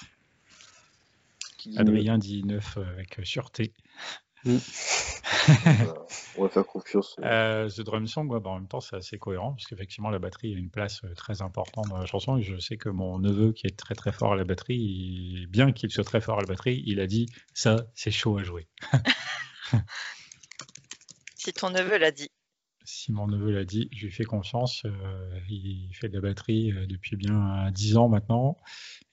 qui dit Adrien dit 9 avec euh, sûreté. Voilà. On va faire confiance. Euh, The Drum Song, ouais, bah, en même temps, c'est assez cohérent, parce qu'effectivement, la batterie a une place euh, très importante dans la chanson. Et je sais que mon neveu, qui est très très fort à la batterie, il- bien qu'il soit très fort à la batterie, il a dit ça, c'est chaud à jouer. Si ton neveu l'a dit. Si mon neveu l'a dit, je lui fais confiance. euh, il fait de la batterie euh, depuis bien euh, 10 ans maintenant.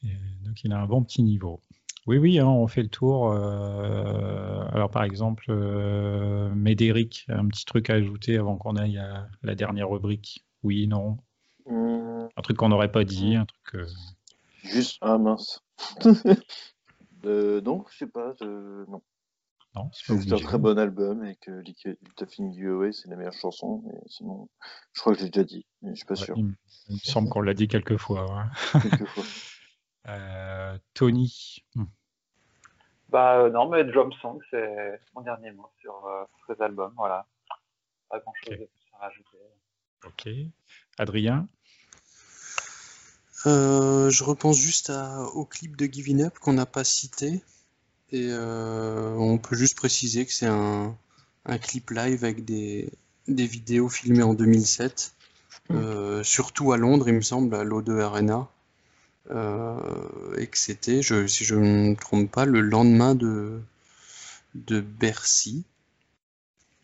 Et donc, il a un bon petit niveau. Oui, oui, hein, on fait le tour. Euh, alors, par exemple, euh, Médéric, un petit truc à ajouter avant qu'on aille à la dernière rubrique? Oui, non? Hum, Un truc qu'on n'aurait pas dit, un truc. euh, juste. Ah mince. Non, je sais pas. Non. non, c'est pas C'est un très bon album et que Littafin Giveaway, c'est la meilleure chanson. Mais sinon, je crois que je l'ai déjà dit, mais je suis pas Ouais, sûr. il, me- il me semble qu'on l'a dit quelques fois. Euh, Tony, hmm, Bah euh, non, mais Drum Song, c'est mon dernier mot sur, euh, sur ces albums. Voilà. Pas grand chose Ok. de plus à rajouter. ok. Adrien, Euh, je repense juste à- au clip de Giving Up qu'on n'a pas cité. Et euh, on peut juste préciser que c'est un, un clip live avec des, des vidéos filmées en 2007. euh, surtout à Londres, il me semble, à l'O2 Arena. Euh, et que c'était, si je ne me trompe pas, le lendemain de, de Bercy.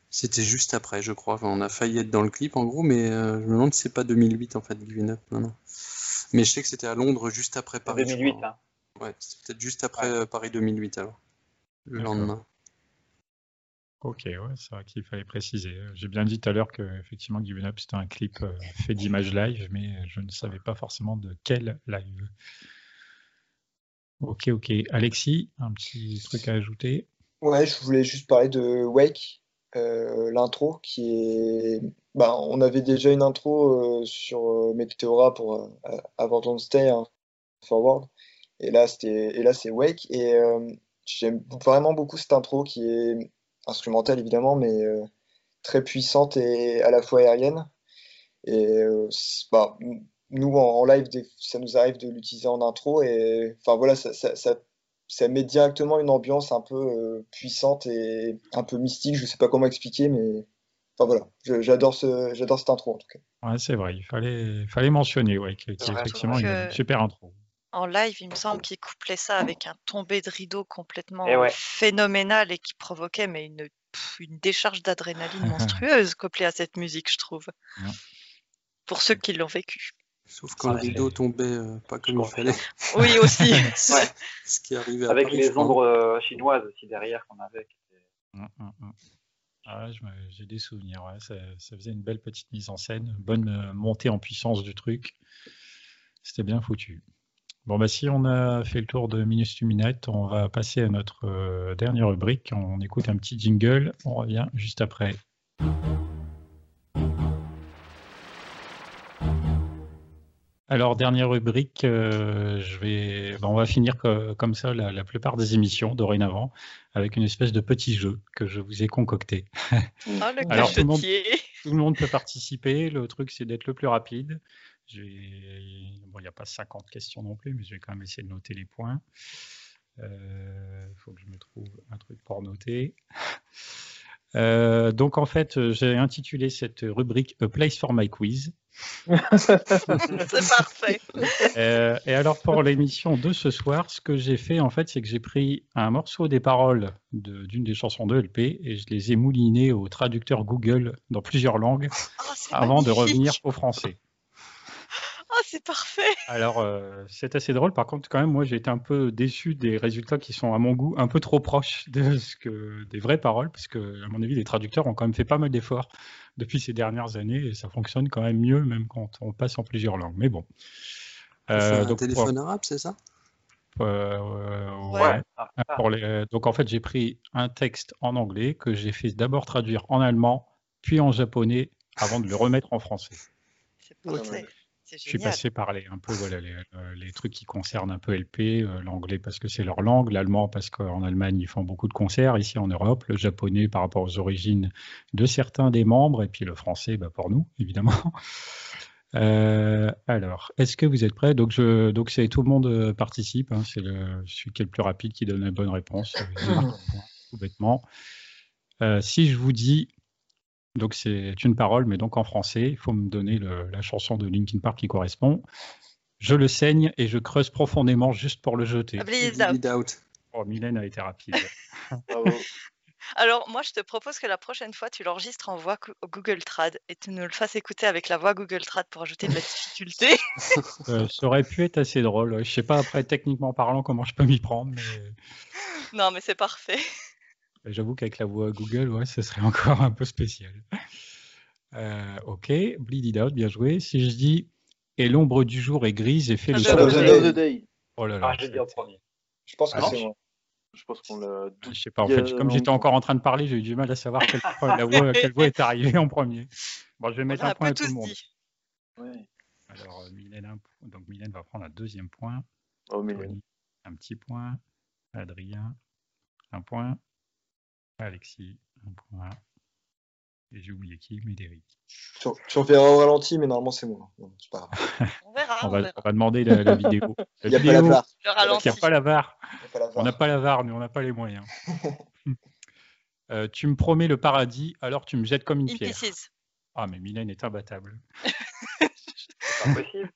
C'était juste après, je crois. Enfin, on a failli être dans le clip en gros, mais euh, je me demande si c'est pas 2008 en fait, Giving Up. Non, non. Mais je sais que c'était à Londres juste après Paris. je 2008, crois. hein. Ouais, c'est peut-être juste après Ouais. euh, Paris 2008 alors. Le lendemain. Ok, ouais, c'est vrai qu'il fallait préciser. J'ai bien dit tout à l'heure que effectivement Given Up c'était un clip euh, fait d'images live, mais je ne savais pas forcément de quel live. Ok, ok. Alexis, un petit truc à ajouter? Ouais, je voulais juste parler de Wake, euh, l'intro qui est. Bah, on avait déjà une intro euh, sur Meteora pour Avant Don't Stay, hein, Forward. Et là, c'était, et là, c'est Wake. Et j'aime vraiment beaucoup cette intro qui est instrumentale évidemment, mais euh, très puissante et à la fois aérienne. Et euh, bah, nous, en, en live, des- ça nous arrive de l'utiliser en intro. Et enfin voilà, ça, ça, ça ça met directement une ambiance un peu euh, puissante et un peu mystique. Je sais pas comment expliquer, mais enfin voilà, j'adore ce, j'adore cette intro en tout cas. Ouais, c'est vrai, il fallait, fallait mentionner ouais, qu'il y C'est a une super intro. En live, il me semble qu'il couplait ça avec un tombé de rideau complètement Et ouais. phénoménal et qui provoquait mais une, pff, une décharge d'adrénaline monstrueuse couplée à cette musique, je trouve. Ouais. Pour ceux qui l'ont vécu. Sauf quand le rideau tombait euh, pas comme il fallait. Oui, aussi. Ouais. Ce qui arrivait à Avec Paris, les ombres euh, chinoises aussi derrière qu'on avait. Hum, hum, hum. Ah j'ai des souvenirs, ouais, ça, ça faisait une belle petite mise en scène, bonne euh, montée en puissance du truc. C'était bien foutu. Bon, bah, si on a fait le tour de Minus to Minute, on va passer à notre euh, dernière rubrique. On écoute un petit jingle, on revient juste après. Alors, dernière rubrique, euh, je vais, bah, on va finir co- comme ça la, la plupart des émissions dorénavant avec une espèce de petit jeu que je vous ai concocté. Oh, le Alors, tout le monde-. Tout le monde peut participer. Le truc, c'est d'être le plus rapide. Bon, il n'y a pas 50 questions non plus, mais je vais quand même essayer de noter les points. Il faut que je me trouve un truc pour noter. Euh, donc, en fait, j'ai intitulé cette rubrique A Place for My Quiz. C'est parfait. Euh, et alors, pour l'émission de ce soir, ce que j'ai fait, en fait, c'est que j'ai pris un morceau des paroles de- d'une des chansons de LP et je les ai moulinés au traducteur Google dans plusieurs langues Oh, c'est avant de revenir au français. C'est parfait. Alors, euh, c'est assez drôle. Par contre, quand même, moi, j'ai été un peu déçu des résultats qui sont, à mon goût, un peu trop proches de ce que, des vraies paroles, parce que, à mon avis, les traducteurs ont quand même fait pas mal d'efforts depuis ces dernières années, et ça fonctionne quand même mieux, même quand on passe en plusieurs langues. Mais bon. Pour Euh, faire un donc, téléphone arabe, c'est ça? Pour- euh, Ouais. ouais. Ah, ah, Pour les- donc, en fait, j'ai pris un texte en anglais que j'ai fait d'abord traduire en allemand, puis en japonais, avant de le remettre en français. C'est parfait. C'est Je suis passé par les, un peu voilà, les, euh, les trucs qui concernent un peu LP, euh, l'anglais parce que c'est leur langue, l'allemand parce qu'en Allemagne ils font beaucoup de concerts, ici en Europe, le japonais par rapport aux origines de certains des membres, et puis le français bah, pour nous, évidemment. Euh, alors, est-ce que vous êtes prêts? Donc, je, donc c'est tout le monde participe. hein, c'est le, celui qui est le plus rapide qui donne la bonne réponse. tout bêtement. Euh, si je vous dis, donc c'est une parole, mais donc en français, il faut me donner le- la chanson de Linkin Park qui correspond. Je le saigne et je creuse profondément juste pour le jeter. Bleed out. Oh, Mylène a été rapide. Bravo. Alors, moi, je te propose que la prochaine fois, tu l'enregistres en voix Go- Google Trad et tu nous le fasses écouter avec la voix Google Trad pour ajouter de la difficulté. Euh, ça aurait pu être assez drôle. Je sais pas après techniquement parlant comment je peux m'y prendre, mais non, mais c'est parfait. J'avoue qu'avec la voix Google, ouais, ce serait encore un peu spécial. Euh, ok, Bleed It Out, bien joué. Si je dis et l'ombre du jour est grise et fait le Shadow Shadow of the Day. Oh là là, Ah, je en premier. Je pense que Ah, c'est moi. Je pense qu'on l'a. je sais pas. En fait, comme j'étais encore en train de parler, j'ai eu du mal à savoir quelle, la voix, quelle voix est arrivée en premier. Bon, je vais mettre un point à tout le monde. Ouais. Alors, euh, Mylène, un point. donc Mylène va prendre un deuxième point. Oh, Tony, un petit point. Adrien, un point. Alexis, un point. Et j'ai oublié qui, Médéric. Tu tu en fais au ralenti, mais normalement c'est moi. Pas grave. On verra, On on va, verra. on va demander la, la vidéo. Il n'y a pas la vidéo, a pas la VAR. Il y a pas la On n'a pas la VAR, mais on n'a pas les moyens. Euh, tu me promets le paradis, alors tu me jettes comme une In pierre. pieces. Ah, mais Mylène est imbattable. C'est pas possible.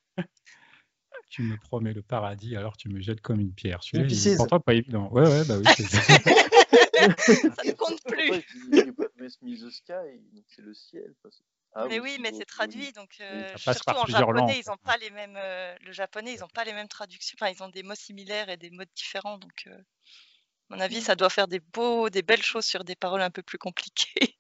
Tu me promets le paradis, alors tu me jettes comme une pierre. Celui-là, il Pieces. est pourtant pas évident. Ouais, ouais, bah oui. Ça ne compte plus. C'est le ciel. Ah Mais oui, mais c'est traduit, donc euh, surtout en plusieurs japonais, langues, ils n'ont pas les mêmes. euh, le japonais, ils n'ont pas les mêmes traductions. Enfin, ils ont des mots similaires et des mots différents, donc euh, à mon avis, ça doit faire des beaux, des belles choses sur des paroles un peu plus compliquées.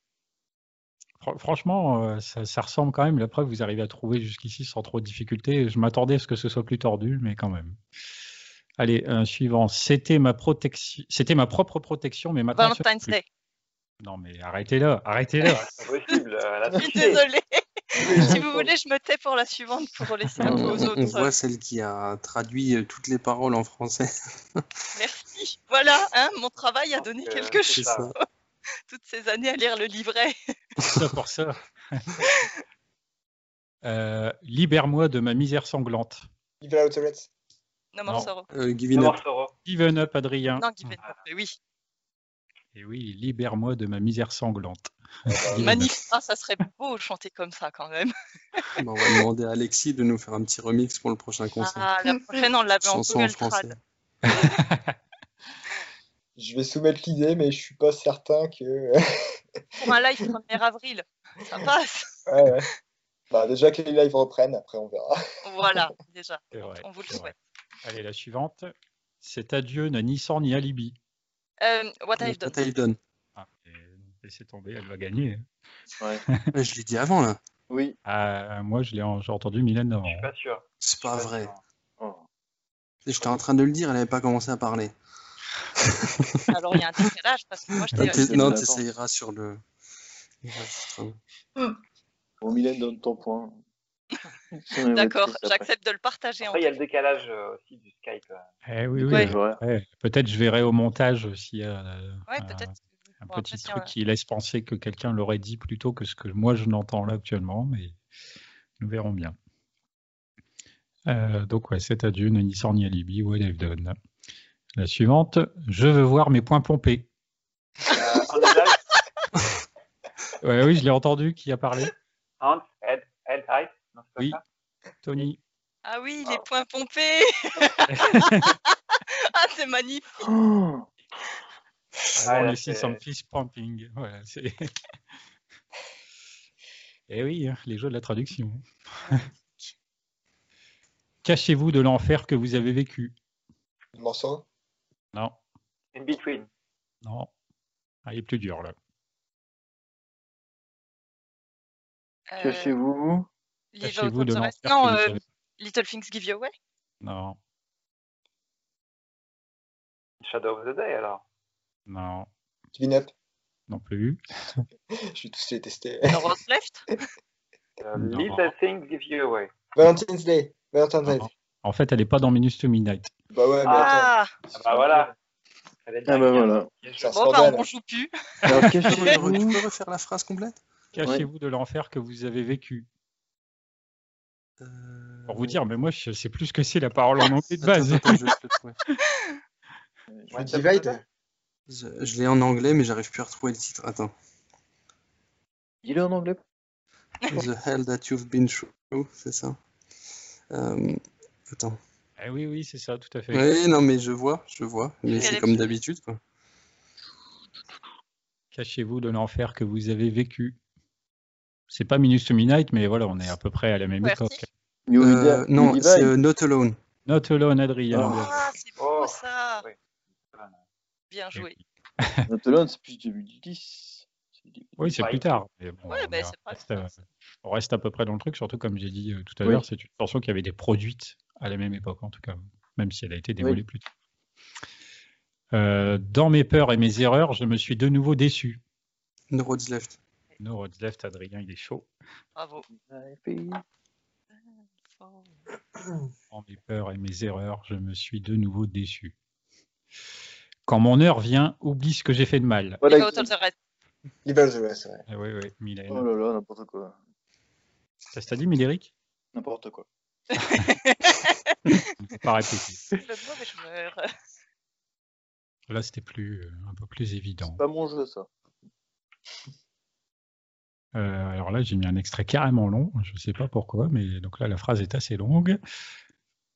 Fr- Franchement, euh, ça, ça ressemble quand même. La preuve, vous arrivez à trouver jusqu'ici sans trop de difficulté. Je m'attendais à ce que ce soit plus tordu, mais quand même. Allez, un suivant. C'était ma protection. C'était ma propre protection, mais maintenant. Valentine's. Day. Non, mais arrêtez là, arrêtez là. C'est pas possible. euh, La Je suis désolée. si vous voulez, je me tais pour la suivante pour laisser un peu On, aux on autres. voit celle qui a traduit euh, toutes les paroles en français. Merci. Voilà, hein, mon travail a donné Euh, quelque c'est chose. ça. Toutes ces années à lire le livret. ça pour ça. Euh, Libère-moi de ma misère sanglante. Vive la Outerets. No Non. more sorrow. Euh, Giving Non, up. Up, Adrien. Non, Given Up, mais oui. Et oui, libère-moi de ma misère sanglante. Given up. Magnifique. Ah, ça serait beau de chanter comme ça quand même. Bon, on va demander à Alexis de nous faire un petit remix pour le prochain concert. Ah, la prochaine, on l'avait en Google français. Trad. Je vais soumettre l'idée, mais je suis pas certain que. Pour un live 1er avril, ça passe. ouais, ouais. Bah, déjà que les lives reprennent, après on verra. Voilà, déjà. Vrai, On vous le vrai. souhaite. Allez, la suivante. Cet adieu n'a ni sang ni alibi. Euh, what I've done. What I've done. Ah, laissez tomber, elle va gagner. Ouais. Je l'ai dit avant là. Oui. Ah, moi, je l'ai entendu Mylène avant. Je suis pas sûr. C'est pas suis vrai. Oh. J'étais en train de le dire, elle n'avait pas commencé à parler. Alors, il y a un décalage parce que moi, je c'est non, tu essayeras sur le. Bon, Mylène, donne ton point. D'accord, j'accepte de le partager en Après, il y a le décalage euh, aussi du Skype. euh. Eh oui, oui. Ouais. ouais. Peut-être je verrai au montage s'il y a euh, Ouais, un- peut-être. un Bon, petit truc qui laisse penser que quelqu'un l'aurait dit plutôt que ce que moi je n'entends là actuellement, mais nous verrons bien. Euh, donc ouais, cet adieu, ni sort ni alibi, what I've done. La suivante, je veux voir mes points pompés. Euh. Ouais, oui, je l'ai entendu, qui a parlé Oui. Tony. Ah oui, les Ah. points pompés Ah, c'est magnifique Oh I Ouais, want là, to see c'est- some fist pumping. Voilà, c'est... Eh oui, hein, les jeux de la traduction. Cachez-vous de l'enfer que vous avez vécu. Le morceau Non, In between. non. Ah, il est plus dur là. Euh, Cachez-vous. Live Cachez-vous Out de Non, que vous euh. Little Things Give You Away? Non, Shadow of the Day, alors. non, Give Up non plus. Je vais tous les tester. The Rose Left? Euh. Little Things Give You Away. Valentine's Day. Valentine's Day. En fait, elle n'est pas dans Minus to Midnight. Bah ouais, mais attends. Ah Ah bah voilà. Ah bah voilà. Bien joué. Ça Bon, bah, on joue plus. Alors, Tu peux, cachez-vous. tu peux refaire la phrase complète? Cachez-vous de l'enfer que vous avez vécu. Euh, Pour vous dire, mais moi, je sais plus ce que c'est la parole en anglais de base. attends, je l'ai en anglais, mais j'arrive plus à retrouver le titre. Attends. Dis-le en anglais. The hell that you've been through, c'est ça? Euh, Attends. Eh oui, oui, c'est ça, tout à fait. Oui, non, mais je vois, je vois. Mais c'est est comme d'habitude, quoi. cachez-vous de l'enfer que vous avez vécu C'est pas Minus to Midnight, mais voilà, on est à peu près à la même époque. Euh, non, c'est euh, Not Alone. Not Alone, Adrien. Ah. Ah, c'est beau Oh, ça oui. Bien joué. Not Alone, c'est plus 2010. C'est du- Oui, c'est plus tard. mais bon, Ouais, on, reste, euh, on à peu près dans le truc, surtout comme j'ai dit euh, tout à Oui. l'heure, c'est une chanson qui avait été produite à la même époque, en tout cas, même si elle a été dévoilée plus tard. Euh, dans mes peurs et mes erreurs, je me suis de nouveau déçu. No Roads Left. No Roads Left, Adrien, il est chaud. Bravo. Dans mes peurs et mes erreurs, je me suis de nouveau déçu. Quand mon heure vient, oublie ce que j'ai fait de mal. Voilà, the rest, ouais. Ah oui, oui, Mylène. Oh là là, n'importe quoi. Ça se t'a dit, Myléric? N'importe quoi. Le mauvais joueur. Là, c'était plus, euh, un peu plus évident. C'est pas mon jeu, ça. Euh, alors là, j'ai mis un extrait carrément long. Je ne sais pas pourquoi, mais donc là, la phrase est assez longue.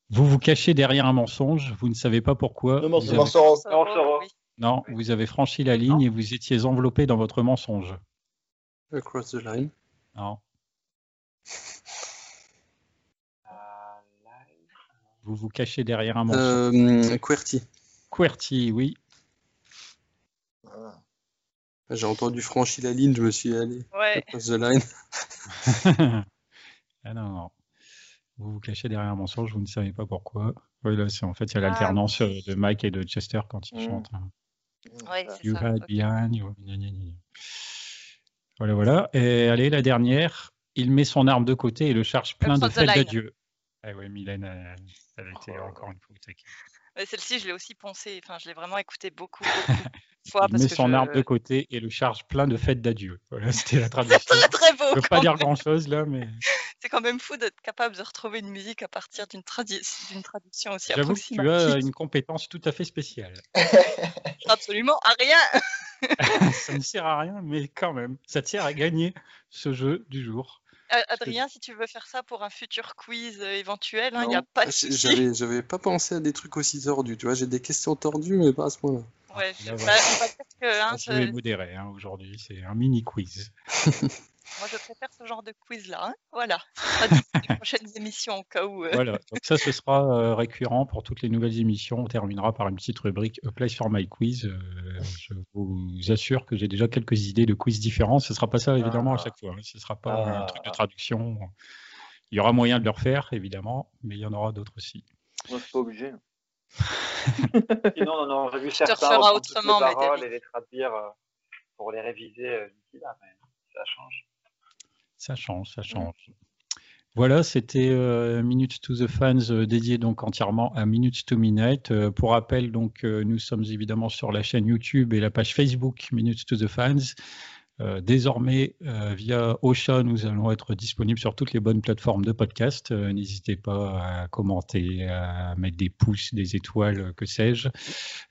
Vous vous cachez derrière un mensonge. Vous ne savez pas pourquoi. Vous avez-. Non, vous avez franchi la ligne et vous étiez enveloppé dans votre mensonge. Across the Line. Non. Euh, live. Vous vous cachez derrière un mensonge. Euh, QWERTY. QWERTY, oui. Ah. J'ai entendu franchi la ligne, je me suis allé. Ouais. Across the Line. ah non, non. Vous vous cachez derrière un mensonge, vous ne savez pas pourquoi. Oui, là, c'est en fait, il y a Ah, l'alternance euh, de Mike et de Chester quand ils Mm. chantent. hein. Ouais, c'est You ça. had ok. behind you. Gna, gna, gna. Voilà, voilà. Et allez, la dernière. Il met son arme de côté et le charge plein de fêtes de. Dieu. Ah oui, Mylène, elle, elle été Oh. encore une fois. Ouais, Celle-ci, je l'ai aussi poncée. Enfin, je l'ai vraiment écouté beaucoup, beaucoup de fois. Il parce met que son je- arme de côté et le charge plein de fêtes d'adieu. Voilà, c'était la traduction. Très très beau. Je ne peux pas dire grand-chose là, mais C'est quand même fou d'être capable de retrouver une musique à partir d'une tradi- d'une traduction aussi j'avoue que tu as une compétence tout à fait spéciale. Absolument à rien. ça ne sert à rien, mais quand même, ça te sert à gagner ce jeu du jour. Adrien, si tu veux faire ça pour un futur quiz euh, éventuel, il n'y a pas de souci. J'avais, j'avais pas pensé à des trucs aussi tordus. Tu vois, j'ai des questions tordues, mais pas à ce point-là. Ouais, Là, bah, voilà. on va dire que, hein, je- modéré hein, aujourd'hui, c'est un mini quiz. moi je préfère ce genre de quiz-là. hein. Voilà, les prochaines émissions au cas où. euh, Voilà, donc ça ce sera euh, récurrent pour toutes les nouvelles émissions. On terminera par une petite rubrique A Place for My Quiz. Euh, je vous assure que j'ai déjà quelques idées de quiz différents. Ce ne sera pas ça évidemment à Ah. chaque fois. hein. Ce ne sera pas un Ah. truc de traduction. Il y aura moyen de le refaire évidemment, mais il y en aura d'autres aussi. Moi, je suis pas obligé. Sinon, on en aurait vu certains referas reprendre toutes autrement, les paroles et les traduire pour les réviser d'ici là, mais ça change. Ça change, ça change. Voilà, c'était euh, Minutes to the Fans euh, dédié donc entièrement à Minutes to Midnight. Euh, pour rappel, donc nous sommes évidemment sur la chaîne YouTube et la page Facebook Minutes to the Fans. Euh, désormais, euh, via Ocha, nous allons être disponibles sur toutes les bonnes plateformes de podcast. Euh, N'hésitez pas à commenter, à mettre des pouces, des étoiles, que sais-je,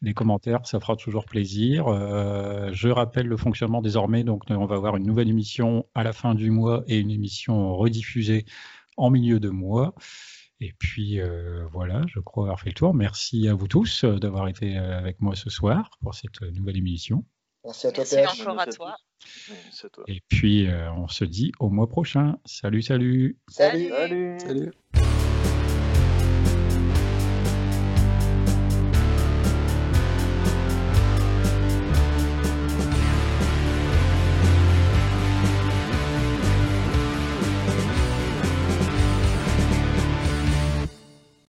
des commentaires, ça fera toujours plaisir. Euh, je rappelle le fonctionnement désormais. Donc, on va avoir une nouvelle émission à la fin du mois et une émission rediffusée en milieu de mois. Et puis euh, voilà, je crois avoir fait le tour. Merci à vous tous d'avoir été avec moi ce soir pour cette nouvelle émission. Merci à toi, Merci encore à toi. Oui, c'est toi. Et puis, euh, on se dit au mois prochain. Salut, salut. Salut. Salut. Salut.